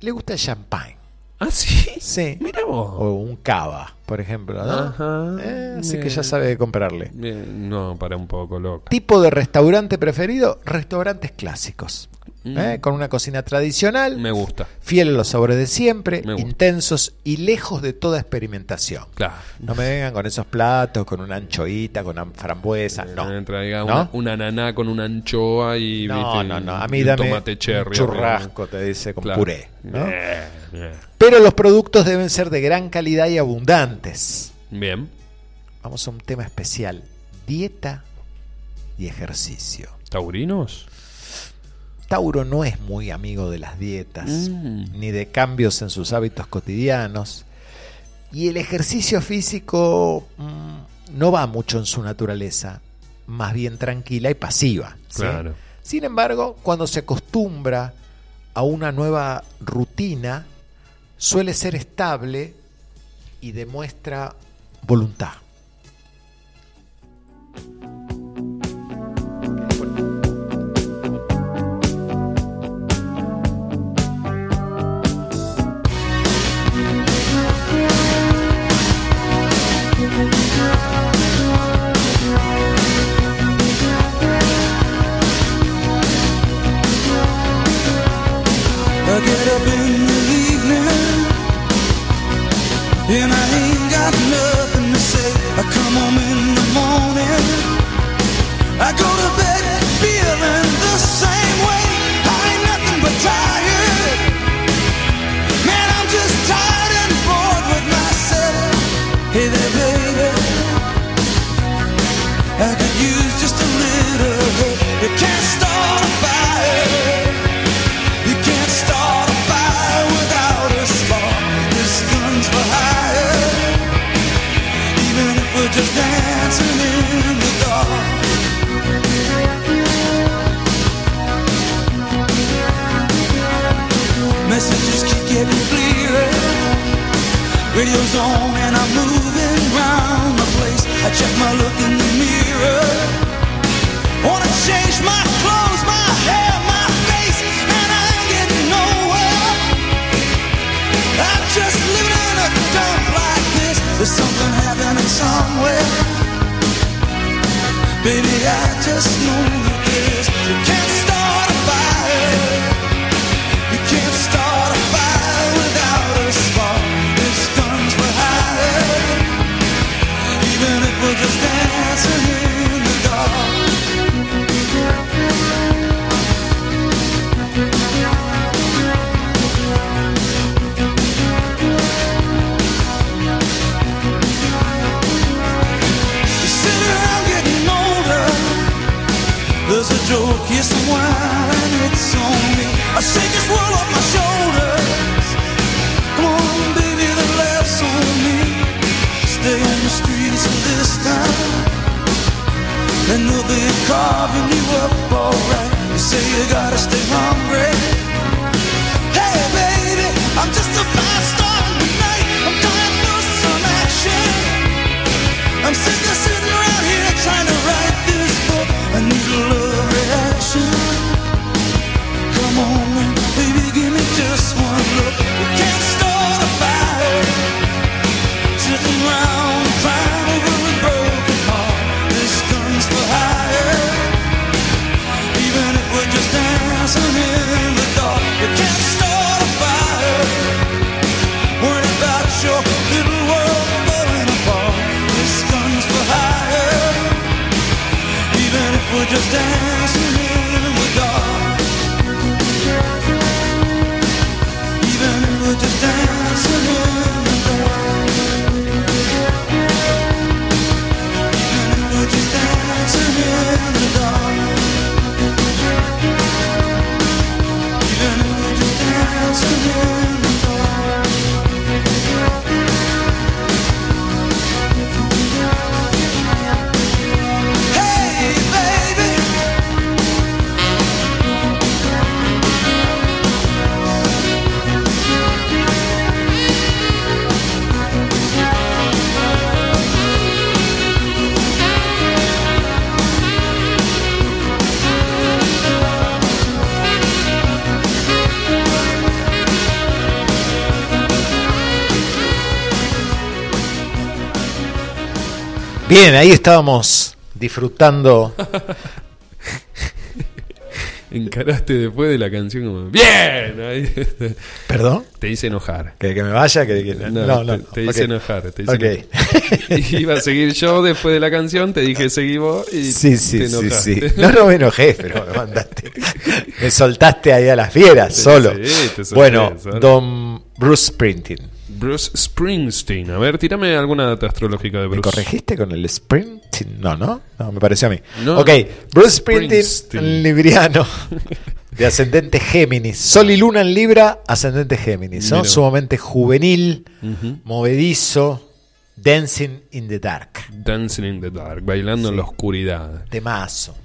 [SPEAKER 1] Le gusta el champagne.
[SPEAKER 2] ¿Ah, sí?
[SPEAKER 1] Sí.
[SPEAKER 2] Mira vos.
[SPEAKER 1] O un cava, por ejemplo. ¿no?
[SPEAKER 2] Ajá.
[SPEAKER 1] Eh, así que ya sabe de comprarle.
[SPEAKER 2] Bien, No, para un poco, loca.
[SPEAKER 1] Tipo de restaurante preferido, restaurantes clásicos.
[SPEAKER 2] Mm.
[SPEAKER 1] ¿eh? Con una cocina tradicional,
[SPEAKER 2] Me gusta.
[SPEAKER 1] fiel a los sabores de siempre, intensos y lejos de toda experimentación.
[SPEAKER 2] Claro.
[SPEAKER 1] No me vengan con esos platos, con una anchoita, con una frambuesa. No.
[SPEAKER 2] Eh, traiga
[SPEAKER 1] ¿No?
[SPEAKER 2] una, una ananá con una anchoa y,
[SPEAKER 1] No,
[SPEAKER 2] ¿viste?
[SPEAKER 1] no, no.
[SPEAKER 2] y
[SPEAKER 1] A mí dame
[SPEAKER 2] tomate cherry.
[SPEAKER 1] un churrasco, te dice, con
[SPEAKER 2] Claro.
[SPEAKER 1] puré. ¿no? Pero los productos deben ser de gran calidad y abundantes.
[SPEAKER 2] Bien.
[SPEAKER 1] Vamos a un tema especial. Dieta y ejercicio.
[SPEAKER 2] ¿Taurinos?
[SPEAKER 1] Tauro no es muy amigo de las dietas,
[SPEAKER 2] Mm.
[SPEAKER 1] ni de cambios en sus hábitos cotidianos. Y el ejercicio físico mm, no va mucho en su naturaleza, más bien tranquila y pasiva. ¿sí?
[SPEAKER 2] Claro.
[SPEAKER 1] Sin embargo, cuando se acostumbra a una nueva rutina, suele ser estable y demuestra voluntad.
[SPEAKER 13] Getting clearer. Radio's on and I'm moving round the place. I check my look in the mirror. Wanna change my clothes, my hair, my face, and I ain't getting nowhere. I'm just living in a dump like this. There's something happening somewhere. Baby, I just know this. You can't start a fire. There's a joke, yes, wine, it's on me. I shake this world off my shoulders. Carving you up alright. You say you gotta stay hungry. Hey, baby, I'm just a fast star tonight. I'm dying for some action. I'm sick of sitting around here trying to write this Stand.
[SPEAKER 1] Bien, ahí estábamos disfrutando.
[SPEAKER 2] Encaraste después de la canción como. ¡Bien! Ahí-
[SPEAKER 1] ¿Perdón?
[SPEAKER 2] Te hice enojar.
[SPEAKER 1] ¿Que, que me vaya? Que, que-
[SPEAKER 2] No,
[SPEAKER 1] no, no.
[SPEAKER 2] te, te hice
[SPEAKER 1] ok.
[SPEAKER 2] enojar. Te hice
[SPEAKER 1] Ok.
[SPEAKER 2] enojar. Iba a seguir yo después de la canción, te dije seguí vos y
[SPEAKER 1] Sí, sí,
[SPEAKER 2] te
[SPEAKER 1] sí,
[SPEAKER 2] enojaste.
[SPEAKER 1] sí. No, no me enojé, pero me mandaste. Me soltaste ahí a las fieras,
[SPEAKER 2] Sí,
[SPEAKER 1] solo.
[SPEAKER 2] sí, te solté,
[SPEAKER 1] bueno,
[SPEAKER 2] solo.
[SPEAKER 1] don Bruce Springsteen.
[SPEAKER 2] Bruce Springsteen. A ver, tírame alguna data astrológica de
[SPEAKER 1] ¿Me
[SPEAKER 2] Bruce.
[SPEAKER 1] corregiste con el Springsteen? No, ¿no? No, me pareció a mí.
[SPEAKER 2] No,
[SPEAKER 1] ok. Bruce Springsteen,
[SPEAKER 2] Springsteen.
[SPEAKER 1] libriano, de ascendente Géminis. Sol y luna en Libra, ascendente Géminis. ¿no? Sumamente juvenil, movedizo, dancing in the dark.
[SPEAKER 2] Dancing in the Dark, bailando en la oscuridad.
[SPEAKER 1] Temazo.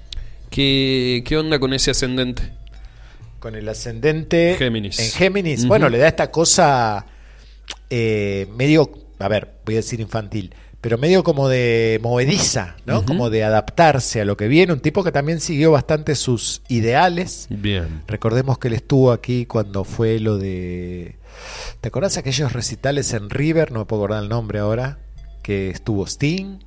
[SPEAKER 2] ¿Qué, ¿Qué onda con ese ascendente?
[SPEAKER 1] Con el ascendente
[SPEAKER 2] Géminis.
[SPEAKER 1] en Géminis. Bueno, le da esta cosa eh, medio, a ver, voy a decir infantil, pero medio como de movediza, ¿no? Como de adaptarse a lo que viene. Un tipo que también siguió bastante sus ideales.
[SPEAKER 2] Bien.
[SPEAKER 1] Recordemos que él estuvo aquí cuando fue lo de... ¿Te acordás aquellos recitales en River? No me puedo acordar el nombre ahora. Que estuvo Sting,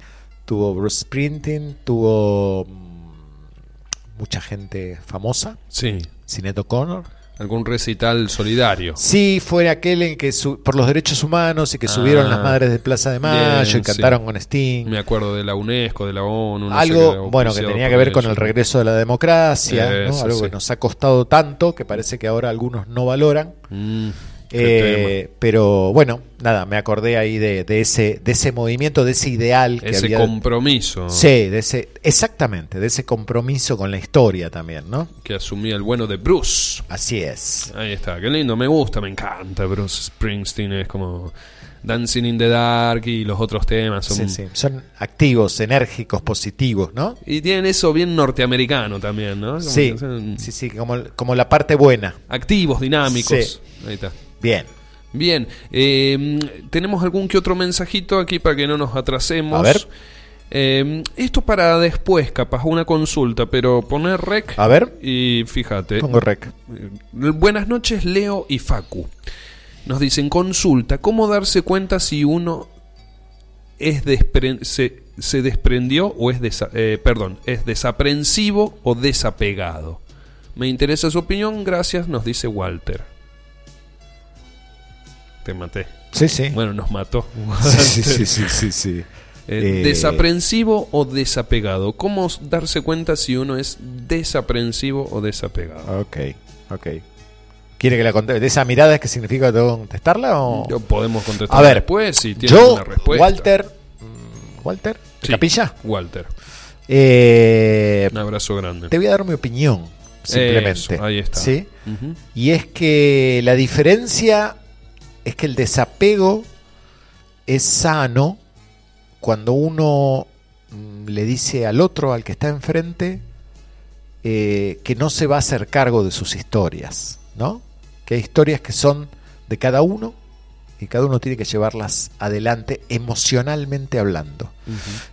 [SPEAKER 1] tuvo Bruce Springsteen, tuvo mm, mucha gente famosa.
[SPEAKER 2] Sí.
[SPEAKER 1] Sinead O'Connor.
[SPEAKER 2] ¿Algún recital solidario?
[SPEAKER 1] Sí, fue aquel en que su- por los derechos humanos y que subieron
[SPEAKER 2] Ah,
[SPEAKER 1] las madres de Plaza de Mayo
[SPEAKER 2] bien,
[SPEAKER 1] y cantaron
[SPEAKER 2] sí.
[SPEAKER 1] con Sting.
[SPEAKER 2] Me acuerdo de la UNESCO, de la ONU. no sé
[SPEAKER 1] Algo, bueno, que tenía que ver con el regreso de la democracia, ¿no? Algo
[SPEAKER 2] sí.
[SPEAKER 1] que nos ha costado tanto que parece que ahora algunos no valoran.
[SPEAKER 2] Mm,
[SPEAKER 1] Eh, pero bueno, nada, me acordé ahí de, de ese de ese movimiento, de ese ideal que
[SPEAKER 2] Ese
[SPEAKER 1] había.
[SPEAKER 2] compromiso
[SPEAKER 1] Sí, de ese exactamente, de ese compromiso con la historia también, ¿no?
[SPEAKER 2] que asumía el bueno de Bruce.
[SPEAKER 1] Así es.
[SPEAKER 2] Ahí está, qué lindo, me gusta, me encanta Bruce Springsteen, es como Dancing in the Dark y los otros temas. Son...
[SPEAKER 1] Sí, sí. Son activos, enérgicos, positivos, ¿no?
[SPEAKER 2] Y tienen eso bien norteamericano también, ¿no? Como
[SPEAKER 1] Sí,
[SPEAKER 2] son
[SPEAKER 1] sí, sí, como, como la parte buena.
[SPEAKER 2] Activos, dinámicos. Ahí está.
[SPEAKER 1] Bien.
[SPEAKER 2] Bien, eh, tenemos algún que otro mensajito aquí para que no nos atrasemos.
[SPEAKER 1] A ver.
[SPEAKER 2] Eh, esto para después, capaz una consulta, pero poner rec.
[SPEAKER 1] A ver.
[SPEAKER 2] Y fíjate.
[SPEAKER 1] Pongo rec.
[SPEAKER 2] Eh, Buenas noches, Leo y Facu. Nos dicen consulta, ¿cómo darse cuenta si uno es despre- se, se desprendió o es desa- eh, perdón, es desaprensivo o desapegado? Me interesa su opinión, gracias, nos dice Walter. Te maté.
[SPEAKER 1] Sí, sí.
[SPEAKER 2] Bueno, nos mató.
[SPEAKER 1] Sí, sí, sí, sí, sí.
[SPEAKER 2] Eh,
[SPEAKER 1] Eh,
[SPEAKER 2] ¿Desaprensivo o desapegado? ¿Cómo darse cuenta si uno es desaprensivo o desapegado?
[SPEAKER 1] Ok, ok. ¿Quiere que la conteste? ¿De esa mirada es que significa que tengo que contestarla o...?
[SPEAKER 2] Yo podemos contestar
[SPEAKER 1] A ver,
[SPEAKER 2] después si tiene una respuesta.
[SPEAKER 1] Walter... mm, ¿Walter? ¿De
[SPEAKER 2] Sí,
[SPEAKER 1] Capilla?
[SPEAKER 2] Walter.
[SPEAKER 1] Eh,
[SPEAKER 2] Un abrazo grande.
[SPEAKER 1] te voy a dar mi opinión, simplemente.
[SPEAKER 2] Eso, ahí está.
[SPEAKER 1] ¿Sí? Y es que la diferencia es que el desapego es sano cuando uno mm, le dice al otro, al que está enfrente, eh, que no se va a hacer cargo de sus historias, ¿no? Que hay historias que son de cada uno y cada uno tiene que llevarlas adelante emocionalmente hablando.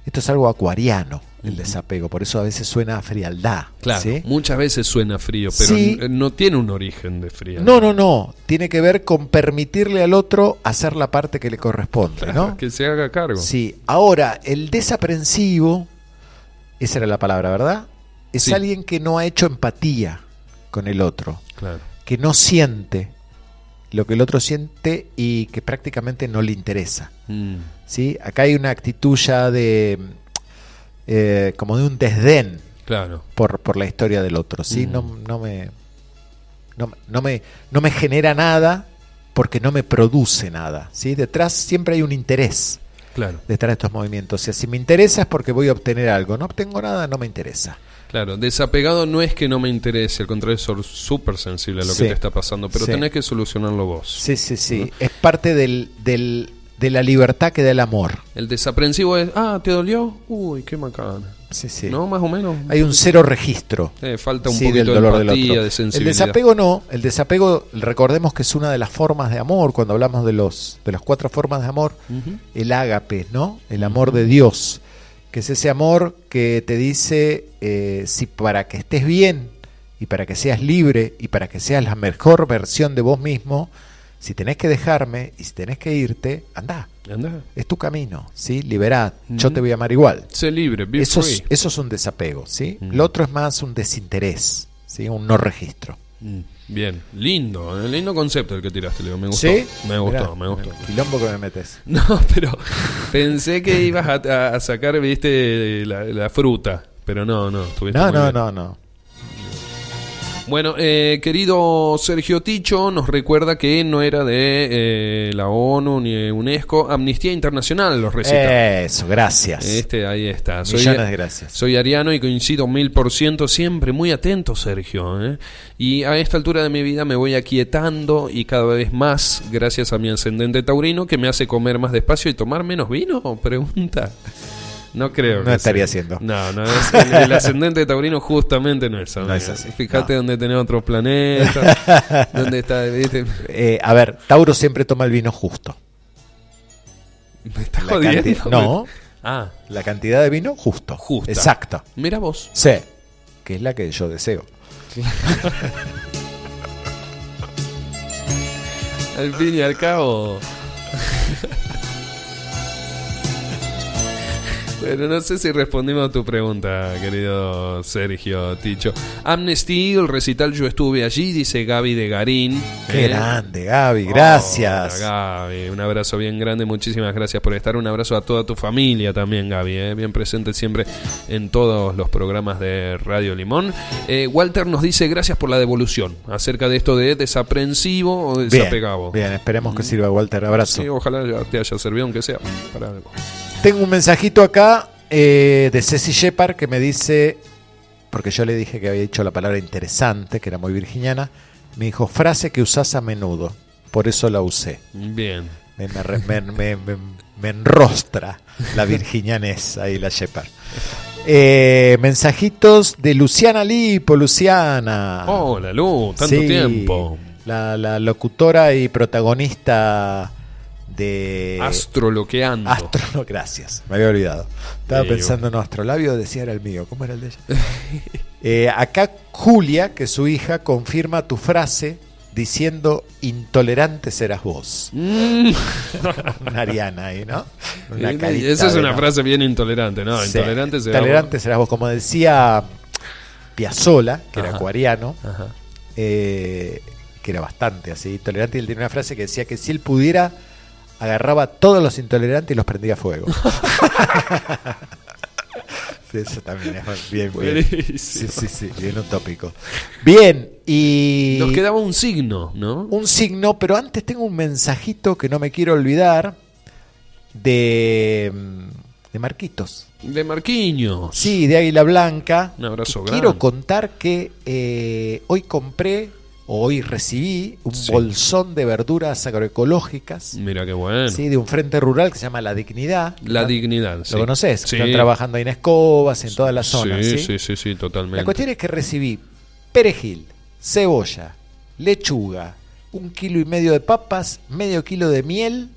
[SPEAKER 1] Esto es algo acuariano, el desapego, por eso a veces suena a frialdad.
[SPEAKER 2] Claro,
[SPEAKER 1] ¿sí?
[SPEAKER 2] muchas veces suena frío, pero
[SPEAKER 1] Sí.
[SPEAKER 2] no tiene un origen de frío.
[SPEAKER 1] No, no, no. Tiene que ver con permitirle al otro hacer la parte que le corresponde, ¿no?
[SPEAKER 2] Que se haga cargo.
[SPEAKER 1] Sí. Ahora, el desaprensivo, esa era la palabra, ¿verdad? Es
[SPEAKER 2] Sí.
[SPEAKER 1] alguien que no ha hecho empatía con el otro,
[SPEAKER 2] Claro.
[SPEAKER 1] que no siente lo que el otro siente y que prácticamente no le interesa.
[SPEAKER 2] Mm,
[SPEAKER 1] ¿sí? Acá hay una actitud ya de eh, como de un desdén
[SPEAKER 2] claro.
[SPEAKER 1] por, por la historia del otro, ¿sí?
[SPEAKER 2] Mm.
[SPEAKER 1] No, no me no, no me no me genera nada porque no me produce nada, ¿sí? Detrás siempre hay un interés
[SPEAKER 2] Claro.
[SPEAKER 1] detrás de estos movimientos. O sea, si me interesa es porque voy a obtener algo, no obtengo nada, no me interesa.
[SPEAKER 2] Claro, desapegado no es que no me interese, al contrario, soy súper sensible a lo
[SPEAKER 1] Sí.
[SPEAKER 2] que te está pasando, pero
[SPEAKER 1] Sí.
[SPEAKER 2] tenés que solucionarlo vos.
[SPEAKER 1] Sí, sí, sí. Es parte del, del, de la libertad que da el amor.
[SPEAKER 2] El desaprensivo es, ah, ¿te dolió? Uy, qué macana.
[SPEAKER 1] Sí, sí.
[SPEAKER 2] ¿No? Más o menos.
[SPEAKER 1] Hay un cero registro.
[SPEAKER 2] Eh, falta un
[SPEAKER 1] sí,
[SPEAKER 2] poquito
[SPEAKER 1] del
[SPEAKER 2] de
[SPEAKER 1] dolor del
[SPEAKER 2] empatía,
[SPEAKER 1] otro.
[SPEAKER 2] de
[SPEAKER 1] El
[SPEAKER 2] sensibilidad.
[SPEAKER 1] desapego no, el desapego, recordemos que es una de las formas de amor, cuando hablamos de los de las cuatro formas de amor, el ágape, ¿no? El amor de Dios, que es ese amor que te dice eh, si para que estés bien y para que seas libre y para que seas la mejor versión de vos mismo, Si tenés que dejarme y si tenés que irte, anda.
[SPEAKER 2] Anda.
[SPEAKER 1] Es tu camino, ¿sí? Liberá. Yo
[SPEAKER 2] Ujú.
[SPEAKER 1] te voy a amar igual.
[SPEAKER 2] Sé libre, be
[SPEAKER 1] Eso
[SPEAKER 2] free.
[SPEAKER 1] es, eso es un desapego, ¿sí?
[SPEAKER 2] Mm.
[SPEAKER 1] Lo otro es más un desinterés, ¿sí? Un no registro.
[SPEAKER 2] Mm, Bien, lindo, eh, lindo concepto el que tiraste, Leo. Me gustó.
[SPEAKER 1] ¿Sí?
[SPEAKER 2] Me gustó,
[SPEAKER 1] Mirá,
[SPEAKER 2] me gustó.
[SPEAKER 1] Quilombo que me metes.
[SPEAKER 2] No, pero pensé que ibas a, sacar, viste, la, la fruta. Pero no, no. estuviste
[SPEAKER 1] No, no, no, no.
[SPEAKER 2] Bueno, eh, querido Sergio Ticho, nos recuerda que no era de eh, la ONU ni de UNESCO, Amnistía Internacional los recita.
[SPEAKER 1] Eso, gracias.
[SPEAKER 2] Este, ahí está.
[SPEAKER 1] Millones de gracias.
[SPEAKER 2] Soy ariano y coincido mil por ciento, siempre muy atento, Sergio. ¿eh? Y a esta altura de mi vida me voy aquietando y cada vez más, gracias a mi ascendente taurino, que me hace comer más despacio y tomar menos vino. Pregunta. No creo.
[SPEAKER 1] No
[SPEAKER 2] que
[SPEAKER 1] estaría
[SPEAKER 2] sea.
[SPEAKER 1] haciendo.
[SPEAKER 2] No, no es el, el ascendente taurino justamente no es. amigo.
[SPEAKER 1] es así,
[SPEAKER 2] Fíjate
[SPEAKER 1] no.
[SPEAKER 2] dónde tenés otros planetas, dónde está, ¿viste?
[SPEAKER 1] Eh, a ver, Tauro siempre toma el vino justo.
[SPEAKER 2] Me estás
[SPEAKER 1] La
[SPEAKER 2] jodiendo.
[SPEAKER 1] no.
[SPEAKER 2] Ah,
[SPEAKER 1] La cantidad de vino justo.
[SPEAKER 2] Justa.
[SPEAKER 1] Exacto.
[SPEAKER 2] mira vos.
[SPEAKER 1] Sí. Que es la que yo deseo.
[SPEAKER 2] Al fin y al cabo. Bueno, no sé si respondimos a tu pregunta, querido Sergio Ticho. Amnesty, el recital yo estuve allí, dice Gaby de Garín.
[SPEAKER 1] Qué
[SPEAKER 2] ¿eh?
[SPEAKER 1] grande, Gaby. Gracias.
[SPEAKER 2] Gaby. Un abrazo bien grande, muchísimas gracias por estar. Un abrazo a toda tu familia también, Gaby. ¿eh? Bien presente siempre en todos los programas de Radio Limón. Eh, Walter nos dice gracias por la devolución acerca de esto de desaprensivo o desapegado.
[SPEAKER 1] bien, esperemos que sirva, Walter. Abrazo.
[SPEAKER 2] Sí, ojalá te haya servido, aunque sea para algo.
[SPEAKER 1] Tengo un mensajito acá eh, de Ceci Shepard que me dice, porque yo le dije que había dicho la palabra interesante, que era muy virginiana, me dijo, frase que usás a menudo, por eso la usé.
[SPEAKER 2] Bien.
[SPEAKER 1] Me, me me- me- me- me enrostra la virginianés ahí, la Shepard. Eh, mensajitos de Luciana Lipo, Luciana.
[SPEAKER 2] Hola, Lu, tanto
[SPEAKER 1] Sí,
[SPEAKER 2] tiempo.
[SPEAKER 1] La, la locutora y protagonista de
[SPEAKER 2] Astroloqueando.
[SPEAKER 1] Astro, gracias, me había olvidado. Estaba pensando en astrolabio, decía era el mío. ¿Cómo era el de ella? Eh, acá Julia, que es su hija, confirma tu frase diciendo intolerante serás vos.
[SPEAKER 2] Mm.
[SPEAKER 1] Una ariana ahí, ¿no? Una
[SPEAKER 2] Esa es una
[SPEAKER 1] no.
[SPEAKER 2] frase bien intolerante, ¿no?
[SPEAKER 1] Sí,
[SPEAKER 2] Intolerante será
[SPEAKER 1] intolerante serás vos. Como decía Piazzola, que era acuariano, eh, que era bastante así, intolerante, y él tenía una frase que decía que si él pudiera, agarraba a todos los intolerantes y los prendía a fuego. Sí, Eso también es bien, bien. Sí, sí, sí, bien utópico. Bien, y
[SPEAKER 2] Nos quedaba un signo, ¿no?
[SPEAKER 1] un signo, pero antes tengo un mensajito que no me quiero olvidar de, de Marquitos.
[SPEAKER 2] De Marquinhos.
[SPEAKER 1] Sí, de Águila Blanca.
[SPEAKER 2] Un abrazo grande.
[SPEAKER 1] Quiero contar que eh, hoy compré hoy recibí un
[SPEAKER 2] Sí.
[SPEAKER 1] bolsón de verduras agroecológicas
[SPEAKER 2] Mira qué bueno.
[SPEAKER 1] sí, de un frente rural que se llama La Dignidad.
[SPEAKER 2] La
[SPEAKER 1] ¿Lo-
[SPEAKER 2] dignidad.
[SPEAKER 1] ¿Lo
[SPEAKER 2] sí.
[SPEAKER 1] conoces?
[SPEAKER 2] Sí.
[SPEAKER 1] Están trabajando ahí en Escobas, en toda la zona.
[SPEAKER 2] Sí,
[SPEAKER 1] ¿sí?
[SPEAKER 2] sí, sí, sí, totalmente.
[SPEAKER 1] La cuestión es que recibí perejil, cebolla, lechuga, un kilo y medio de papas, medio kilo de miel,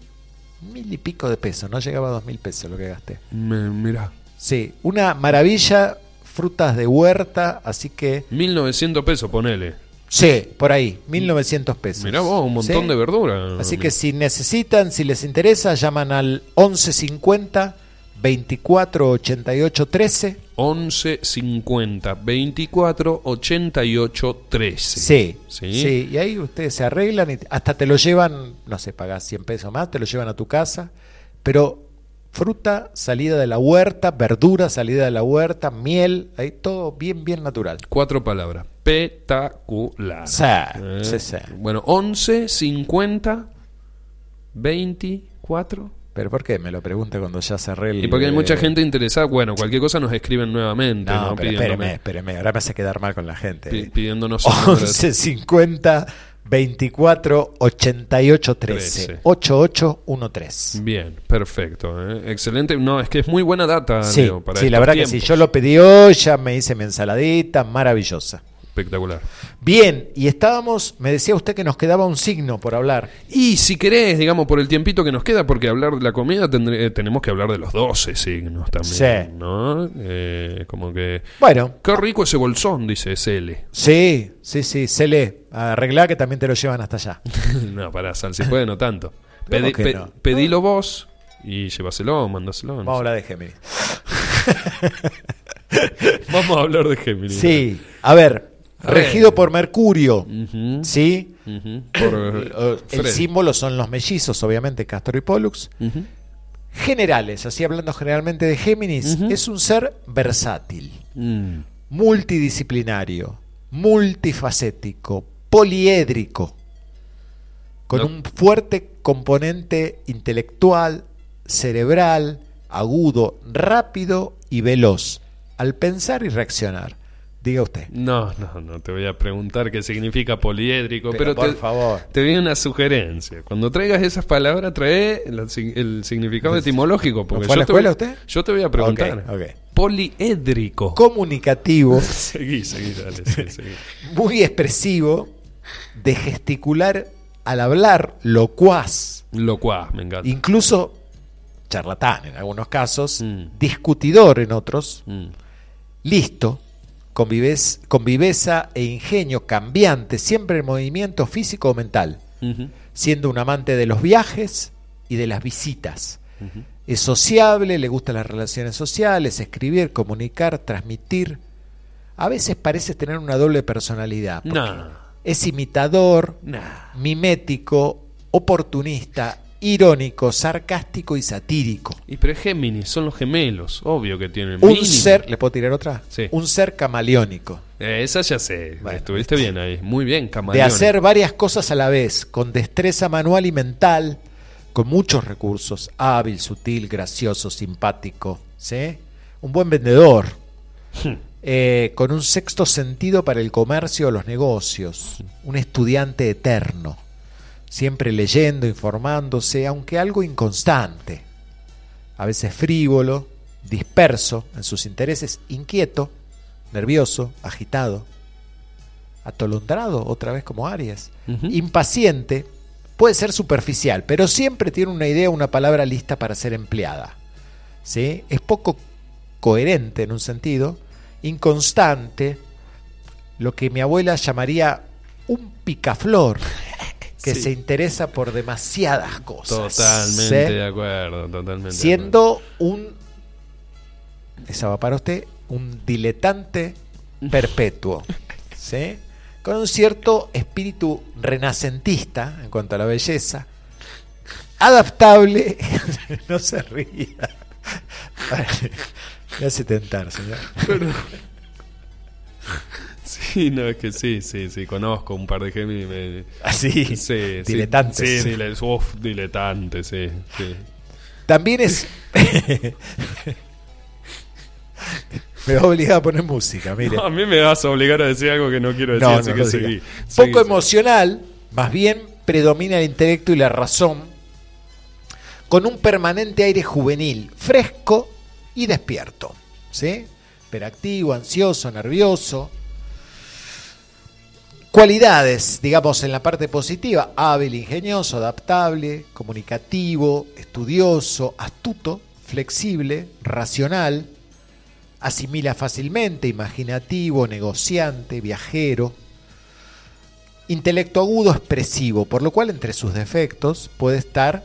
[SPEAKER 1] mil y pico de pesos. No llegaba a dos mil pesos lo que gasté.
[SPEAKER 2] Me- Mira.
[SPEAKER 1] Sí, una maravilla, frutas de huerta, así que
[SPEAKER 2] 1900 pesos, ponele.
[SPEAKER 1] Sí, por ahí, 1900 pesos.
[SPEAKER 2] Mirá vos, un montón
[SPEAKER 1] Sí.
[SPEAKER 2] de verdura.
[SPEAKER 1] Así que si necesitan, si les interesa, llaman al 1150 24 88 13.
[SPEAKER 2] 11 50 24 88 13.
[SPEAKER 1] Sí,
[SPEAKER 2] Sí.
[SPEAKER 1] sí, y ahí ustedes se arreglan y hasta te lo llevan, no sé, pagas 100 pesos más, te lo llevan a tu casa, pero fruta salida de la huerta, verdura salida de la huerta, miel, ahí todo bien, bien natural.
[SPEAKER 2] Cuatro palabras. Espectacular.
[SPEAKER 1] Sí,
[SPEAKER 2] Eh,
[SPEAKER 1] sí, sí.
[SPEAKER 2] Bueno, 11 50 24.
[SPEAKER 1] ¿Pero por qué? Me lo pregunta cuando ya cerré el...
[SPEAKER 2] Y porque hay mucha
[SPEAKER 1] eh,
[SPEAKER 2] gente interesada. Bueno, cualquier cosa nos escriben nuevamente.
[SPEAKER 1] No,
[SPEAKER 2] ¿no?
[SPEAKER 1] pero espéreme, espéreme, ahora me hace quedar mal con la gente.
[SPEAKER 2] pi- pidiéndonos el número de-
[SPEAKER 1] 11 50 24 88 13
[SPEAKER 2] 13.
[SPEAKER 1] 8813.
[SPEAKER 2] Bien, perfecto. ¿eh? Excelente. No, es que es muy buena data,
[SPEAKER 1] Sí,
[SPEAKER 2] Leo, para
[SPEAKER 1] sí la verdad que sí.
[SPEAKER 2] tiempos.
[SPEAKER 1] Yo lo pedí hoy, ya me hice mi ensaladita, maravillosa.
[SPEAKER 2] Espectacular.
[SPEAKER 1] Bien, y estábamos, me decía usted que nos quedaba un signo por hablar.
[SPEAKER 2] Y si querés, digamos, por el tiempito que nos queda, porque hablar de la comida tendré- tenemos que hablar de los 12 signos también,
[SPEAKER 1] Sí.
[SPEAKER 2] ¿no? Eh, como que...
[SPEAKER 1] Bueno.
[SPEAKER 2] Qué rico ese bolsón, dice Cele.
[SPEAKER 1] Sí, sí, sí, se lee. Arreglá que también te lo llevan hasta allá.
[SPEAKER 2] no, pará, Sal, si puede, no tanto.
[SPEAKER 1] ¿Cómo
[SPEAKER 2] Pedí-
[SPEAKER 1] que
[SPEAKER 2] pe-
[SPEAKER 1] no?
[SPEAKER 2] Pedilo vos y llévaselo, mandáselo. no
[SPEAKER 1] Vamos a hablar de Géminis.
[SPEAKER 2] Vamos a hablar de Géminis.
[SPEAKER 1] Sí, A ver. Regido por Mercurio. ¿sí?
[SPEAKER 2] Ujú. Por,
[SPEAKER 1] Eh, El
[SPEAKER 2] Fred.
[SPEAKER 1] símbolo son los mellizos, obviamente, Castor y Pollux. Generales, así hablando generalmente de Géminis, es un ser versátil,
[SPEAKER 2] Mm.
[SPEAKER 1] multidisciplinario, multifacético, poliédrico, con
[SPEAKER 2] No.
[SPEAKER 1] un fuerte componente intelectual, cerebral, agudo, rápido y veloz, al pensar y reaccionar. Diga usted.
[SPEAKER 2] No, no, no te voy a preguntar qué significa poliédrico,
[SPEAKER 1] Pero
[SPEAKER 2] pero,
[SPEAKER 1] por
[SPEAKER 2] te,
[SPEAKER 1] favor.
[SPEAKER 2] te doy una sugerencia. Cuando traigas esas palabras, trae el, significado etimológico. Porque
[SPEAKER 1] ¿No fue a
[SPEAKER 2] yo te voy-
[SPEAKER 1] usted?
[SPEAKER 2] Yo te voy a preguntar.
[SPEAKER 1] Ok, ok.
[SPEAKER 2] Poliédrico.
[SPEAKER 1] Comunicativo,
[SPEAKER 2] seguí, seguí, dale, sí, seguí.
[SPEAKER 1] muy expresivo, de gesticular al hablar, locuaz,
[SPEAKER 2] Locuaz, me encanta.
[SPEAKER 1] incluso charlatán en algunos casos,
[SPEAKER 2] Mm.
[SPEAKER 1] discutidor en otros,
[SPEAKER 2] Mm.
[SPEAKER 1] listo, con, vives- con viveza e ingenio cambiante, siempre en movimiento físico o mental, siendo un amante de los viajes y de las visitas. Es sociable, le gustan las relaciones sociales, escribir, comunicar, transmitir. A veces parece tener una doble personalidad.
[SPEAKER 2] No.
[SPEAKER 1] Es imitador, mimético, oportunista, irónico, sarcástico y satírico.
[SPEAKER 2] Y pero es Géminis, son los gemelos, obvio que tienen
[SPEAKER 1] Un
[SPEAKER 2] mínimo.
[SPEAKER 1] ser, ¿le puedo tirar otra?
[SPEAKER 2] Sí.
[SPEAKER 1] Un ser camaleónico.
[SPEAKER 2] Eh, esa ya sé,
[SPEAKER 1] Bueno,
[SPEAKER 2] estuviste bien ahí, muy bien,
[SPEAKER 1] de
[SPEAKER 2] camaleón.
[SPEAKER 1] hacer varias cosas a la vez, con destreza manual y mental, con muchos recursos, hábil, sutil, gracioso, simpático, ¿sí? Un buen vendedor, eh, con un sexto sentido para el comercio o los negocios, un estudiante eterno, siempre leyendo, informándose, aunque algo inconstante, a veces frívolo, disperso en sus intereses, inquieto, nervioso, agitado, atolondrado, otra vez como Aries,
[SPEAKER 2] Ujú.
[SPEAKER 1] impaciente, puede ser superficial, pero siempre tiene una idea, una palabra lista para ser empleada. ¿sí? Es poco coherente en un sentido, inconstante, lo que mi abuela llamaría un picaflor, que
[SPEAKER 2] Sí.
[SPEAKER 1] se interesa por demasiadas cosas.
[SPEAKER 2] Totalmente
[SPEAKER 1] ¿sí?
[SPEAKER 2] de acuerdo, totalmente. de acuerdo.
[SPEAKER 1] siendo un esa va para usted un diletante perpetuo ¿sí? con un cierto espíritu renacentista en cuanto a la belleza adaptable no se ría me hace tentar señor
[SPEAKER 2] Perdón. Sí, no, es que sí, sí, sí, conozco un par de Géminis. Me...
[SPEAKER 1] Así,
[SPEAKER 2] sí, sí,
[SPEAKER 1] diletantes.
[SPEAKER 2] Sí, dile- uf, diletante, sí, sí.
[SPEAKER 1] también es me va a obligar a poner música mire
[SPEAKER 2] No, a mí me vas a obligar a decir algo que no quiero decir,
[SPEAKER 1] No,
[SPEAKER 2] así
[SPEAKER 1] no
[SPEAKER 2] que seguí.
[SPEAKER 1] Poco emocional, más bien predomina el intelecto y la razón, con un permanente aire juvenil, fresco y despierto. ¿sí? Hiperactivo, ansioso, nervioso. Cualidades, digamos, en la parte positiva, hábil, ingenioso, adaptable, comunicativo, estudioso, astuto, flexible, racional, asimila fácilmente, imaginativo, negociante, viajero, intelecto agudo, expresivo, por lo cual entre sus defectos puede estar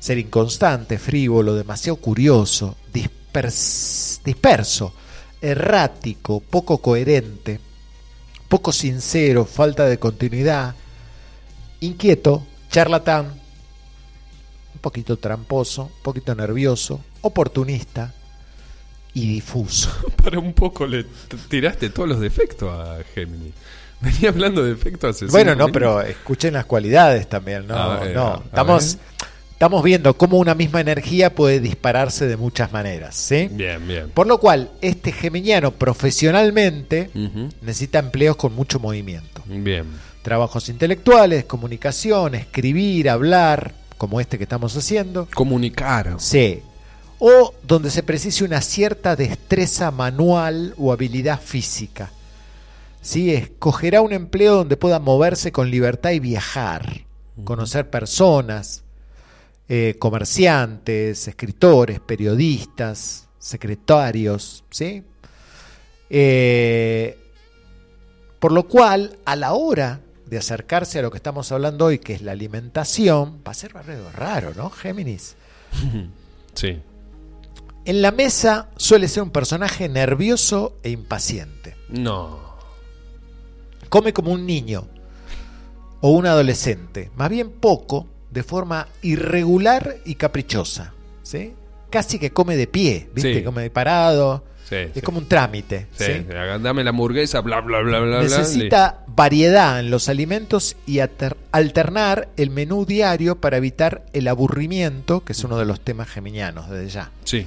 [SPEAKER 1] ser inconstante, frívolo, demasiado curioso, dispers- disperso, errático, poco coherente, poco sincero, falta de continuidad, inquieto, charlatán, un poquito tramposo, un poquito nervioso, oportunista y difuso.
[SPEAKER 2] Para un poco le tiraste todos los defectos a Géminis. Venía hablando de defectos hace
[SPEAKER 1] Bueno, no, pero escuchen las cualidades también, ¿no?
[SPEAKER 2] Ver,
[SPEAKER 1] no, estamos, estamos viendo cómo una misma energía puede dispararse de muchas maneras, ¿sí?
[SPEAKER 2] Bien, bien.
[SPEAKER 1] Por lo cual, este geminiano profesionalmente necesita empleos con mucho movimiento.
[SPEAKER 2] Bien.
[SPEAKER 1] Trabajos intelectuales, comunicación, escribir, hablar, como este que estamos haciendo.
[SPEAKER 2] Comunicar.
[SPEAKER 1] Sí. O donde se precise una cierta destreza manual o habilidad física. ¿sí? escogerá un empleo donde pueda moverse con libertad y viajar, conocer personas, eh, comerciantes, escritores, periodistas, secretarios, ¿sí? Eh, por lo cual, a la hora de acercarse a lo que estamos hablando hoy, que es la alimentación, va a ser algo raro, ¿no, Géminis?
[SPEAKER 2] Sí.
[SPEAKER 1] En la mesa suele ser un personaje nervioso e impaciente.
[SPEAKER 2] No.
[SPEAKER 1] Come como un niño o un adolescente, más bien poco, de forma irregular y caprichosa. ¿sí? Casi que come de pie, ¿viste?
[SPEAKER 2] Sí.
[SPEAKER 1] Come de parado.
[SPEAKER 2] Sí,
[SPEAKER 1] es
[SPEAKER 2] sí.
[SPEAKER 1] como un trámite.
[SPEAKER 2] Dame la hamburguesa, bla, bla, bla, bla, bla.
[SPEAKER 1] Necesita variedad en los alimentos y alternar el menú diario para evitar el aburrimiento, que es uno de los temas geminianos desde ya.
[SPEAKER 2] Sí.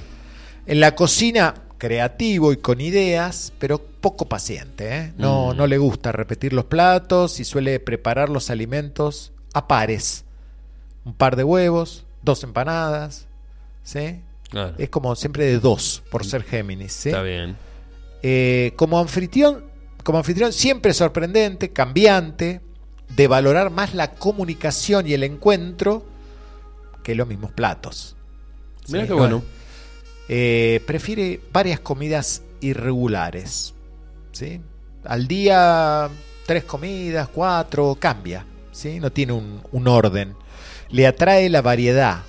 [SPEAKER 1] En la cocina, creativo y con ideas, pero poco paciente. ¿eh? No,
[SPEAKER 2] Mm.
[SPEAKER 1] no le gusta repetir los platos y suele preparar los alimentos a pares. Un par de huevos, dos empanadas. ¿sí?
[SPEAKER 2] Claro.
[SPEAKER 1] Es como siempre de dos, por ser Géminis. ¿sí?
[SPEAKER 2] Está bien.
[SPEAKER 1] Eh, como anfitrión, como anfitrión siempre sorprendente, cambiante, de valorar más la comunicación y el encuentro que los mismos platos.
[SPEAKER 2] Mira
[SPEAKER 1] Sí,
[SPEAKER 2] qué
[SPEAKER 1] no,
[SPEAKER 2] bueno.
[SPEAKER 1] eh, prefiere varias comidas irregulares. ¿sí? Al día, tres comidas, cuatro, cambia. ¿sí? No tiene un, un orden. Le atrae la variedad,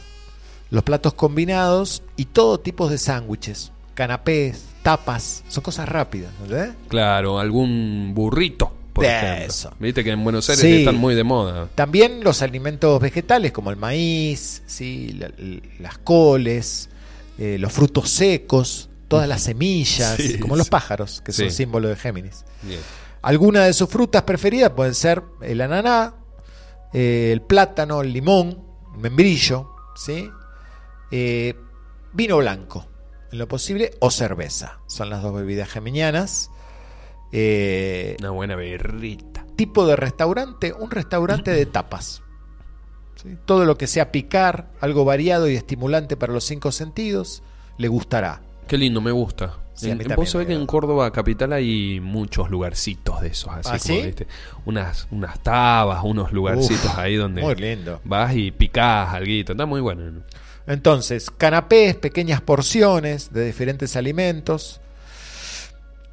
[SPEAKER 1] los platos combinados y todo tipo de sándwiches, canapés, tapas, son cosas rápidas. ¿verdad?
[SPEAKER 2] Claro, algún burrito, por
[SPEAKER 1] eso.
[SPEAKER 2] Viste que en Buenos Aires
[SPEAKER 1] Sí.
[SPEAKER 2] están muy de moda.
[SPEAKER 1] También los alimentos vegetales como el maíz, ¿sí? La- las coles, eh, los frutos secos, todas las semillas,
[SPEAKER 2] Sí,
[SPEAKER 1] como los pájaros, que son
[SPEAKER 2] Sí.
[SPEAKER 1] símbolo de Géminis.
[SPEAKER 2] Bien.
[SPEAKER 1] Algunas de sus frutas preferidas pueden ser el ananá, eh, el plátano, el limón, el membrillo, ¿sí? Eh, vino blanco, en lo posible, o cerveza. Son las dos bebidas geminianas. Eh,
[SPEAKER 2] Una buena birrita.
[SPEAKER 1] tipo de restaurante, un restaurante de tapas. ¿sí? Todo lo que sea picar, algo variado y estimulante para los cinco sentidos, le gustará.
[SPEAKER 2] Qué lindo, me gusta.
[SPEAKER 1] Sí, a
[SPEAKER 2] En-
[SPEAKER 1] mí
[SPEAKER 2] Vos sabés que en Córdoba capital hay muchos lugarcitos de esos, así
[SPEAKER 1] ¿Ah,
[SPEAKER 2] como,
[SPEAKER 1] sí?
[SPEAKER 2] ¿viste? Unas, unas tabas, unos lugarcitos
[SPEAKER 1] Uf,
[SPEAKER 2] ahí donde
[SPEAKER 1] muy lindo.
[SPEAKER 2] vas y picás alguito. Está muy bueno.
[SPEAKER 1] Entonces, canapés, pequeñas porciones de diferentes alimentos.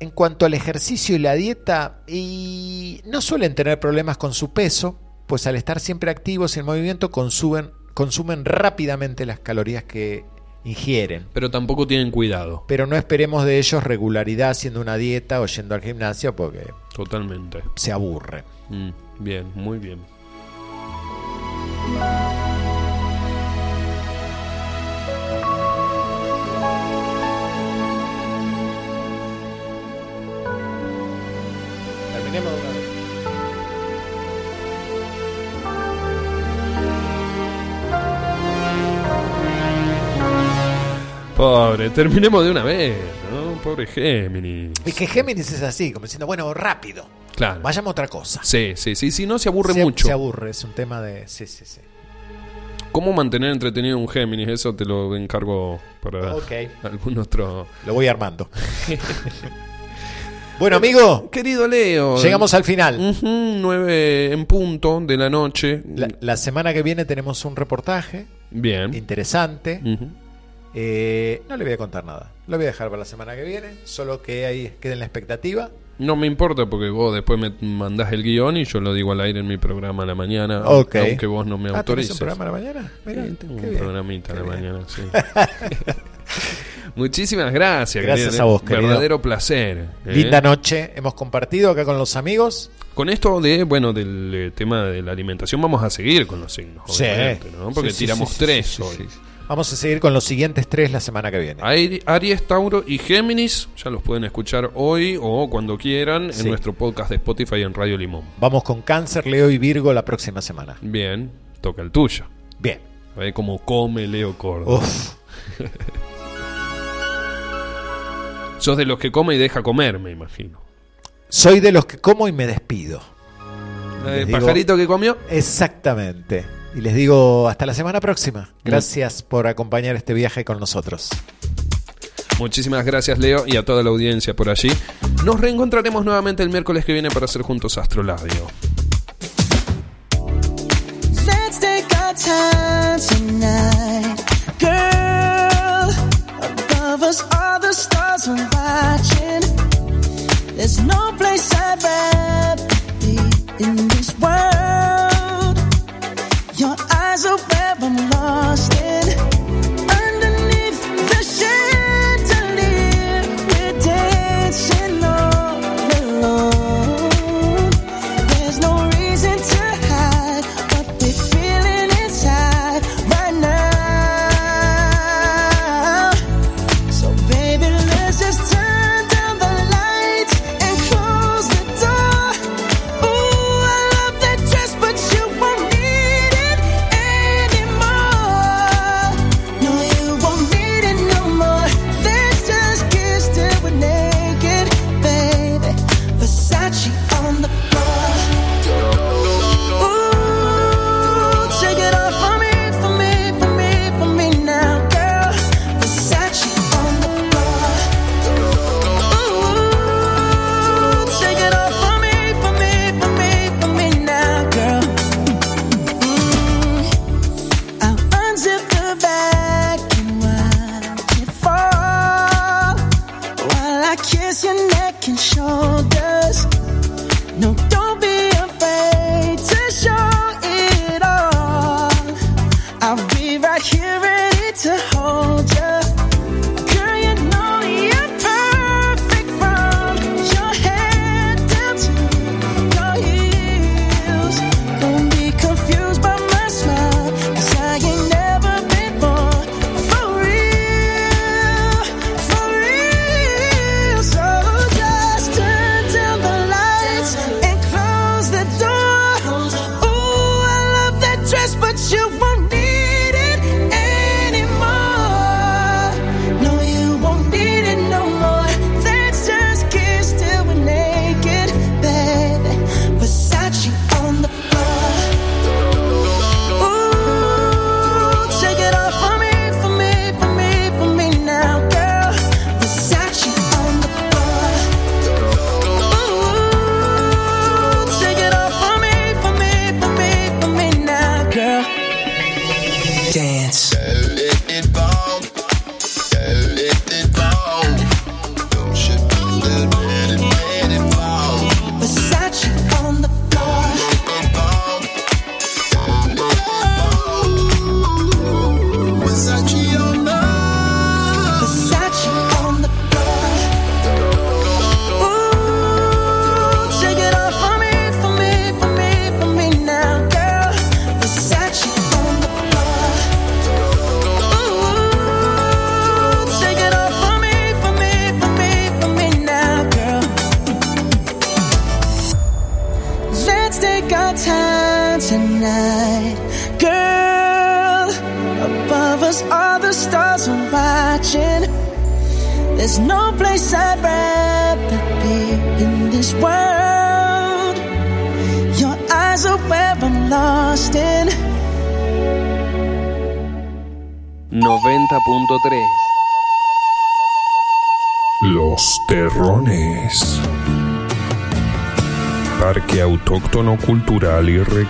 [SPEAKER 1] En cuanto al ejercicio y la dieta, y no suelen tener problemas con su peso, pues al estar siempre activos y en movimiento consumen, consumen rápidamente las calorías que ingieren.
[SPEAKER 2] Pero tampoco tienen cuidado.
[SPEAKER 1] Pero no esperemos de ellos regularidad haciendo una dieta o yendo al gimnasio porque
[SPEAKER 2] Totalmente.
[SPEAKER 1] se aburre.
[SPEAKER 2] Mm, bien, muy bien. Pobre, terminemos de una vez, ¿no? Pobre Géminis.
[SPEAKER 1] Es que Géminis es así, como diciendo, bueno, rápido,
[SPEAKER 2] Claro.
[SPEAKER 1] vayamos a otra cosa.
[SPEAKER 2] Sí, sí, sí, si no se aburre
[SPEAKER 1] se,
[SPEAKER 2] mucho.
[SPEAKER 1] Se aburre, es un tema de... Sí, sí, sí.
[SPEAKER 2] ¿Cómo mantener entretenido un Géminis? Eso te lo encargo para
[SPEAKER 1] Ok.
[SPEAKER 2] algún otro.
[SPEAKER 1] Lo voy armando. bueno, amigo,
[SPEAKER 2] Querido Leo.
[SPEAKER 1] llegamos al final.
[SPEAKER 2] Ujú, nueve en punto de la noche.
[SPEAKER 1] La, la semana que viene tenemos un reportaje
[SPEAKER 2] Bien.
[SPEAKER 1] interesante.
[SPEAKER 2] Ujú.
[SPEAKER 1] Eh, no le voy a contar nada. Lo voy a dejar para la semana que viene. Solo que ahí quede en la expectativa.
[SPEAKER 2] No me importa porque vos después me mandás el guion y yo lo digo al aire en mi programa a la mañana. Aunque vos no me
[SPEAKER 1] Ah, ¿tenés
[SPEAKER 2] autorices.
[SPEAKER 1] un programa a la mañana? Mirá,
[SPEAKER 2] Sí, tengo
[SPEAKER 1] qué
[SPEAKER 2] un
[SPEAKER 1] bien,
[SPEAKER 2] programita a la
[SPEAKER 1] bien.
[SPEAKER 2] mañana, sí. Muchísimas gracias.
[SPEAKER 1] Gracias
[SPEAKER 2] querido.
[SPEAKER 1] a vos, querido.
[SPEAKER 2] Verdadero placer. ¿eh?
[SPEAKER 1] Linda noche. Hemos compartido acá con los amigos.
[SPEAKER 2] Con esto de, bueno, del eh, tema de la alimentación vamos a seguir con los signos,
[SPEAKER 1] Sí.
[SPEAKER 2] obviamente, ¿no? Porque
[SPEAKER 1] Sí,
[SPEAKER 2] tiramos tres hoy.
[SPEAKER 1] Vamos a seguir con los siguientes tres la semana que viene.
[SPEAKER 2] Aries, Tauro y Géminis, ya los pueden escuchar hoy o cuando quieran
[SPEAKER 1] Sí.
[SPEAKER 2] en nuestro podcast de Spotify en Radio Limón.
[SPEAKER 1] Vamos con Cáncer, Leo y Virgo la próxima semana.
[SPEAKER 2] Bien, toca el tuyo.
[SPEAKER 1] Bien.
[SPEAKER 2] A ver cómo come Leo Córdoba. Sos de los que come y deja comer, me imagino.
[SPEAKER 1] Soy de los que como y me despido.
[SPEAKER 2] El
[SPEAKER 1] Les digo-
[SPEAKER 2] pajarito que comió.
[SPEAKER 1] Exactamente. Y les digo hasta la semana próxima. Gracias por acompañar este viaje con nosotros.
[SPEAKER 2] Muchísimas gracias Leo y a toda la audiencia por allí. Nos reencontraremos nuevamente el miércoles que viene para hacer juntos
[SPEAKER 14] Astrolabio. There's no place I'd rather be in this world. so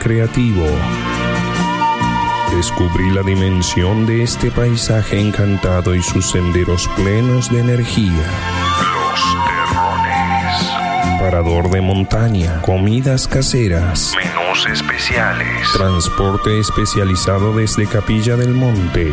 [SPEAKER 10] creativo. Descubrí la dimensión de este paisaje encantado y sus senderos plenos de energía. Los terrones. Parador de montaña, comidas caseras, menús especiales, transporte especializado desde Capilla del Monte.